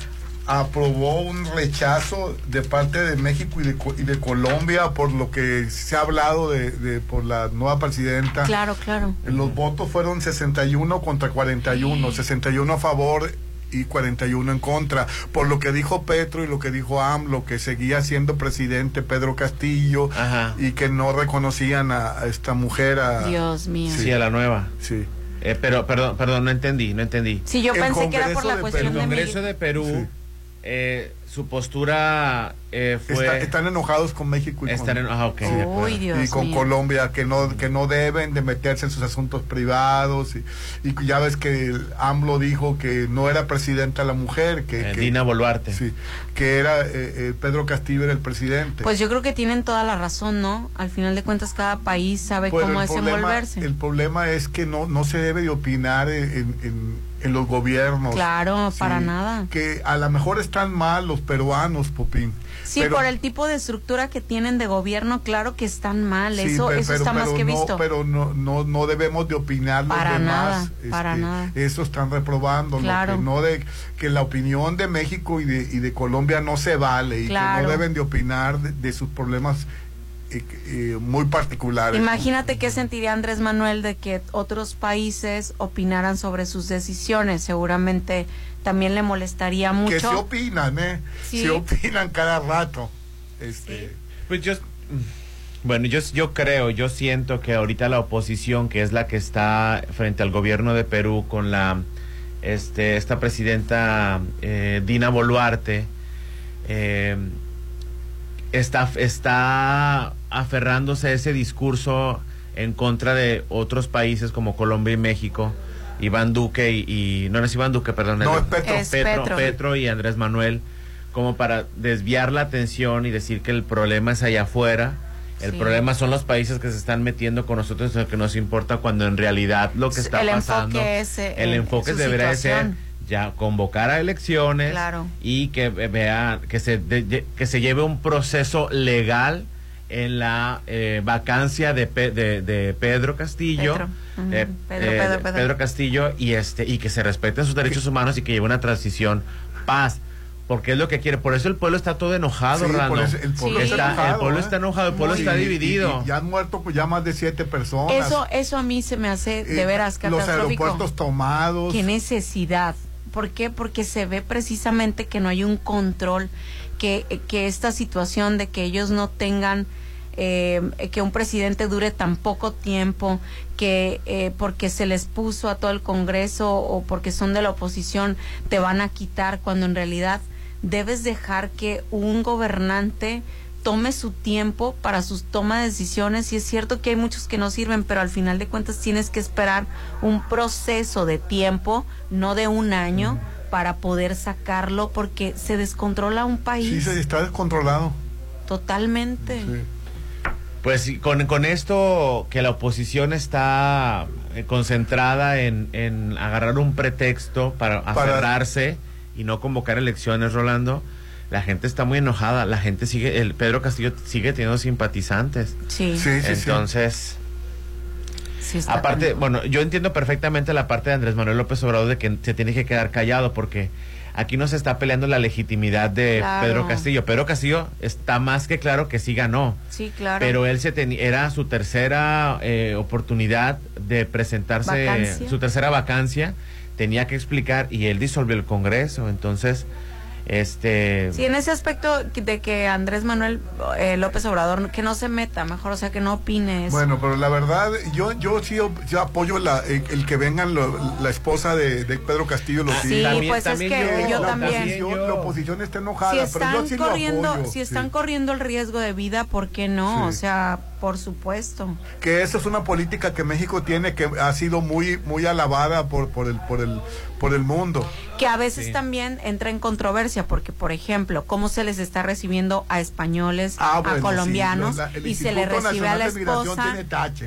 aprobó un rechazo de parte de México y de, Co- y de Colombia por lo que se ha hablado de, de- por la nueva presidenta. Claro, claro. Los votos fueron 61 contra 41, 61 a favor y 41 en contra. Por lo que dijo Petro y lo que dijo AMLO, que seguía siendo presidente Pedro Castillo y que no reconocían a, a esta mujer. A, Dios mío. Sí, a la nueva. Sí. Eh, pero, perdón, perdón, no entendí, no entendí. Sí, yo El pensé que era por Congreso la de cuestión El de Congreso Miguel. de Perú, eh, su postura eh, fue... Está- están enojados con México y Están con, en- ah, Dios y con mío. Colombia que no que no deben de meterse en sus asuntos privados y, y ya ves que el AMLO dijo que no era presidenta la mujer que, Eh, que- Dina Boluarte. sí, que era eh, eh, Pedro Castillo era el presidente Pues yo creo que tienen toda la razón, ¿no? Al final de cuentas cada país sabe Pero cómo el problema, desenvolverse. el problema es que no no se debe de opinar en, en- en los gobiernos Claro, Sí, para nada. que a lo mejor están mal los peruanos Popín Sí, pero- por el tipo de estructura que tienen de gobierno, claro que están mal. Sí, eso pe- eso está más pero que no, visto. Pero no, no, no debemos de opinar los Para demás. nada, para este, nada. Eso están reprobando. Claro. Que, no de, que la opinión de México y de, y de Colombia no se vale y que Claro. no deben de opinar de, de sus problemas eh, eh, muy particulares. Imagínate qué sentiría Andrés Manuel de que otros países opinaran sobre sus decisiones. Seguramente también le molestaría mucho. Que se opinan, ¿eh? Sí. Se opinan cada rato. Este, Pues yo, bueno, yo, yo creo, yo siento que ahorita la oposición, que es la que está frente al gobierno de Perú con la, este, esta presidenta eh, Dina Boluarte, eh, está, está aferrándose a ese discurso en contra de otros países como Colombia y México. Iván Duque y, y- no, no es Iván Duque, perdón, No, el- es Petro. Es Petro, Petro. Petro y Andrés Manuel como para desviar la atención y decir que el problema es allá afuera. El Sí. problema son los países que se están metiendo con nosotros en lo que nos importa cuando en realidad lo que está El pasando enfoque es, eh, el en enfoque debería de ser situación. ya convocar a elecciones Claro. y que ve- vea que se de- de- que se lleve un proceso legal en la eh, vacancia de, Pe- de, de Pedro Castillo eh, Pedro, eh, Pedro, Pedro. Castillo y este y que se respeten sus derechos humanos y que lleve una transición paz porque es lo que quiere por eso el pueblo está todo enojado sí, Rando. por eso el pueblo Sí. está, Está- enojado, el pueblo ¿eh? está enojado el pueblo Sí, está y- dividido y- y ya han muerto pues, ya más de siete personas. Eso, eso a mí se me hace de Eh, veras Los catastrófico. aeropuertos tomados. Qué necesidad. ¿Por qué? Porque se ve precisamente que no hay un control, que, esta situación de que ellos no tengan, eh, que un presidente dure tan poco tiempo, que eh, porque se les puso a todo el Congreso o porque son de la oposición te van a quitar, cuando en realidad debes dejar que un gobernante tome su tiempo para sus toma de decisiones. Y es cierto que hay muchos que no sirven, pero al final de cuentas tienes que esperar un proceso de tiempo, no de un año, para poder sacarlo porque se descontrola un Sí, país se está descontrolado. totalmente. Sí. Pues sí, con, con esto que la oposición está eh, concentrada en, en agarrar un pretexto para Para- aferrarse y no convocar elecciones, Rolando, la gente está muy enojada. La gente sigue, el Pedro Castillo sigue teniendo simpatizantes. Sí, Sí, sí, sí. Entonces, sí aparte, bueno, yo entiendo perfectamente la parte de Andrés Manuel López Obrador de que se tiene que quedar callado porque aquí no se está peleando la legitimidad de Claro. Pedro Castillo. Pedro Castillo está más que claro que sí ganó. Sí, claro. Pero él se teni- era su tercera eh, oportunidad de presentarse, Vacancia. su tercera vacancia, tenía que explicar y él disolvió el Congreso. Entonces, este... Sí, en ese aspecto de que Andrés Manuel eh, López Obrador, que no se meta, mejor, o sea, que no opine eso. Bueno, pero la verdad, yo yo sí yo apoyo la, el, el que vengan lo- la esposa de, de Pedro Castillo, los Ah, Sí, hijos. pues es que yo la también. Oposición, la oposición está enojada, si pero están yo sí lo corriendo, apoyo. si sí. están corriendo el riesgo de vida, ¿por qué no? Sí. O sea, por supuesto. que esa es una política que México tiene que ha sido muy muy alabada por por el por el por el mundo. Que a veces Sí. también entra en controversia, porque, por ejemplo, cómo se les está recibiendo a españoles, Ah, a bueno, colombianos, sí, la- el y se le recibe a la esposa.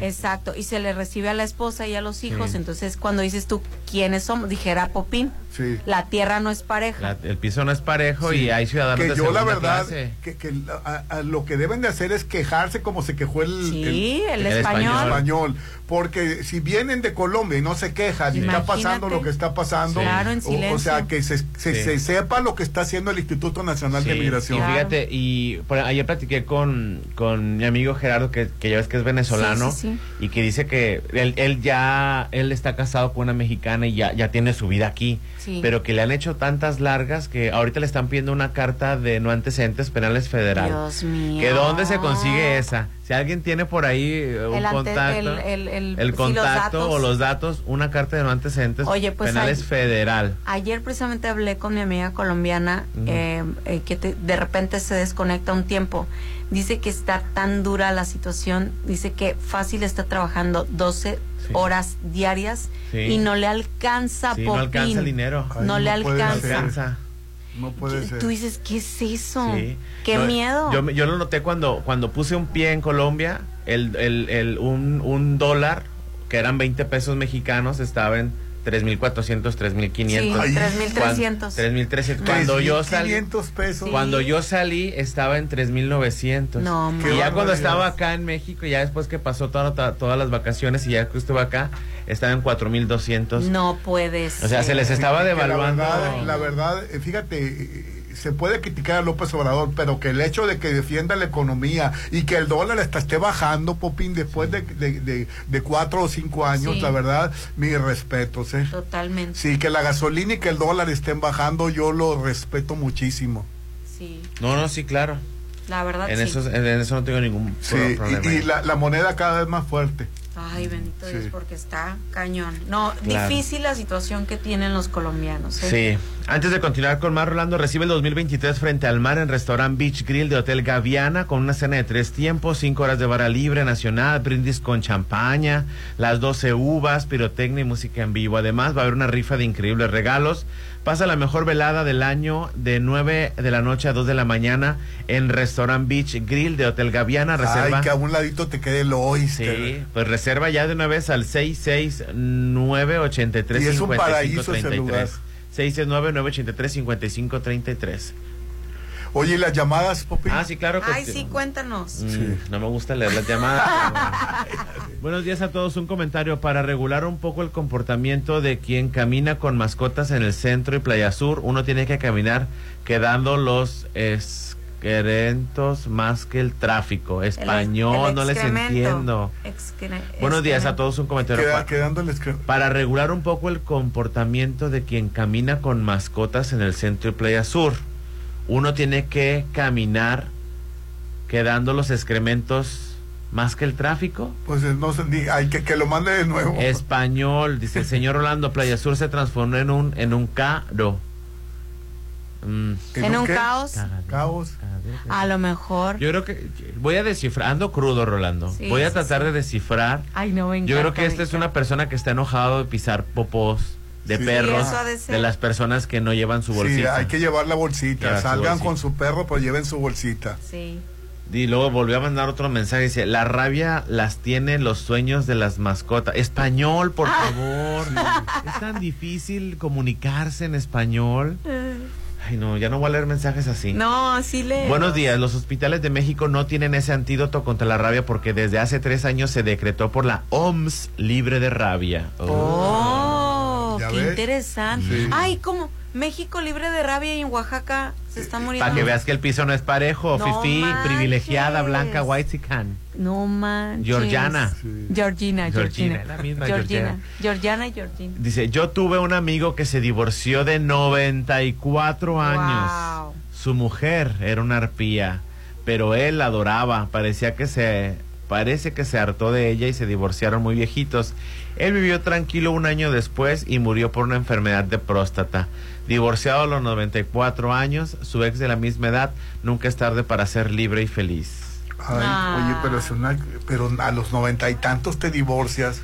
Exacto, y se le recibe a la esposa y a los hijos. Sí. Entonces, cuando dices tú, ¿quiénes somos? Dijera Popín, Sí. la tierra no es pareja. la- el piso no es parejo Sí. y hay ciudadanos que de yo la verdad clase. que, que a- a lo que deben de hacer es quejarse como se quejó el, Sí, el el español. español porque si vienen de Colombia y no se quejan y está pasando lo que está pasando Claro, en o- sea que se, se- Sí. se sepa lo que está haciendo el Instituto Nacional de Migración Y fíjate, y por- ayer platiqué con, con mi amigo Gerardo, que, que ya ves que es venezolano, Sí, sí, y que dice que él, él ya, él está casado con una mexicana mexicana y ya, ya tiene su vida aquí. Sí. Pero que le han hecho tantas largas que ahorita le están pidiendo una carta de no antecedentes penales federal. Dios mío. ¿Que dónde se consigue esa? Si alguien tiene por ahí eh, un El ante- contacto, el- los contacto o los datos, una carta de no antecedentes Oye, pues, penales federal. Ayer precisamente hablé con mi amiga colombiana eh, eh, que te- de repente se desconecta un tiempo. Dice que está tan dura la situación, dice que fácil está trabajando 12 horas diarias Sí. y no le alcanza, Sí, no alcanza Popín. el dinero. No le alcanza. No puede ser. Tú dices, ¿qué es eso? Sí. ¡Qué No, miedo! Yo, me- yo lo noté cuando, cuando puse un pie en Colombia, el, el, el- un, un dólar, que eran 20 pesos mexicanos, estaba en 3.400, 3.500. Sí, Cuan- 3.300. 3.300. Cuando yo salí... 500 pesos. Cuando yo salí estaba en 3.900. No, y ya cuando estaba acá en México, ya después que pasó toda- toda- todas las vacaciones y ya que estuve acá, estaba en 4.200. No puedes. O sea, se les estaba devaluando. La verdad, la verdad, eh, fíjate, eh, se puede criticar a López Obrador, pero que el hecho de que defienda la economía y que el dólar hasta esté bajando, Popín, después de, de, de- de cuatro o cinco años, Sí. la verdad, mis respetos. ¿eh? Totalmente. Sí, que la gasolina y que el dólar estén bajando, yo lo respeto muchísimo. Sí, No, no, sí, claro. la verdad En, sí. eso, en eso no tengo ningún Sí, pro- y- problema. y, la, la moneda cada vez más fuerte. Ay, bendito Dios, Sí. porque está cañón. No, Claro. difícil la situación que tienen los colombianos. ¿eh? Sí. Antes de continuar con más, Rolando recibe el 2023 frente al mar en Restaurant Beach Grill de Hotel Gaviana con una cena de tres tiempos, cinco horas de vara libre nacional, brindis con champaña, las 12 uvas, pirotecnia y música en vivo. Además, va a haber una rifa de increíbles regalos. Pasa la mejor velada del año de 9 de la noche a 2 de la mañana en Restaurant Beach Grill de Hotel Gaviana. Reserva. Ay, que a un ladito te quede el oyster. Sí, pues reserva ya de una vez al 669-83-5533. Y es un paraíso ese lugar. 669-983-5533. Oye, ¿y las llamadas, Popín? Ah, sí, claro. Ay, que- sí, cuéntanos. Mm, No me gusta leer las llamadas. Buenos días a todos. Un comentario para regular un poco el comportamiento de quien camina con mascotas en el centro y Playa Sur. Uno tiene que caminar quedando los excrementos más que el tráfico. Español, el no les entiendo. Excre- Buenos días a todos. Un comentario. Queda- quedando el para regular un poco el comportamiento de quien camina con mascotas en el centro y Playa Sur. Uno tiene que caminar quedando los excrementos más que el tráfico. Pues no sé, ni- hay que que lo mande de nuevo. Español, dice el señor Rolando, Playa Sur se transformó en un en un caro. Mm. ¿En un qué? caos? Caos. A lo mejor. Yo creo que voy a descifrar, ando crudo, Rolando. Sí, voy a sí, tratar de descifrar. Ay, no, me Yo creo que esta es una persona que está enojado de pisar popós de Sí. perros, Sí, de las personas que no llevan su Sí, bolsita. hay que llevar la bolsita. Llevar su Salgan bolsita. con su perro, pero lleven su bolsita. Sí. Y luego volvió a mandar otro mensaje. Dice, la rabia las tiene los sueños de las mascotas. Español, por favor. Es tan difícil comunicarse en español. Ay, no, ya no voy a leer mensajes así. No, sí le. Buenos días. Los hospitales de México no tienen ese antídoto contra la rabia porque desde hace tres años se decretó por la OMS libre de rabia. Oh, Qué ves. interesante. Sí. Ay, ¿cómo? México libre de rabia y en Oaxaca se está muriendo. Para que veas que el piso no es parejo. No Fifi, privilegiada, blanca, white No manches. Georgiana. Georgina, Georgina, Georgina. es la misma, Georgina. Georgiana y Georgina. Dice, yo tuve un amigo que se divorció de 94 años. Wow. Su mujer era una arpía, pero él la adoraba. Parecía que se, parece que se hartó de ella y se divorciaron muy viejitos. Él vivió tranquilo un año después y murió por una enfermedad de próstata. Divorciado a los 94 años, su ex de la misma edad, nunca es tarde para ser libre y feliz. Ay. Oye, pero, es una- pero a los noventa y tantos te divorcias.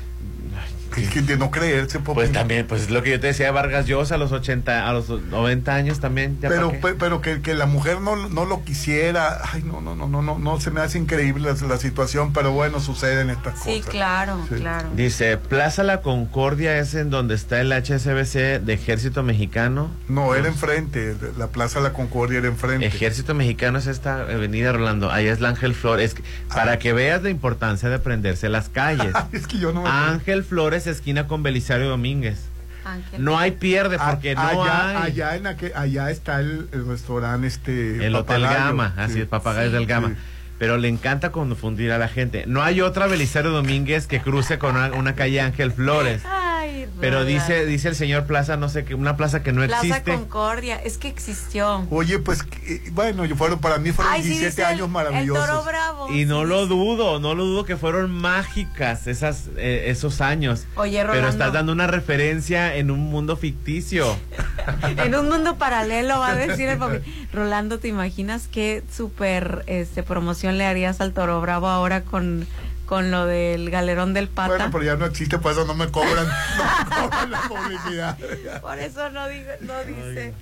Que de no creerse. Pues también, pues es lo que yo te decía de Vargas Llosa a los 80, a los 90 años también. ¿ya pero pe- pero que, que la mujer no, no lo quisiera ay no no no no no no se me hace increíble la, la situación pero bueno suceden estas Sí, cosas claro, Sí. claro. Dice, Plaza La Concordia es en donde está el HSBC de Ejército Mexicano. no era enfrente la plaza La Concordia era enfrente Ejército Mexicano es esta avenida Rolando. Allá es la Ángel Flores. Es que- para que veas la importancia de aprenderse las calles. es que yo no me Ángel Flores, esquina con Belisario Domínguez. Ángel. No hay pierde porque A- no allá, hay. allá en aquel- allá está el, el restaurante este el Hotel. Gama, así Sí. es, Papagayo del Gama. Sí. Pero le encanta confundir a la gente. No hay otra Belisario Domínguez que cruce con una, una calle Ángel Flores. Ay, Pero ¿verdad? dice dice el señor Plaza, no sé qué, una plaza que no Plaza existe. Concordia, es que existió. Oye, pues, que- bueno, yo fueron, para mí fueron Ay, sí, 17 dice el- años maravillosos. El toro bravo. Y no lo dudo, no lo dudo que fueron mágicas esas eh, esos años. Oye, Pero Rolando. estás dando una referencia en un mundo ficticio. En un mundo paralelo va a decir el papi. Rolando, ¿te imaginas qué super este promoción le harías al Toro Bravo ahora con, con lo del galerón del pata? Bueno, pero ya no existe, por eso no me cobran, no me cobran la publicidad. Por eso no digo, no dice.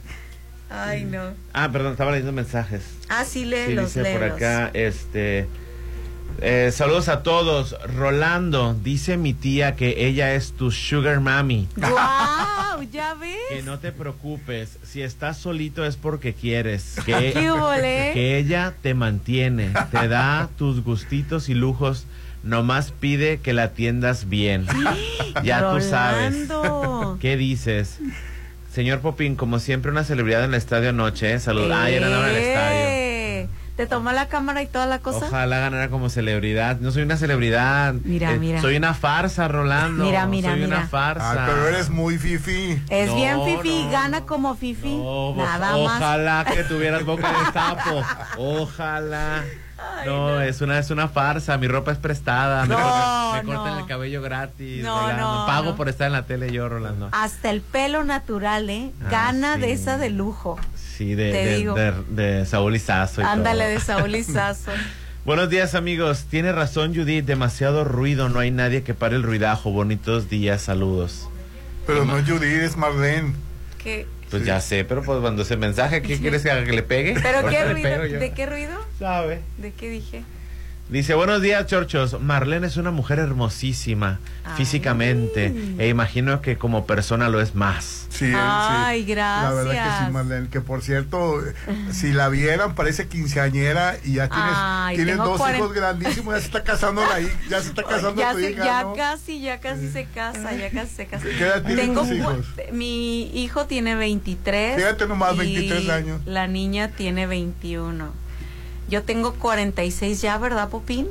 Ay, no. Ah, perdón, estaba leyendo mensajes. Ah, sí, lee Sí, por léelos. acá, este... eh, saludos a todos. Rolando, dice mi tía que ella es tu sugar mami. ¡Guau! ¿Ya ves? Que no te preocupes, si estás solito es porque quieres. Que, ¿Qué que ella te mantiene, te da tus gustitos y lujos. Nomás pide que la atiendas bien. ya tú sabes. Rolando. ¿Qué dices? Señor Popín, como siempre, una celebridad en el estadio anoche. ¿eh? Salud. Ah, ya andaba en el estadio. ¿Te tomó la cámara y toda la cosa? Ojalá ganara como celebridad. No soy una celebridad. Mira, Eh, mira. Soy una farsa, Rolando. Mira, mira, Soy mira. una farsa. Ah, pero eres muy fifi. Es No, bien fifi, no, gana como fifi. No, Nada más. ojalá que tuvieras boca de sapo. Ojalá. No, es una es una farsa. Mi ropa es prestada. Me, cortan, me cortan no. el cabello gratis. No, Pago no. por estar en la tele yo, Rolando. Hasta el pelo natural, ¿eh? Ah, Gana sí. de esa de lujo. Sí, de, Te de, digo. de- de Saúl Izazo y Ándale todo. de Saúl Izazo. Buenos días amigos, tiene razón Judith, demasiado ruido, no hay nadie que pare el ruidajo, bonitos días, saludos. Pero no es Judith, es Marlene. ¿Qué? Pues ya sé, pero pues cuando ese mensaje, ¿qué quieres que haga que le pegue? ¿Pero qué ruido? ¿De qué ruido? Sabe. ¿De qué dije? Dice, buenos días, chorchos. Marlene es una mujer hermosísima, físicamente, e imagino que como persona lo es más. Sí, Ay, sí. La verdad que gracias. sí, Marlene. Que por cierto, si la vieran, parece quinceañera y ya tienes, Ay, tienes dos cuaren- hijos grandísimos. Ya se está casando la hi- ya se está casando ya tu se- hija, ya ¿no? casi, ya casi se casa, ya casi se casa. ¿Qué edad tienen Tengo tus cu- hijos? Mi hijo tiene 23. Fíjate nomás, y 23 años. La niña tiene 21. Yo tengo 46 ya, ¿verdad, Popín?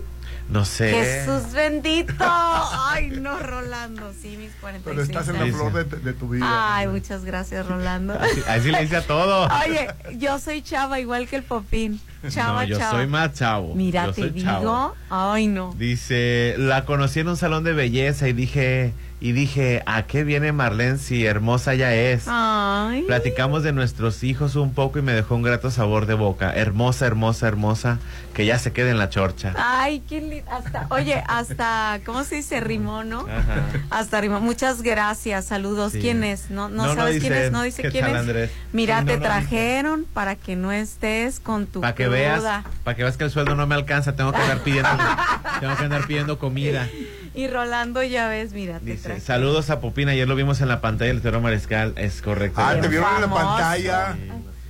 No sé. Jesús bendito. Ay, no, Rolando. Sí, mis 46 Pero estás en la flor de, de tu vida. Ay, muchas gracias, Rolando. Así, así le dice a todo. Oye, yo soy chava igual que el Popín. Chava, no, yo chava. soy más chavo. Mira, Yo te digo. chavo. Ay, no. Dice, la conocí en un salón de belleza y dije, y dije, ¿a qué viene Marlene si hermosa ya es? Ay. Platicamos de nuestros hijos un poco y me dejó un grato sabor de boca. Hermosa, hermosa, hermosa, que ya se quede en la chorcha. Ay, qué lindo. Hasta, oye, hasta, ¿cómo se dice? Rimó, ¿no? Ajá. Hasta rimó. Muchas gracias, saludos. Sí. ¿Quién es? No, no, No, no sabes quién es, no dice ¿qué quién es. Andrés? Mira, Sí, no, te trajeron para que no estés con tu Para que cruda. veas, para que veas que el sueldo no me alcanza, tengo que andar pidiendo, tengo que andar pidiendo comida. Y Rolando, ya ves, mira, te Dice, traje. saludos a Popina, ayer lo vimos en la pantalla del Toro Mariscal, es correcto. Ah, te vieron en la pantalla.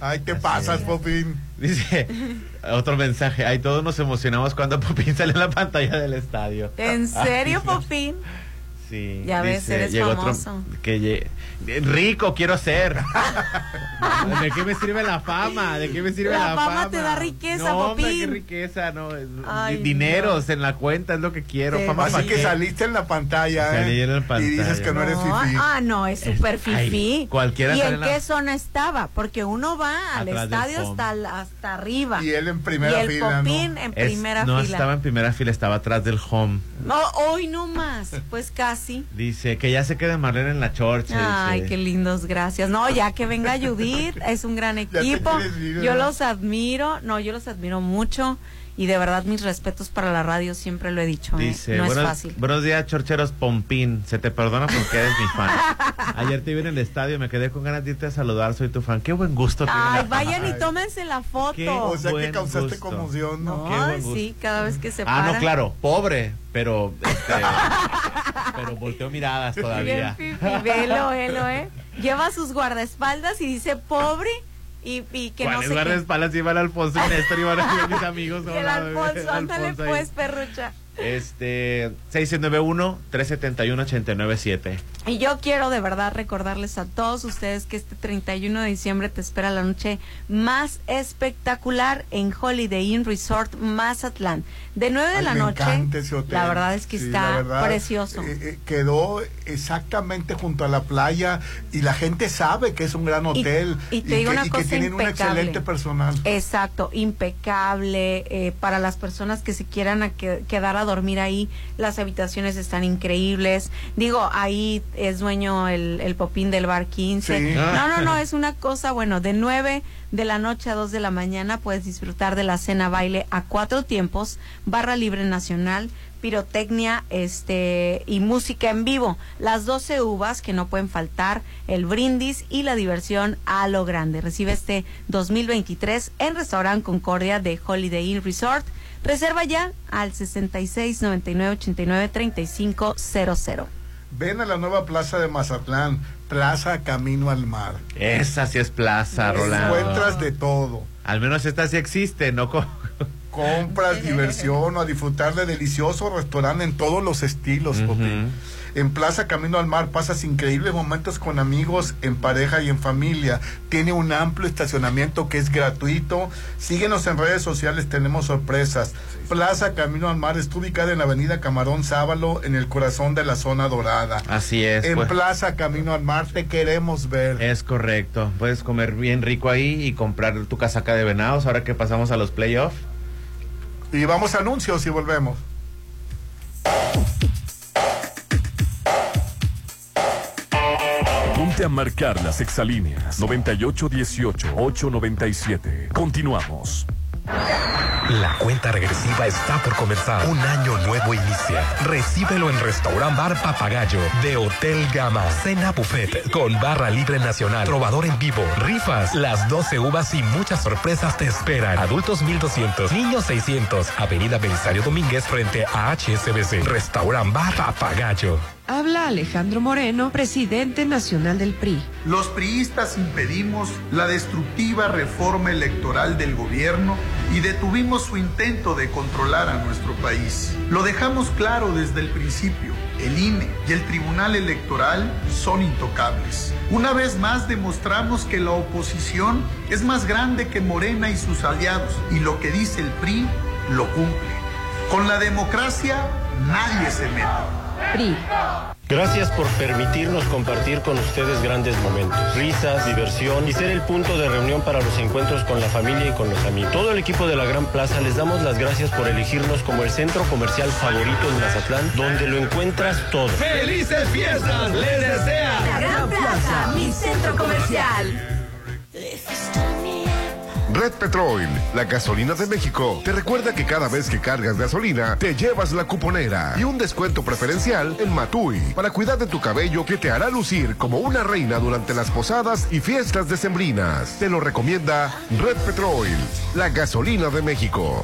Ay, te pasas, Popín. Dice, otro mensaje, ay, todos nos emocionamos cuando Popín sale en la pantalla del estadio. ¿En serio, Popín? Sí. Ya ves, eres llegó otro famoso. que lle- rico quiero ser. ¿De qué me sirve la fama? ¿De qué me sirve La la, fama te da riqueza, no, hombre, Popín. qué riqueza, no. Ay, dineros en la cuenta es lo que quiero. Te Fama Así ¿pa' que saliste en la pantalla, Salí ¿eh? en la Y pantalla. dices que no eres No, fifí. ah, no, es súper ay, fifí. cualquiera ¿Y en la- qué zona estaba? Porque uno va al Atrás estadio hasta, hasta arriba. Y él en primera Y el fila, ¿no? Popín en Es- primera no fila. estaba en primera fila, estaba atrás del home. No, hoy no más. Pues casi. Dice que ya se queda Marlene en la chorcha. Ay, dice. qué lindos, gracias. No, ya que venga Judith, es un gran equipo. ir, Yo los admiro, no, yo los admiro mucho y de verdad mis respetos para la radio, siempre lo he dicho, ¿eh? Dice, no es buenos, fácil. buenos días, chorcheros Pompín. Se te perdona porque eres mi fan. Ayer te vi en el estadio, me quedé con ganas de irte a saludar, soy tu fan. Qué buen gusto Ay, vayan y tómense la foto. Qué O sea que buen causaste gusto. conmoción, ¿no? No, qué buen gusto. sí, cada vez que se Ah, para. no, claro, pobre, pero este, pero volteó miradas Bien todavía. fifi, velo, velo, ¿eh? Lleva sus guardaespaldas y dice pobre y, y que no ¿Cuáles sé qué. guardaespaldas iban Alfonso y Néstor iban a mis amigos? El Alfonso, ándale pues, perrucha. Este, 691 371 897 Y yo quiero de verdad recordarles a todos ustedes que este 31 de diciembre te espera la noche más espectacular en Holiday Inn Resort Mazatlán. De 9 de Ay, la me noche. encanta ese hotel. La verdad es que Sí, está verdad, precioso. eh, eh, quedó exactamente junto a la playa y la gente sabe que es un gran hotel y te digo que, una y que cosa tienen un excelente personal. Exacto, impecable. eh, para las personas que se quieran a que- quedar a dormir ahí, las habitaciones están increíbles. Digo, ahí es dueño el, el popín del bar 15. Sí. No, no, no, es una cosa, bueno, de 9 de la noche a 2 de la mañana puedes disfrutar de la cena baile a cuatro tiempos, barra libre nacional pirotecnia este y música en vivo, las 12 uvas que no pueden faltar, el brindis y la diversión a lo grande. Recibe este 2023 en Restaurant Concordia de Holiday Inn Resort. Reserva ya al 66 99 89 35 00. Ven a la nueva plaza de Mazatlán, Plaza Camino al Mar. Esa sí es plaza, Rolando. Encuentras de todo. Al menos esta sí existe, ¿no? Co- compras, diversión o a disfrutar de delicioso restaurante en todos los estilos. Popi. En Plaza Camino al Mar pasas increíbles momentos con amigos, en pareja y en familia. Tiene un amplio estacionamiento que es gratuito. Síguenos en redes sociales, tenemos sorpresas. Plaza Camino al Mar está ubicada en la avenida Camarón Sábalo, en el corazón de la zona dorada. Así es. En pues. Plaza Camino al Mar te queremos ver. Es correcto. Puedes comer bien rico ahí y comprar tu casaca de venados ahora que pasamos a los playoffs. Y vamos a anuncios y volvemos. Ponte a marcar las exalíneas 9818-897. Continuamos. La cuenta regresiva está por comenzar. Un año nuevo inicia. Recíbelo en Restaurant Bar Papagayo de Hotel Gama. Cena buffet con barra libre nacional. Trovador en vivo. Rifas. Las 12 uvas y muchas sorpresas te esperan. Adultos 1200. Niños 600. Avenida Belisario Domínguez frente a HSBC. Restaurant Bar Papagayo. Habla Alejandro Moreno, presidente nacional del PRI. Los priistas impedimos la destructiva reforma electoral del gobierno y detuvimos su intento de controlar a nuestro país. Lo dejamos claro desde el principio. El INE y el Tribunal Electoral son intocables. Una vez más demostramos que la oposición es más grande que Morena y sus aliados y lo que dice el PRI lo cumple. Con la democracia nadie se mete. PRI. Gracias por permitirnos compartir con ustedes grandes momentos, risas, diversión y ser el punto de reunión para los encuentros con la familia y con los amigos. Todo el equipo de la Gran Plaza les damos las gracias por elegirnos como el centro comercial favorito en Mazatlán, donde lo encuentras todo. ¡Felices fiestas! ¡Les desea! La Gran Plaza, mi centro comercial. Red Petrol, la gasolina de México, te recuerda que cada vez que cargas gasolina, te llevas la cuponera y un descuento preferencial en Matui para cuidar de tu cabello que te hará lucir como una reina durante las posadas y fiestas decembrinas. Te lo recomienda Red Petrol, la gasolina de México.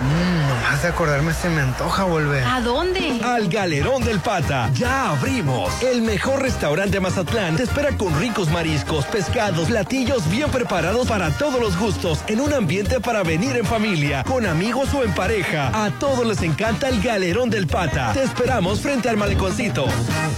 Mm, nomás de acordarme se me antoja volver. ¿A dónde? Al Galerón del Pata. Ya abrimos. El mejor restaurante de Mazatlán te espera con ricos mariscos, pescados, platillos bien preparados para todos los gustos, en un ambiente para venir en familia, con amigos o en pareja. A todos les encanta el Galerón del Pata. Te esperamos frente al maleconcito.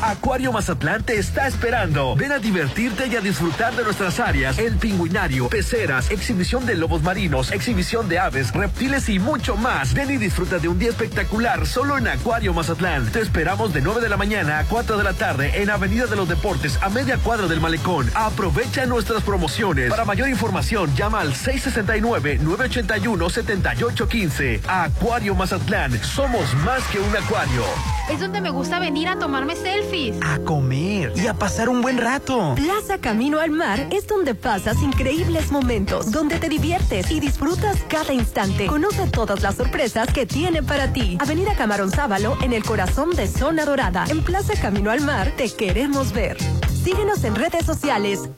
Acuario Mazatlán te está esperando. Ven a divertirte y a disfrutar de nuestras áreas. El pingüinario, peceras, exhibición de lobos marinos, exhibición de aves, reptiles y mucho más. Ven y disfruta de un día espectacular solo en Acuario Mazatlán. Te esperamos de 9 de la mañana a 4 de la tarde en Avenida de los Deportes a media cuadra del malecón. Aprovecha nuestras promociones. Para mayor información llama al 669-981-7815. Acuario Mazatlán. Somos más que un acuario. Es donde me gusta venir a tomarme selfies. A comer y a pasar un buen rato. Plaza Camino al Mar es donde pasas increíbles momentos, donde te diviertes y disfrutas cada instante. Conoce todas las sorpresas que tiene para ti. Avenida Camarón Sábalo, en el corazón de Zona Dorada. En Plaza Camino al Mar, te queremos ver. Síguenos en redes sociales.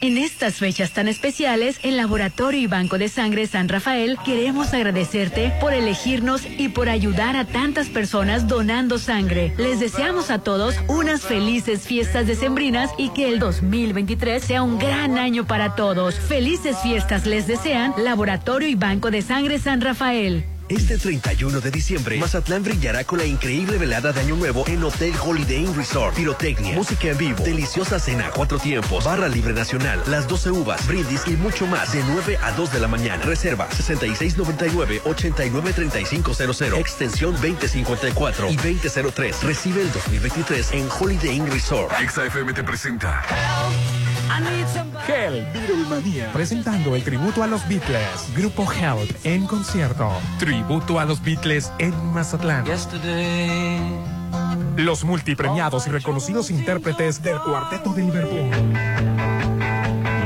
En estas fechas tan especiales, el Laboratorio y Banco de Sangre San Rafael queremos agradecerte por elegirnos y por ayudar a tantas personas donando sangre. Les deseamos a todos unas felices fiestas decembrinas y que el 2023 sea un gran año para todos. Felices fiestas les desean Laboratorio y Banco de Sangre San Rafael. Este 31 de diciembre, Mazatlán brillará con la increíble velada de Año Nuevo en Hotel Holiday Inn Resort. Pirotecnia, música en vivo, deliciosa cena a cuatro tiempos, barra libre nacional, las 12 uvas, brindis y mucho más de 9 a 2 de la mañana. Reserva 6699-893500, extensión 2054 y 2003. Recibe el 2023 en Holiday Inn Resort. XFM te presenta. Help, Beatlemania. Presentando el tributo a los Beatles. Grupo Help en concierto. Tributo a los Beatles en Mazatlán. Los multipremiados y reconocidos intérpretes del Cuarteto de Liverpool.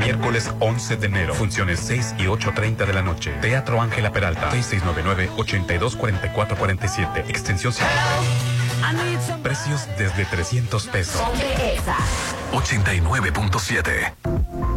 Miércoles 11 de enero, funciones 6 y 8.30 de la noche. Teatro Ángela Peralta, 6699-824447, extensión 53. Precios desde 300 pesos. 89.7.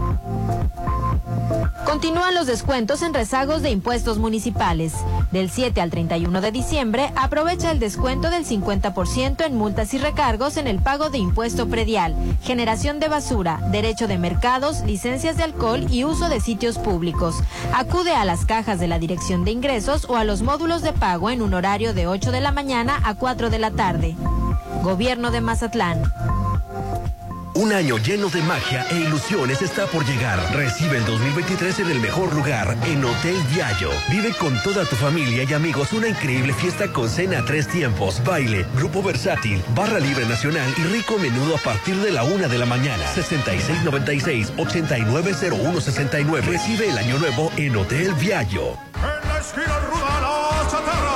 Continúan los descuentos en rezagos de impuestos municipales. Del 7 al 31 de diciembre, aprovecha el descuento del 50% en multas y recargos en el pago de impuesto predial, generación de basura, derecho de mercados, licencias de alcohol y uso de sitios públicos. Acude a las cajas de la Dirección de Ingresos o a los módulos de pago en un horario de 8 de la mañana a 4 de la tarde. Gobierno de Mazatlán. Un año lleno de magia e ilusiones está por llegar. Recibe el 2023 en el mejor lugar, en Hotel Viallo. Vive con toda tu familia y amigos una increíble fiesta con cena a tres tiempos, baile, grupo versátil, barra libre nacional y rico menudo a partir de la una de la mañana. 6696-890169. Recibe el año nuevo en Hotel Viallo. En la esquina ruda, las chatarras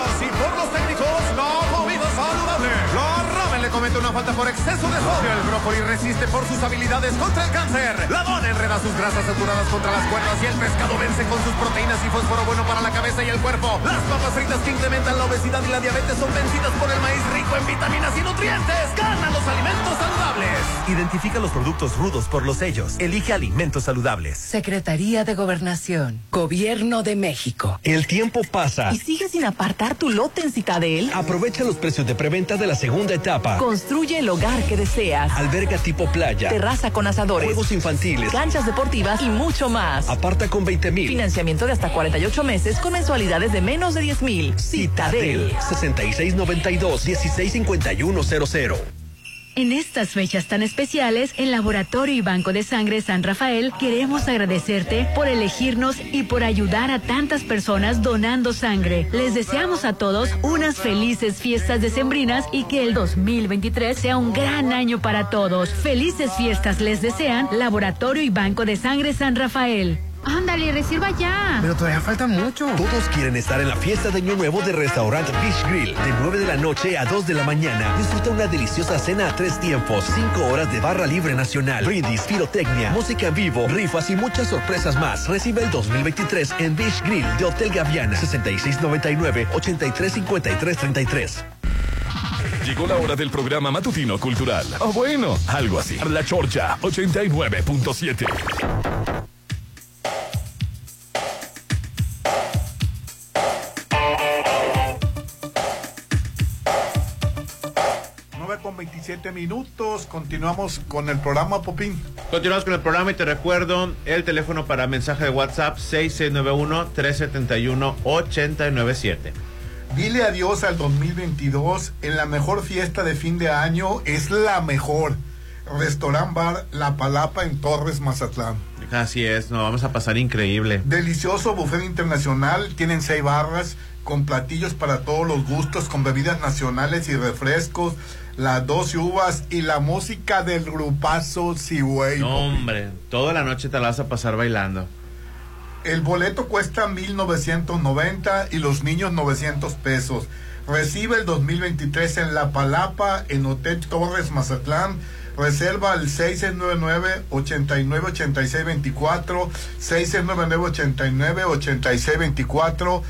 comete una falta por exceso de sodio. El brócoli resiste por sus habilidades contra el cáncer. La dona enreda sus grasas saturadas contra las cuerdas y el pescado vence con sus proteínas y fósforo bueno para la cabeza y el cuerpo. Las papas fritas que incrementan la obesidad y la diabetes son vencidas por el maíz rico en vitaminas y nutrientes. Gana los alimentos saludables. Identifica los productos rudos por los sellos. Elige alimentos saludables. Secretaría de Gobernación. Gobierno de México. El tiempo pasa. ¿Y sigues sin apartar tu lote en Citadel? Aprovecha los precios de preventa de la segunda etapa. Construye el hogar que deseas. Alberga tipo playa. Terraza con asadores. Juegos infantiles. Canchas deportivas y mucho más. Aparta con 20 mil. Financiamiento de hasta 48 meses con mensualidades de menos de 10 mil. Citadel. 6692-165100. En estas fechas tan especiales, en Laboratorio y Banco de Sangre San Rafael queremos agradecerte por elegirnos y por ayudar a tantas personas donando sangre. Les deseamos a todos unas felices fiestas decembrinas y que el 2023 sea un gran año para todos. Felices fiestas les desean Laboratorio y Banco de Sangre San Rafael. Ándale, reserva ya. Pero todavía falta mucho. Todos quieren estar en la fiesta de Año Nuevo de Restaurante Beach Grill. De 9 de la noche a 2 de la mañana. Disfruta una deliciosa cena a tres tiempos. 5 horas de barra libre nacional. Brindis, pirotecnia, música en vivo, rifas y muchas sorpresas más. Recibe el 2023 en Beach Grill de Hotel Gaviana. 6699-835333. Llegó la hora del programa matutino cultural. O bueno, algo así. La Chorcha 89.7. con 27 minutos. Continuamos con el programa, Popín. Continuamos con el programa y te recuerdo el teléfono para mensaje de WhatsApp 6691-371-897. Dile adiós al 2022 en la mejor fiesta de fin de año. Es la mejor. Restaurant Bar La Palapa en Torres, Mazatlán. Así es, nos vamos a pasar increíble. Delicioso buffet internacional. Tienen seis barras con platillos para todos los gustos, con bebidas nacionales y refrescos las 12 uvas y la música del grupazo Siway. No, hombre, toda la noche te la vas a pasar bailando. El boleto cuesta 1990 y los niños 900 pesos. Recibe el 2023 en La Palapa, en Hotel Torres, Mazatlán. Reserva al 699-898624, 699-898624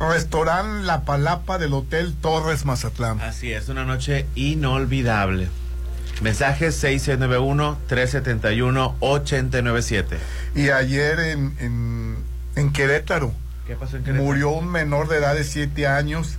Restaurante La Palapa del Hotel Torres Mazatlán. Así es, una noche inolvidable. Mensaje 691-371-897. Y ayer en, en, en, Querétaro, ¿Qué pasó en Querétaro? Murió un menor de edad de 7 años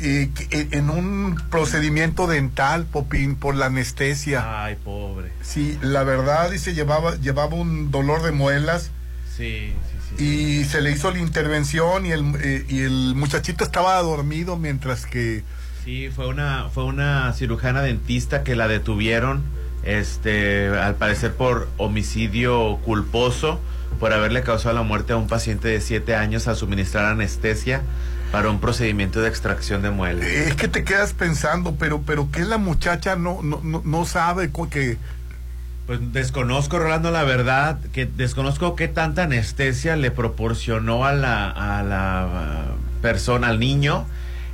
y, en un procedimiento dental, Popín, por la anestesia. Ay, pobre. Sí, la verdad, dice, llevaba, llevaba un dolor de muelas. Sí, sí, sí. Y se le hizo la intervención y el, eh, y el muchachito estaba dormido mientras que... Sí, fue una, fue una cirujana dentista que la detuvieron, este, al parecer por homicidio culposo, por haberle causado la muerte a un paciente de 7 años al suministrar anestesia para un procedimiento de extracción de muelas. Es que te quedas pensando, pero, pero que la muchacha no, no, no, no sabe que... Pues desconozco, Rolando, la verdad, que desconozco qué tanta anestesia le proporcionó a la, a la ah, persona, al niño,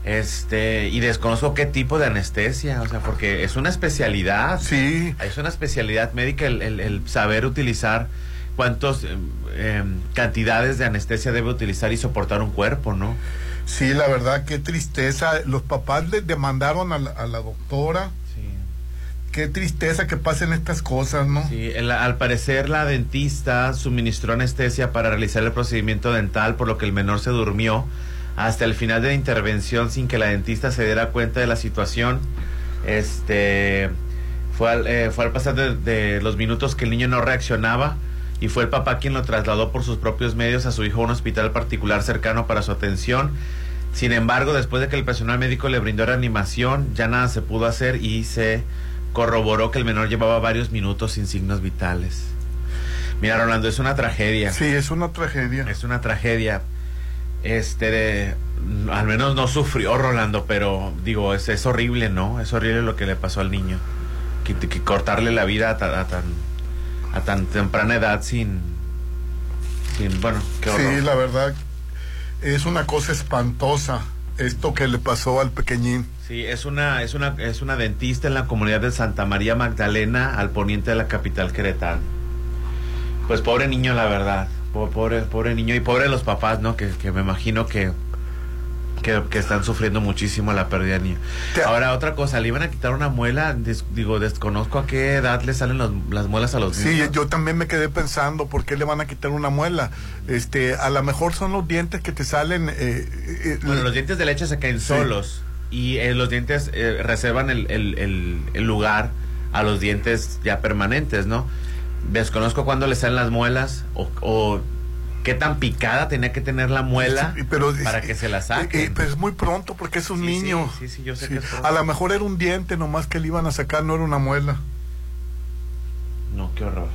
este, y desconozco qué tipo de anestesia, o sea, porque es una especialidad. Sí. Es una especialidad médica el, el- el saber utilizar cuántas cantidades de anestesia debe utilizar y soportar un cuerpo, ¿no? Sí, la verdad, qué tristeza. Los papás le demandaron a la, a la doctora. Qué tristeza que pasen estas cosas, ¿no? Sí, al parecer la dentista suministró anestesia para realizar el procedimiento dental, por lo que el menor se durmió hasta el final de la intervención sin que la dentista se diera cuenta de la situación. Este fue al, eh, fue al pasar de, de los minutos que el niño no reaccionaba y fue el papá quien lo trasladó por sus propios medios a su hijo a un hospital particular cercano para su atención. Sin embargo, después de que el personal médico le brindó reanimación, ya nada se pudo hacer y se corroboró que el menor llevaba varios minutos sin signos vitales. Mira, Rolando, es una tragedia. Sí, es una tragedia. Es una tragedia. Este, de- al menos no sufrió Rolando, pero digo, es, es horrible, ¿no? Es horrible lo que le pasó al niño. Que, que cortarle la vida a, ta- a tan, a tan temprana edad sin, sin bueno, qué horror. Sí, la verdad, es una cosa espantosa esto que le pasó al pequeñín. Sí, es una, es una, es una dentista en la comunidad de Santa María Magdalena, al poniente de la capital queretana. Pues pobre niño, la verdad. Po- Pobre, pobre niño y pobre los papás, ¿no? Que, que me imagino que, que, que están sufriendo muchísimo la pérdida del niño. Ahora, otra cosa, le iban a quitar una muela, des- digo, desconozco a qué edad le salen los- las muelas a los Sí, niños. yo también me quedé pensando, ¿por qué le van a quitar una muela? Este, a lo mejor son los dientes que te salen... eh, eh, Bueno, los dientes de leche se caen Sí. solos y eh, los dientes eh, reservan el, el- el- el lugar a los dientes ya permanentes, ¿no? Desconozco cuándo le salen las muelas o, o qué tan picada tenía que tener la muela Sí, pero para que se la eh, saquen. eh, pero es muy pronto porque es un Sí, niño. sí, sí, yo sé que es. A lo mejor era un diente nomás que le iban a sacar, no era una muela. No, qué horror.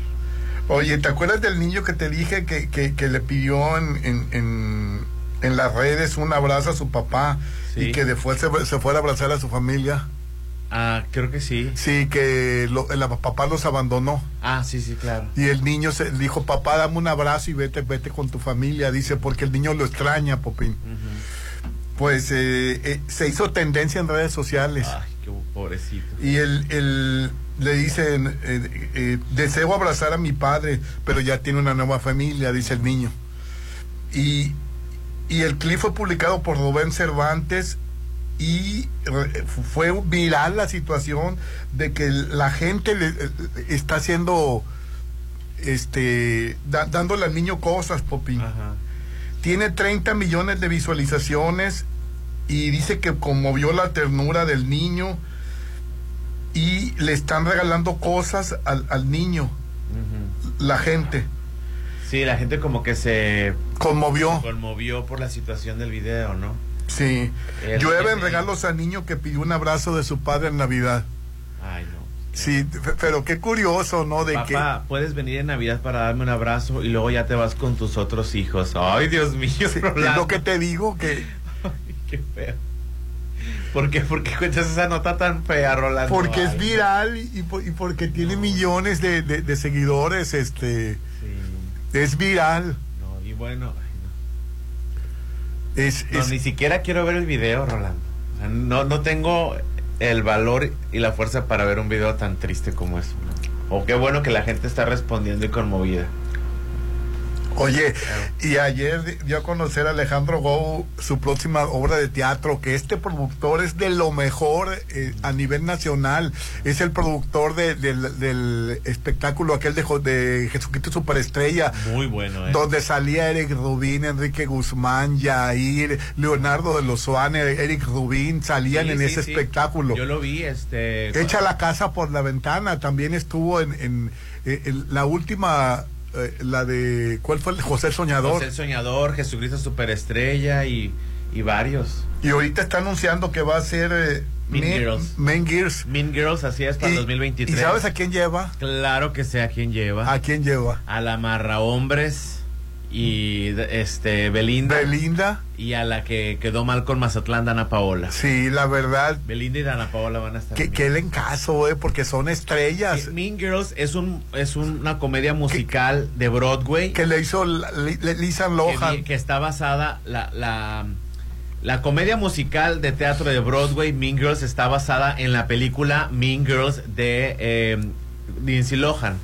Oye, ¿te acuerdas del niño que te dije que, que, que le pidió en, en, en, en las redes un abrazo a su papá Sí. y que después se, se fuera a abrazar a su familia? Ah, creo que sí. Sí, que lo- el papá los abandonó. Ah, sí, sí, claro. Y el niño se dijo, papá, dame un abrazo y vete, vete con tu familia. Dice, porque el niño lo extraña, Popín. Pues eh, eh, se hizo tendencia en redes sociales. Ay, qué pobrecito. Y él, él le dice, eh, eh, deseo abrazar a mi padre, pero ya tiene una nueva familia, dice el niño. Y, y el clip fue publicado por Rubén Cervantes y re- fue viral la situación de que la gente le, eh, está haciendo, este, da- dándole al niño cosas, Popín. Tiene 30 millones de visualizaciones y dice que conmovió la ternura del niño y le están regalando cosas al, al niño, la gente. Sí, la gente como que se Conmovió. conmovió por la situación del video, ¿no? Sí. El- Llueven regalos al niño que pidió un abrazo de su padre en Navidad. Ay, no. Sí, pero qué curioso, ¿no? De que Papá, puedes venir en Navidad para darme un abrazo y luego ya te vas con tus otros hijos. Ay, Dios mío, es Rolando. lo que te digo, que Qué feo. ¿Por qué? ¿Por qué cuentas esa nota tan fea, Rolando? porque es Ay, viral y, y porque tiene millones de, de- de seguidores, este, es viral. no, y bueno, Es, no, es- ni siquiera quiero ver el video, Rolando. O sea, no, no tengo el valor y la fuerza para ver un video tan triste como eso. ¿no? O qué bueno que la gente está respondiendo y conmovida. Oye, y ayer di- dio a conocer a Alejandro Gou su próxima obra de teatro, que este productor es de lo mejor eh, a nivel nacional. Es el productor de- del, del espectáculo aquel de, de Jesucristo Superestrella. Muy bueno, ¿eh? Donde salía Eric Rubín, Enrique Guzmán, Yair, Leonardo de los Suárez, Eric Rubín, salían Sí, en sí, ese sí. espectáculo. Yo lo vi, este... Echa la casa por la ventana, también estuvo en, en, en la última eh, la de, ¿cuál fue el José el Soñador? José el Soñador, Jesucristo Superestrella y, y varios. Y ahorita está anunciando que va a ser eh, Mean Me- Girls. Mean Girls. Mean Girls, así es, para Y- el 2023. ¿Y sabes a quién lleva? Claro que sé a quién lleva. ¿A quién lleva? A la Marra Hombres y este Belinda. Belinda. Y a la que quedó mal con Mazatlán, Dana Paola. Sí, la verdad, Belinda y Dana Paola van a estar. que, que en caso, eh, porque son estrellas. Mean Girls es un es una comedia musical de Broadway Que le hizo la- Lisa Lohan. que está basada la, la la comedia musical de teatro de Broadway Mean Girls está basada en la película Mean Girls de eh, Lindsay Lohan.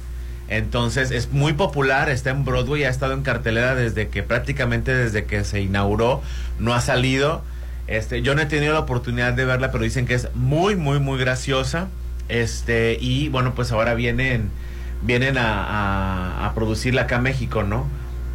Entonces es muy popular, está en Broadway, ha estado en cartelera desde que prácticamente desde que se inauguró, no ha salido. Este, yo no he tenido la oportunidad de verla, pero dicen que es muy, muy, muy graciosa. Este, y bueno, pues ahora vienen, vienen a, producirla acá México, ¿no?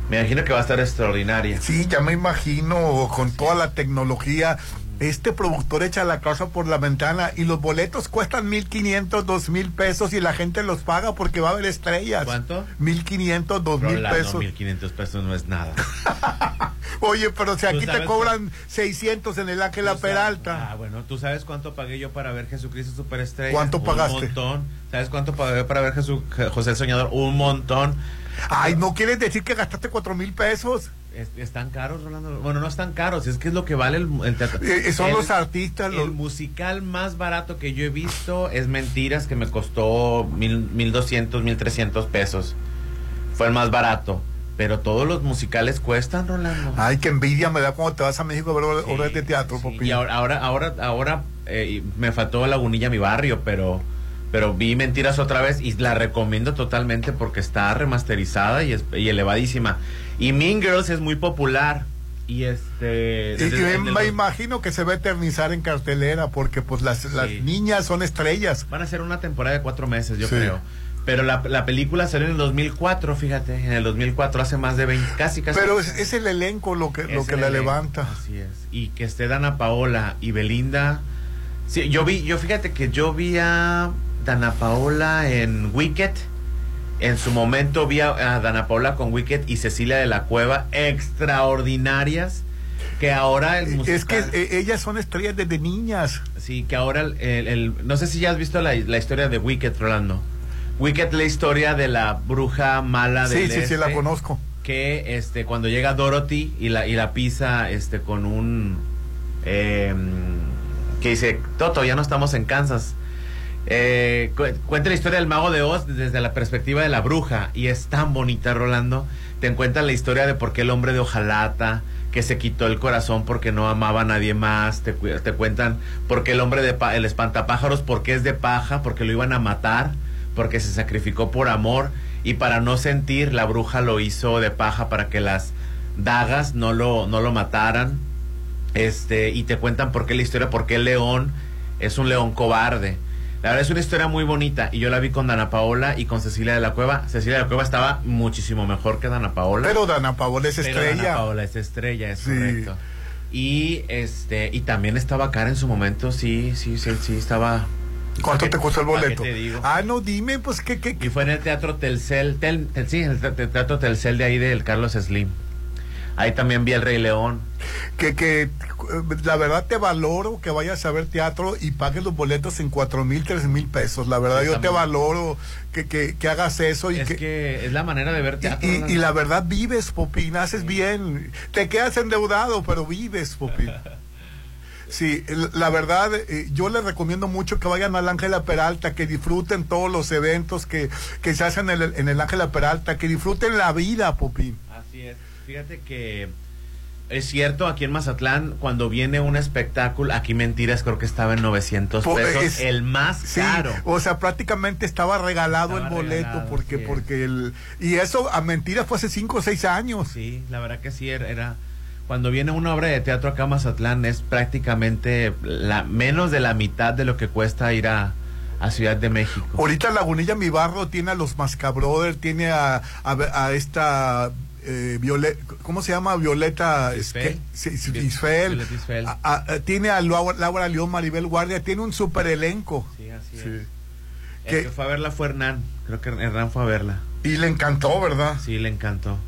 Me imagino que va a estar extraordinaria. Sí, ya me imagino con toda la tecnología. Este productor echa la casa por la ventana y los boletos cuestan 1.500, 2.000 pesos y la gente los paga porque va a haber estrellas. ¿Cuánto? 1.500, 2.000 Rolando, pesos. 1500 pesos no es nada. Oye, pero si ¿Tú aquí te cobran 600 en el Ángela sabes- Peralta. Ah, bueno, ¿tú sabes cuánto pagué yo para ver Jesucristo Superestrella? ¿Cuánto Un pagaste? montón. ¿Sabes cuánto pagué para ver Jesu- Je- José el Soñador? Un montón. Ay, ¿no quieres decir que gastaste 4 mil pesos? Es- están caros, Rolando. Bueno, no están caros, es que es lo que vale el, el teatro. Eh, son El- los artistas. El Los... musical más barato que yo he visto es Mentiras, que me costó mil, mil doscientos, mil trescientos pesos. Fue el más barato. Pero todos los musicales cuestan, Rolando. Ay, qué envidia me da cuando te vas a México a ver obras- obras de teatro, papi. Y ahora, ahora, ahora, ahora eh, me faltó Lagunilla, mi barrio, pero, pero vi Mentiras otra vez y la recomiendo totalmente porque está remasterizada y, es, y elevadísima. Y Mean Girls es muy popular. Y este. Desde- y me los- imagino que se va a eternizar en cartelera porque pues las, las niñas son estrellas. Van a ser una temporada de cuatro meses, yo Sí. creo. Pero la, la película salió en el 2004, fíjate, en el 2004, hace más de 20, casi, casi. Pero es, es el elenco lo que, lo que la elenco, levanta. Así es. Y que esté Dana Paola y Belinda. Sí, yo vi, yo fíjate que yo vi a Dana Paola en Wicked. En su momento vi a, a Dana Paola con Wicked y Cecilia de la Cueva, extraordinarias. Que ahora el musical, Es que eh, ellas son estrellas desde niñas. Sí, que ahora el, el- el- no sé si ya has visto la, la historia de Wicked, Rolando. Wicked, la historia de la bruja mala Sí, del sí, sí, la este, conozco. Que este cuando llega Dorothy y la y la pisa este con un eh, que dice Toto ya no estamos en Kansas. Eh, cu- cuenta la historia del mago de Oz desde la perspectiva de la bruja y es tan bonita Rolando. Te cuenta la historia de por qué el hombre de hojalata que se quitó el corazón porque no amaba a nadie más. Te, te cuentan por qué el hombre de el espantapájaros porque es de paja porque lo iban a matar porque se sacrificó por amor y para no sentir la bruja lo hizo de paja para que las dagas no lo no lo mataran este y te cuentan por qué la historia por qué el león es un león cobarde la verdad es una historia muy bonita y yo la vi con Dana Paola y con Cecilia de la Cueva Cecilia de la Cueva estaba muchísimo mejor que Dana Paola Pero Dana Paola es Pero estrella. Dana Paola es estrella es Sí. correcto y este y también estaba cara en su momento sí sí sí sí estaba ¿Cuánto te costó el ¿Para qué boleto? te digo? Ah, no, dime, pues que... que, Y fue en el Teatro Telcel, tel, tel- sí, en el te- te- Teatro Telcel de ahí del Carlos Slim. Ahí también vi El Rey León. que, que la verdad te valoro que vayas a ver teatro y pagues los boletos en cuatro mil, tres mil pesos. La verdad, Sí, yo te valoro que, que, que hagas eso y Es que... que es la manera de ver teatro. Y, la verdad vives, Popín, haces bien. Te quedas endeudado, pero vives, Popín. Sí, la verdad, eh, yo les recomiendo mucho que vayan al Ángela Peralta, que disfruten todos los eventos que, que se hacen en el, en el Ángela Peralta, que disfruten la vida, Popín. Así es. Fíjate que es cierto, aquí en Mazatlán, cuando viene un espectáculo, aquí mentiras, creo que estaba en 900 Po- pesos, es- el más Sí, caro. o sea, prácticamente estaba regalado Estaba el boleto regalado, porque porque el y eso a mentiras fue hace cinco o seis años. Sí, la verdad que sí, era, era- cuando viene una obra de teatro acá a Mazatlán es prácticamente la menos de la mitad de lo que cuesta ir a, a Ciudad de México. Ahorita Lagunilla mi barro tiene a los Mascabrothers, tiene a, a, a esta eh, Violet, ¿cómo se llama? Violeta Isfel. Sí, sí, Isfel. Isfel. A- a- a- tiene a Laura, León, Maribel Guardia, tiene un super elenco. Sí, así Sí. es. El Que- que fue a verla fue Hernán, creo que Hernán fue a verla. Y le encantó, ¿verdad? Sí, le encantó.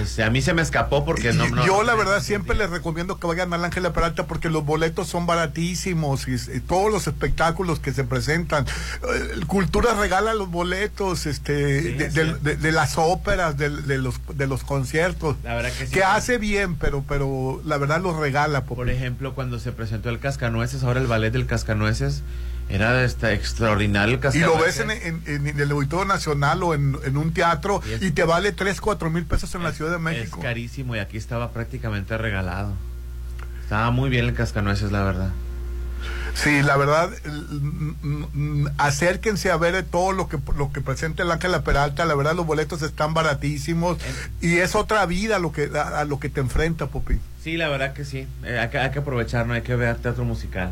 Este, a mí se me escapó porque no, no- Yo la verdad siempre les recomiendo que vayan al Ángela Peralta porque los boletos son baratísimos y, y todos los espectáculos que se presentan. Eh, Cultura regala los boletos este, de, de- de- de las óperas, de, los, de los conciertos. La verdad que sí. Que hace bien, pero, pero la verdad los regala. Por ejemplo, cuando se presentó el Cascanueces, ahora el ballet del Cascanueces, era este, extraordinario el Y lo ves en, en- en el Auditorio Nacional o en, en un teatro y, te vale 3, 4 mil pesos en la Ciudad de México. Es carísimo y aquí estaba prácticamente regalado. Estaba muy bien el Cascanueces, la verdad. Sí, la verdad, acérquense a ver todo lo que lo que presenta el Ángela Peralta. La verdad, los boletos están baratísimos y es otra vida lo que a, a lo que te enfrenta, Popi. Sí, la verdad que sí. Eh, hay, que, hay que aprovechar, no hay que ver teatro musical.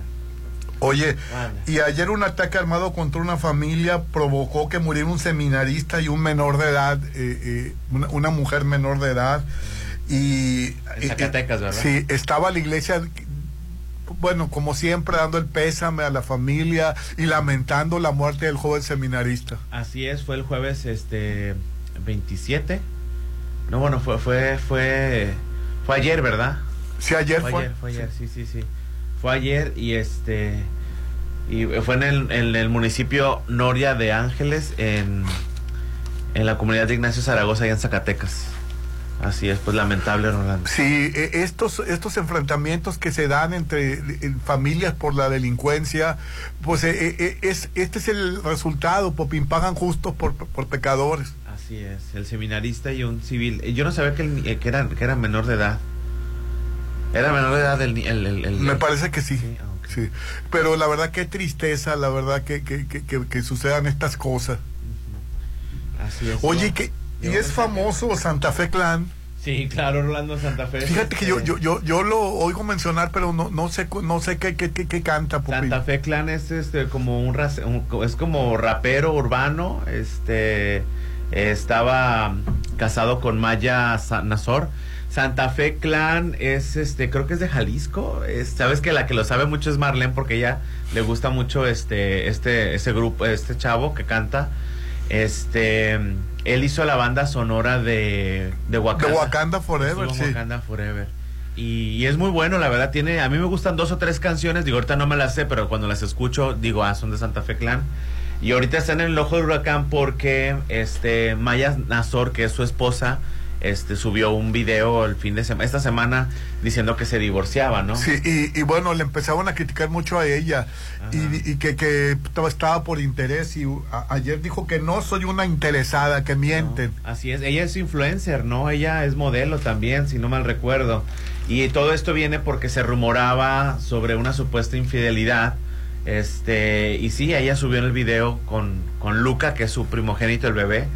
Oye, Vale. y ayer un ataque armado contra una familia provocó que muriera un seminarista y un menor de edad, eh, eh, una, una mujer menor de edad. Y, En Zacatecas, ¿verdad? Sí, estaba la iglesia, bueno, como siempre, dando el pésame a la familia y lamentando la muerte del joven seminarista. Así es, fue el jueves este 27. No, bueno, fue fue fue fue ayer, ¿verdad? Sí, ayer fue. ayer, fue ayer, sí, sí, sí. Fue ayer y este y fue en el, en el municipio Noria de Ángeles en en la comunidad de Ignacio Zaragoza allá en Zacatecas. Así es, pues lamentable, Rolando. Sí, eh, estos, estos enfrentamientos que se dan entre eh, familias por la delincuencia, pues eh, eh, es, este es el resultado, Popín, pagan justos por, por pecadores. Así es, el seminarista y un civil. Yo no sabía que, el que, era, que era menor de edad. Era menor de edad el... el, el- el- Me parece que sí. Sí, pero la verdad qué tristeza, la verdad que, que, que, que- que sucedan estas cosas. Así es. Oye, ¿no? que, y es famoso Santa Fe Clan. Sí, claro, Rolando Santa Fe. Fíjate que yo, yo, yo, yo lo oigo mencionar, pero no, no sé, cu- no sé qué, qué, qué, qué canta. Santa Fe Clan es este como un, race- un- es como rapero urbano, este estaba casado con Maya Nazor. Santa Fe Clan es este creo que es de Jalisco, es- sabes que la que lo sabe mucho es Marlene porque ella le gusta mucho este este ese grupo, este chavo que canta. Este él hizo la banda sonora de de Wakanda. De Wakanda Forever, sí. Wakanda Forever. Y, y es muy bueno, la verdad. Tiene, a mí me gustan dos o tres canciones. Digo, ahorita no me las sé, pero cuando las escucho, digo, ah, son de Santa Fe Clan. Y ahorita están en el ojo del huracán porque este Maya Nazor, que es su esposa, este subió un video el fin de semana, esta semana, diciendo que se divorciaba, ¿no? Sí, y, y bueno, le empezaban a criticar mucho a ella y, y que, que estaba- por interés y a- ayer dijo que no soy una interesada, que mienten. Así es, ella es influencer, ¿no? Ella es modelo también, si no mal recuerdo. Y todo esto viene porque se rumoraba sobre una supuesta infidelidad. Este, y sí, ella subió en el video con, con Luca, que es su primogénito, el bebé,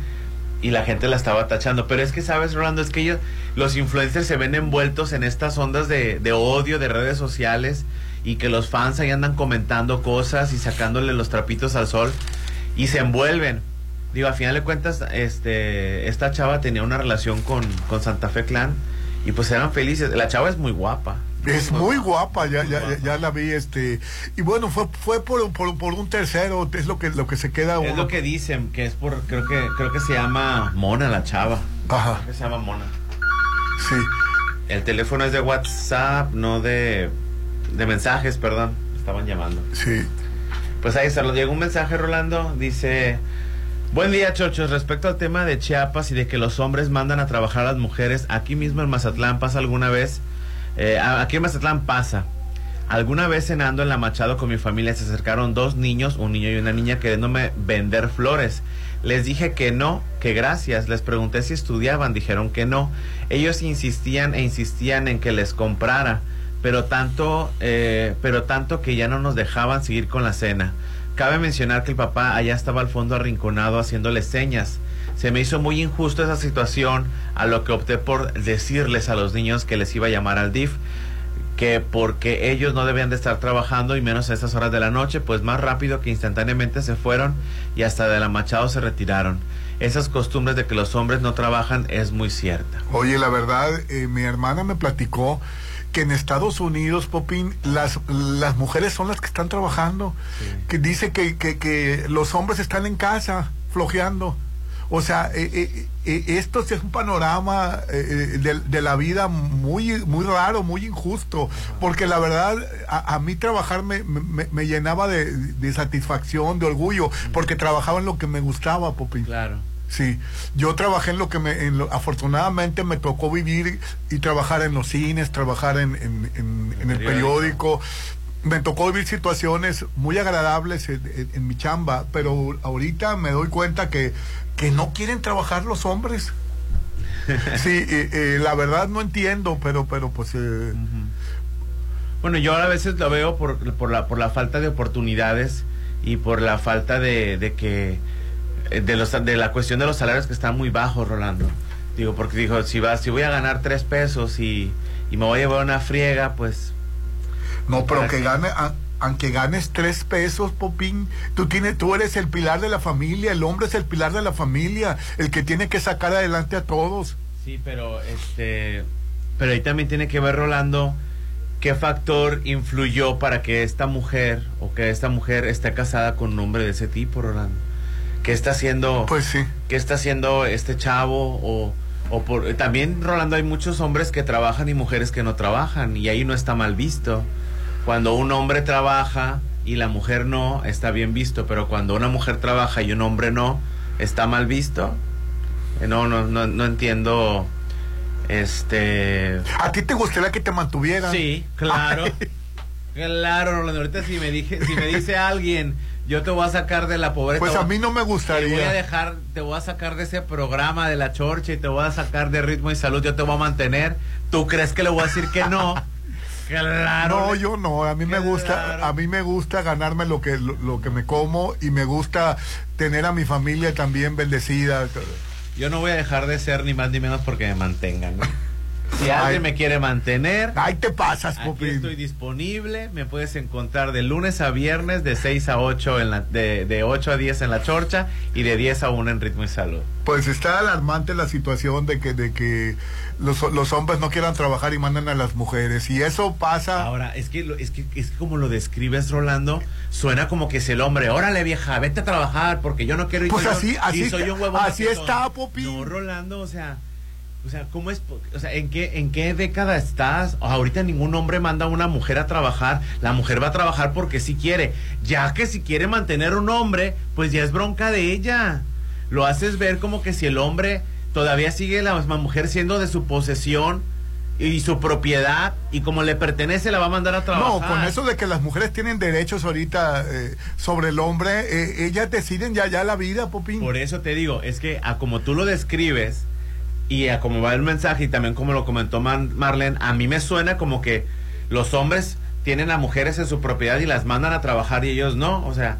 y la gente la estaba tachando. Pero es que, ¿sabes, Rolando? Es que ellos, los influencers se ven envueltos en estas ondas de, de odio de redes sociales y que los fans ahí andan comentando cosas y sacándole los trapitos al sol y se envuelven. Digo, a final de cuentas, este, esta chava tenía una relación con, con Santa Fe Clan y pues eran felices. La chava es muy guapa. Es muy guapa, ya, ya, ya, ya la vi, este, y bueno, fue, fue por, por, por un tercero, es lo que, lo que se queda Es lo que dicen, que es por, creo que, creo que se llama Mona la chava. Ajá. Creo que se llama Mona. Sí. El teléfono es de WhatsApp, no de, de mensajes, perdón. Estaban llamando. Sí. Pues ahí está, nos llegó un mensaje, Rolando. Dice, buen día, chochos. Respecto al tema de Chiapas y de que los hombres mandan a trabajar a las mujeres, aquí mismo en Mazatlán pasa alguna vez. Eh, aquí en Mazatlán pasa. Alguna vez cenando en la Machado con mi familia se acercaron dos niños, un niño y una niña, queriéndome vender flores. Les dije que no, que gracias. Les pregunté si estudiaban, dijeron que no. Ellos insistían e insistían en que les comprara, pero tanto, eh, pero tanto que ya no nos dejaban seguir con la cena. Cabe mencionar que el papá allá estaba al fondo arrinconado haciéndoles señas. Se me hizo muy injusto esa situación, a lo que opté por decirles a los niños que les iba a llamar al DIF que porque ellos no debían de estar trabajando y menos a estas horas de la noche, pues más rápido que instantáneamente se fueron y hasta de la Machado se retiraron. Esas costumbres de que los hombres no trabajan es muy cierta. Oye, la verdad, eh, mi hermana me platicó que en Estados Unidos, Popín, las, las mujeres son las que están trabajando. Que dice que, que, que los hombres están en casa, flojeando. O sea, eh, eh, eh, esto sí es un panorama eh, eh, de, de la vida muy, muy raro, muy injusto, porque la verdad a, a mí trabajar me, me- me llenaba de, de satisfacción, de orgullo, porque trabajaba en lo que me gustaba, Popín. Claro. Sí, yo trabajé en lo que me, en lo- afortunadamente me tocó vivir y trabajar en los cines, trabajar en, en- en- en el periódico. Me tocó vivir situaciones muy agradables en mi chamba, pero ahorita me doy cuenta que, que no quieren trabajar los hombres. Sí, eh, eh, la verdad no entiendo, pero, pero pues... eh, Bueno, yo a veces lo veo por, por, la, por la falta de oportunidades y por la falta de, de que de los de la cuestión de los salarios que están muy bajos, Rolando. Digo, porque dijo, si va, si voy a ganar tres pesos y, y me voy a llevar una friega, pues No, pero que que- gane, a- aunque ganes tres pesos, Popín, tú tienes, tú eres el pilar de la familia, el hombre es el pilar de la familia, el que tiene que sacar adelante a todos. Sí, pero este, pero ahí también tiene que ver Rolando qué factor influyó para que esta mujer o que esta mujer esté casada con un hombre de ese tipo, Rolando. ¿Qué está haciendo? Pues sí. ¿Qué está haciendo este chavo o o por también Rolando hay muchos hombres que trabajan y mujeres que no trabajan y ahí no está mal visto. Cuando un hombre trabaja y la mujer no, está bien visto, pero cuando una mujer trabaja y un hombre no, está mal visto. Eh, No, no, no, no entiendo. Este. ¿A ti te gustaría que te mantuvieran? Sí, claro. Claro, Rolando. Ahorita si me dije, si me dice alguien, yo te voy a sacar de la pobreza. Pues a mí no me Te voy a gustaría. dejar, te voy a sacar de ese programa de la chorcha y te voy a sacar de ritmo y salud. Yo te voy a mantener. ¿Tú crees que le voy a decir que no? Claro. No, yo no, a mí me gusta, a mí me gusta ganarme lo que lo, lo que me como y me gusta tener a mi familia también bendecida. Yo no voy a dejar de ser ni más ni menos porque me mantengan. ¿no? Si Ay. alguien me quiere mantener, ahí te pasas, aquí Popín. estoy disponible. Me puedes encontrar de lunes a viernes de 6 a 8 en la, de, de 8 a 10 en la chorcha y de 10 a 1 en ritmo y salud. Pues está alarmante la situación de que de que los, los hombres no quieran trabajar y mandan a las mujeres y eso pasa. Ahora, es que, es que es que como lo describes, Rolando, suena como que es el hombre, órale vieja, vete a trabajar porque yo no quiero ir Pues yo- así- y así soy un huevón así baquetón". está, Popín. No, Rolando, o sea, o sea, ¿cómo es? O sea, ¿en qué, ¿en qué década estás? Ahorita ningún hombre manda a una mujer a trabajar. La mujer va a trabajar porque sí quiere. Ya que si quiere mantener un hombre, pues ya es bronca de ella. Lo haces ver como que si el hombre todavía sigue la misma mujer siendo de su posesión y su propiedad y como le pertenece la va a mandar a trabajar. No, con eso de que las mujeres tienen derechos ahorita eh, sobre el hombre, eh, ellas deciden ya ya la vida, Popín. Por eso te digo, es que a como tú lo describes y a como va el mensaje y también como lo comentó Man- Marlene, a mí me suena como que los hombres tienen a mujeres en su propiedad y las mandan a trabajar y ellos no. O sea,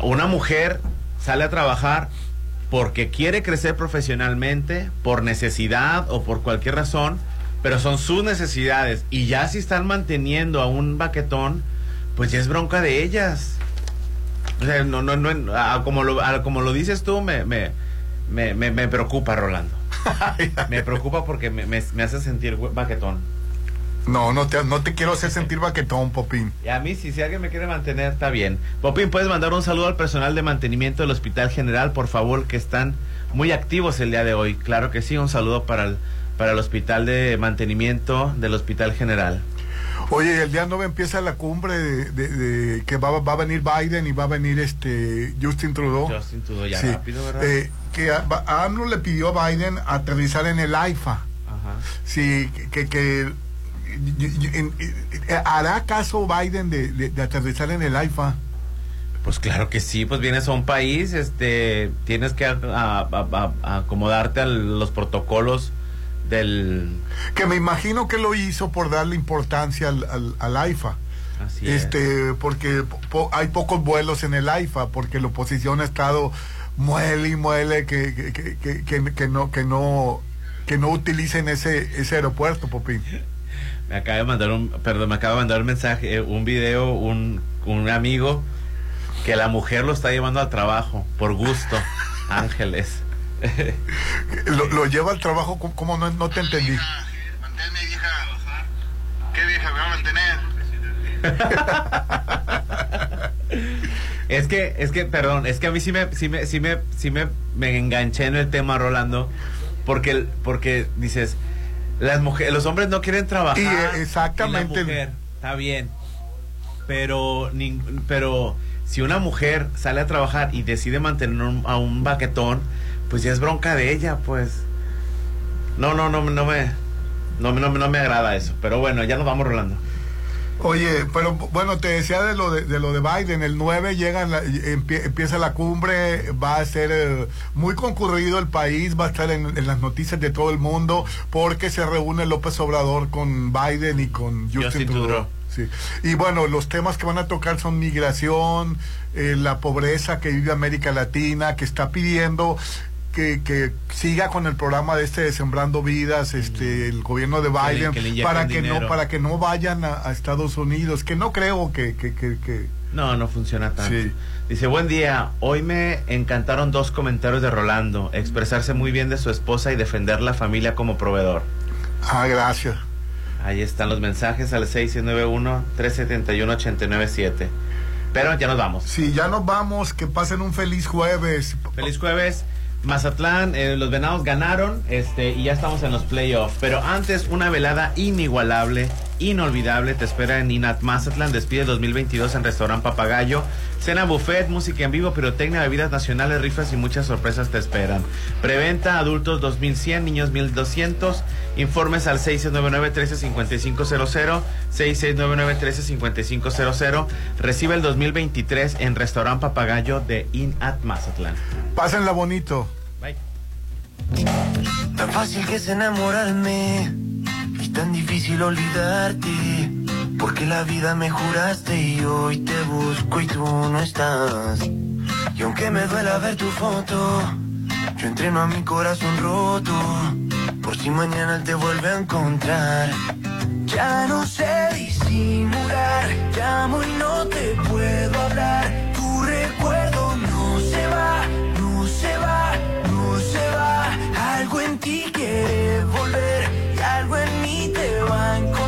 una mujer sale a trabajar porque quiere crecer profesionalmente, por necesidad o por cualquier razón, pero son sus necesidades. Y ya si están manteniendo a un baquetón, pues ya es bronca de ellas. O sea, no, no, no, a como, lo, a como lo dices tú, me, me, me, me preocupa, Rolando. me preocupa porque me, me, me hace sentir baquetón. No, no te, no te quiero hacer sentir baquetón, Popín. Y a mí, si, si alguien me quiere mantener, está bien. Popín, puedes mandar un saludo al personal de mantenimiento del Hospital General, por favor, que están muy activos el día de hoy. Claro que sí, un saludo para el, para el Hospital de Mantenimiento del Hospital General. Oye, el día 9 empieza la cumbre de, de- de que va, va a venir Biden y va a venir este Justin Trudeau. Justin Trudeau, ya Sí. rápido, ¿verdad? Eh, que a, a AMLO le pidió a Biden aterrizar en el AIFA. Ajá. Sí, que, que y- y- en- eh, hará caso Biden de, de- de aterrizar en el AIFA. Pues claro que sí, pues vienes a un país, este, tienes que a- a- a- a- acomodarte a los protocolos del... Que me imagino que lo hizo por darle importancia al, al, al AIFA. Así es. este porque po- hay pocos vuelos en el AIFA porque la oposición ha estado muele y muele que, que, que, que- que- no que no que no utilicen ese ese aeropuerto Popín Me acaba de mandar un, perdón, me acaba de mandar un mensaje, eh, un video, un, un amigo que la mujer lo está llevando al trabajo por gusto, Ángeles. lo, lo lleva al trabajo ¿cómo- cómo no, no te entendí ¿Qué vieja me va a mantener? Es que, es que, perdón, es que a mí sí me, sí me, sí me, sí me me enganché en el tema, Rolando, porque, porque dices, las mujeres, los hombres no quieren trabajar. Y, eh, exactamente. y la mujer, está bien. Pero, pero si una mujer sale a trabajar y decide mantener un- a un baquetón, pues ya es bronca de ella, pues. No, no, no, no me, no, me- no, no me agrada eso. Pero bueno, ya nos vamos rolando. Oye, pero bueno, te decía de lo de, de lo de Biden, el 9 llega, la- empie- empieza la cumbre, va a ser eh, muy concurrido el país, va a estar en, en las noticias de todo el mundo, porque se reúne López Obrador con Biden y con Justin, Justin Trudeau. Trudeau. Sí. Y bueno, los temas que van a tocar son migración, eh, la pobreza que vive América Latina, que está pidiendo que, que siga con el programa de este de Sembrando Vidas, este, el gobierno de Mm. Que le- Biden, que le inyecten para que no, para que no vayan a, a Estados Unidos, que no creo que, que, que, que- No, no funciona tanto. Sí. Dice, buen día, hoy me encantaron dos comentarios de Rolando, expresarse muy bien de su esposa y defender la familia como proveedor. Ah, gracias. Ahí están los mensajes al 691-371-897. Pero ya nos vamos. Sí, ya nos vamos, que pasen un feliz jueves. Feliz jueves. Mazatlán, eh, los venados ganaron este, y ya estamos en los playoffs. Pero antes, una velada inigualable, inolvidable, te espera en Inat Mazatlán. Despide 2022 en Restaurant Papagayo. Cena buffet, música en vivo, pirotecnia, bebidas nacionales, rifas y muchas sorpresas te esperan. Preventa adultos 2100, niños 1200. Informes al 6699-135500. 6699-135500. Recibe el 2023 en Restaurant Papagayo de Inat Mazatlán. Pásenla bonito. Bye. Tan fácil que es enamorarme y tan difícil olvidarte. Porque la vida me juraste y hoy te busco y tú no estás. Y aunque me duela ver tu foto, yo entreno a mi corazón roto. Por si mañana te vuelve a encontrar. Ya no sé disimular, llamo y no te puedo hablar. Tu recuerdo no se va, no se va, no se va. Algo en ti quiere volver mí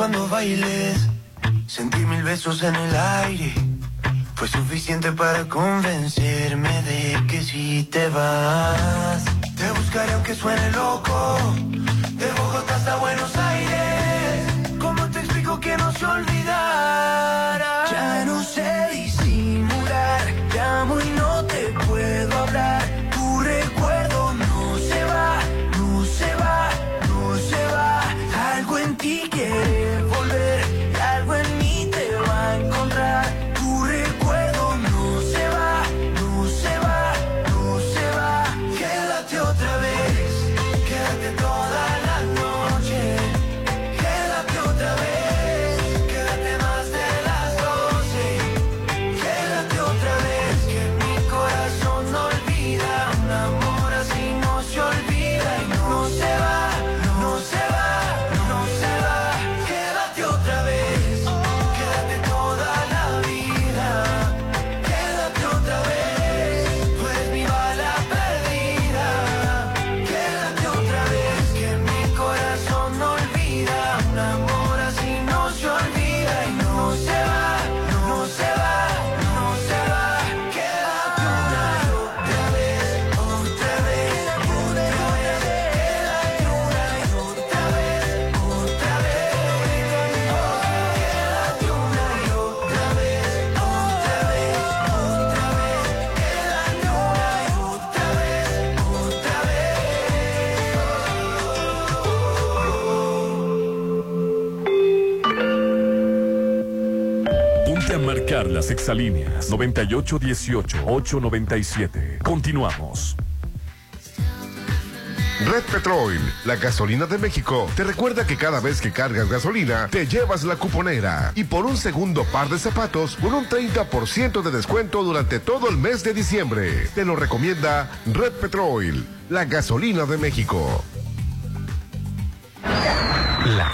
cuando bailes, sentir mil besos en el aire. Fue suficiente para convencerme de que si te vas, te buscaré aunque suene loco. De Bogotá hasta Buenos Aires. ¿Cómo te explico que no se olvidara? Exalíneas 9818-897. Continuamos. Red Petrol, la gasolina de México, te recuerda que cada vez que cargas gasolina, te llevas la cuponera. Y por un segundo par de zapatos, con un 30% de descuento durante todo el mes de diciembre. Te lo recomienda Red Petrol, la gasolina de México.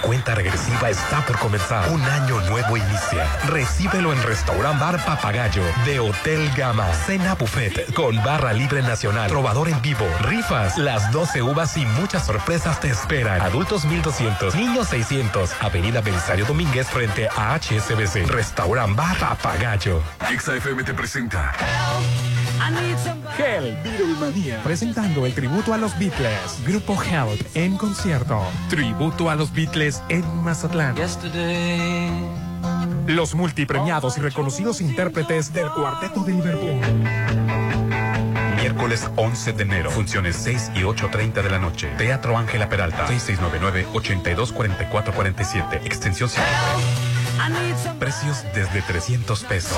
Cuenta regresiva está por comenzar. Un año nuevo inicia. Recíbelo en Restaurant Bar Papagayo de Hotel Gama. Cena buffet con barra libre nacional. Probador en vivo. Rifas. Las 12 uvas y muchas sorpresas te esperan. Adultos 1200. Niños 600. Avenida Belisario Domínguez frente a HSBC. Restaurant Bar Papagayo. XFM te presenta. Hell, Beatlemania. Presentando el tributo a los Beatles. Grupo Help en concierto. Tributo a los Beatles en Mazatlán. Los multipremiados y reconocidos intérpretes del Cuarteto de Liverpool. Miércoles 11 de enero. Funciones 6 y 8.30 de la noche. Teatro Ángela Peralta. 6699-824447. Extensión 53. Precios desde 300 pesos.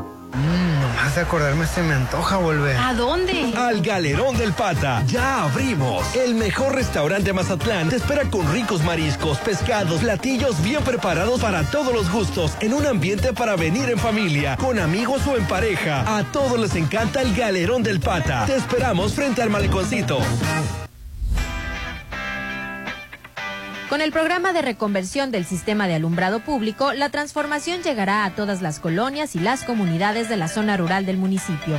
Más de acordarme se me antoja volver. ¿A dónde? Al Galerón del Pata. Ya abrimos. El mejor restaurante de Mazatlán te espera con ricos mariscos, pescados, platillos bien preparados para todos los gustos, en un ambiente para venir en familia, con amigos o en pareja. A todos les encanta el Galerón del Pata. Te esperamos frente al maleconcito. Con el programa de reconversión del sistema de alumbrado público, la transformación llegará a todas las colonias y las comunidades de la zona rural del municipio.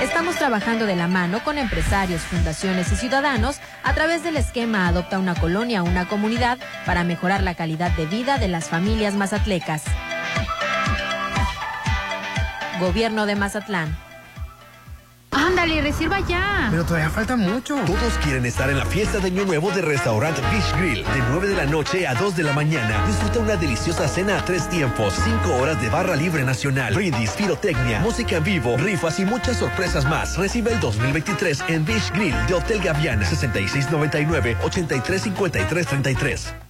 Estamos trabajando de la mano con empresarios, fundaciones y ciudadanos a través del esquema Adopta una colonia, una comunidad para mejorar la calidad de vida de las familias mazatlecas. Gobierno de Mazatlán. Ándale, reserva ya. Pero todavía falta mucho. Todos quieren estar en la fiesta de Año Nuevo de Restaurante Beach Grill. De 9 de la noche a 2 de la mañana. Disfruta una deliciosa cena a tres tiempos. 5 horas de barra libre nacional. Brindis, pirotecnia, música en vivo, rifas y muchas sorpresas más. Recibe el 2023 en Beach Grill de Hotel Gaviana. 6699-835333.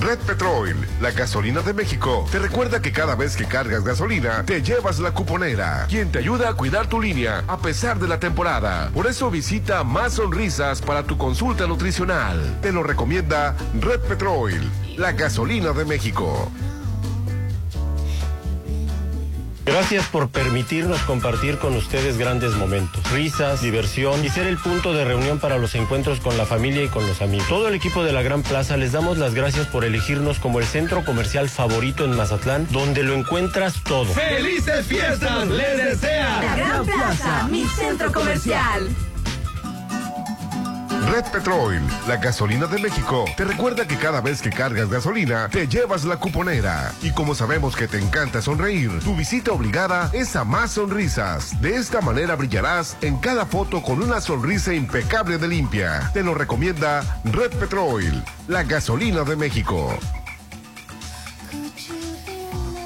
Red Petrol, la gasolina de México, te recuerda que cada vez que cargas gasolina, te llevas la cuponera, quien te ayuda a cuidar tu línea a pesar de la temporada. Por eso visita Más Sonrisas para tu consulta nutricional. Te lo recomienda Red Petrol, la gasolina de México. Gracias por permitirnos compartir con ustedes grandes momentos, risas, diversión y ser el punto de reunión para los encuentros con la familia y con los amigos. Todo el equipo de la Gran Plaza les damos las gracias por elegirnos como el centro comercial favorito en Mazatlán, donde lo encuentras todo. ¡Felices fiestas! ¡Les desea! La Gran Plaza, mi centro comercial. Red Petrol, la gasolina de México, te recuerda que cada vez que cargas gasolina, te llevas la cuponera. Y como sabemos que te encanta sonreír, tu visita obligada es a más sonrisas. De esta manera brillarás en cada foto con una sonrisa impecable de limpia. Te lo recomienda Red Petrol, la gasolina de México.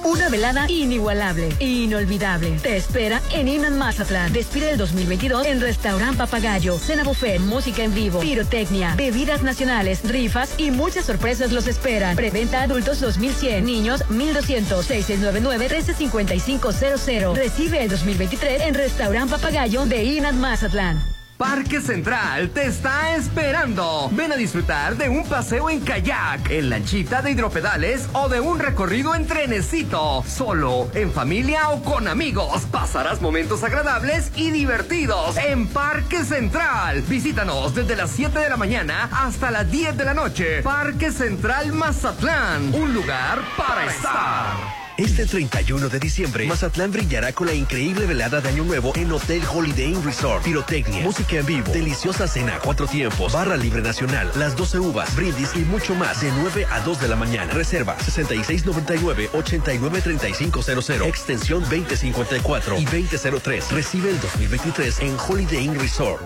Una velada inigualable, inolvidable. Te espera en Inan Mazatlán. Despide el 2022 en Restaurant Papagayo, cena buffet, música en vivo, pirotecnia, bebidas nacionales, rifas y muchas sorpresas los esperan. Preventa adultos 2100, niños 1200, 6699 135500. Recibe el 2023 en Restaurant Papagayo de Inan Mazatlán. Parque Central te está esperando. Ven a disfrutar de un paseo en kayak, en lanchita de hidropedales o de un recorrido en trenecito. Solo, en familia o con amigos. Pasarás momentos agradables y divertidos en Parque Central. Visítanos desde las 7 de la mañana hasta las 10 de la noche. Parque Central Mazatlán. Un lugar para estar. Este 31 de diciembre, Mazatlán brillará con la increíble velada de Año Nuevo en Hotel Holiday Inn Resort. Pirotecnia, música en vivo, deliciosa cena, cuatro tiempos, barra libre nacional, las 12 uvas, brindis y mucho más de 9 a 2 de la mañana. Reserva 6699-893500, extensión 2054 y 2003. Recibe el 2023 en Holiday Inn Resort.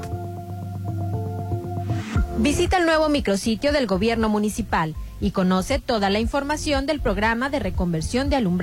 Visita el nuevo micrositio del gobierno municipal y conoce toda la información del programa de reconversión de alumbrado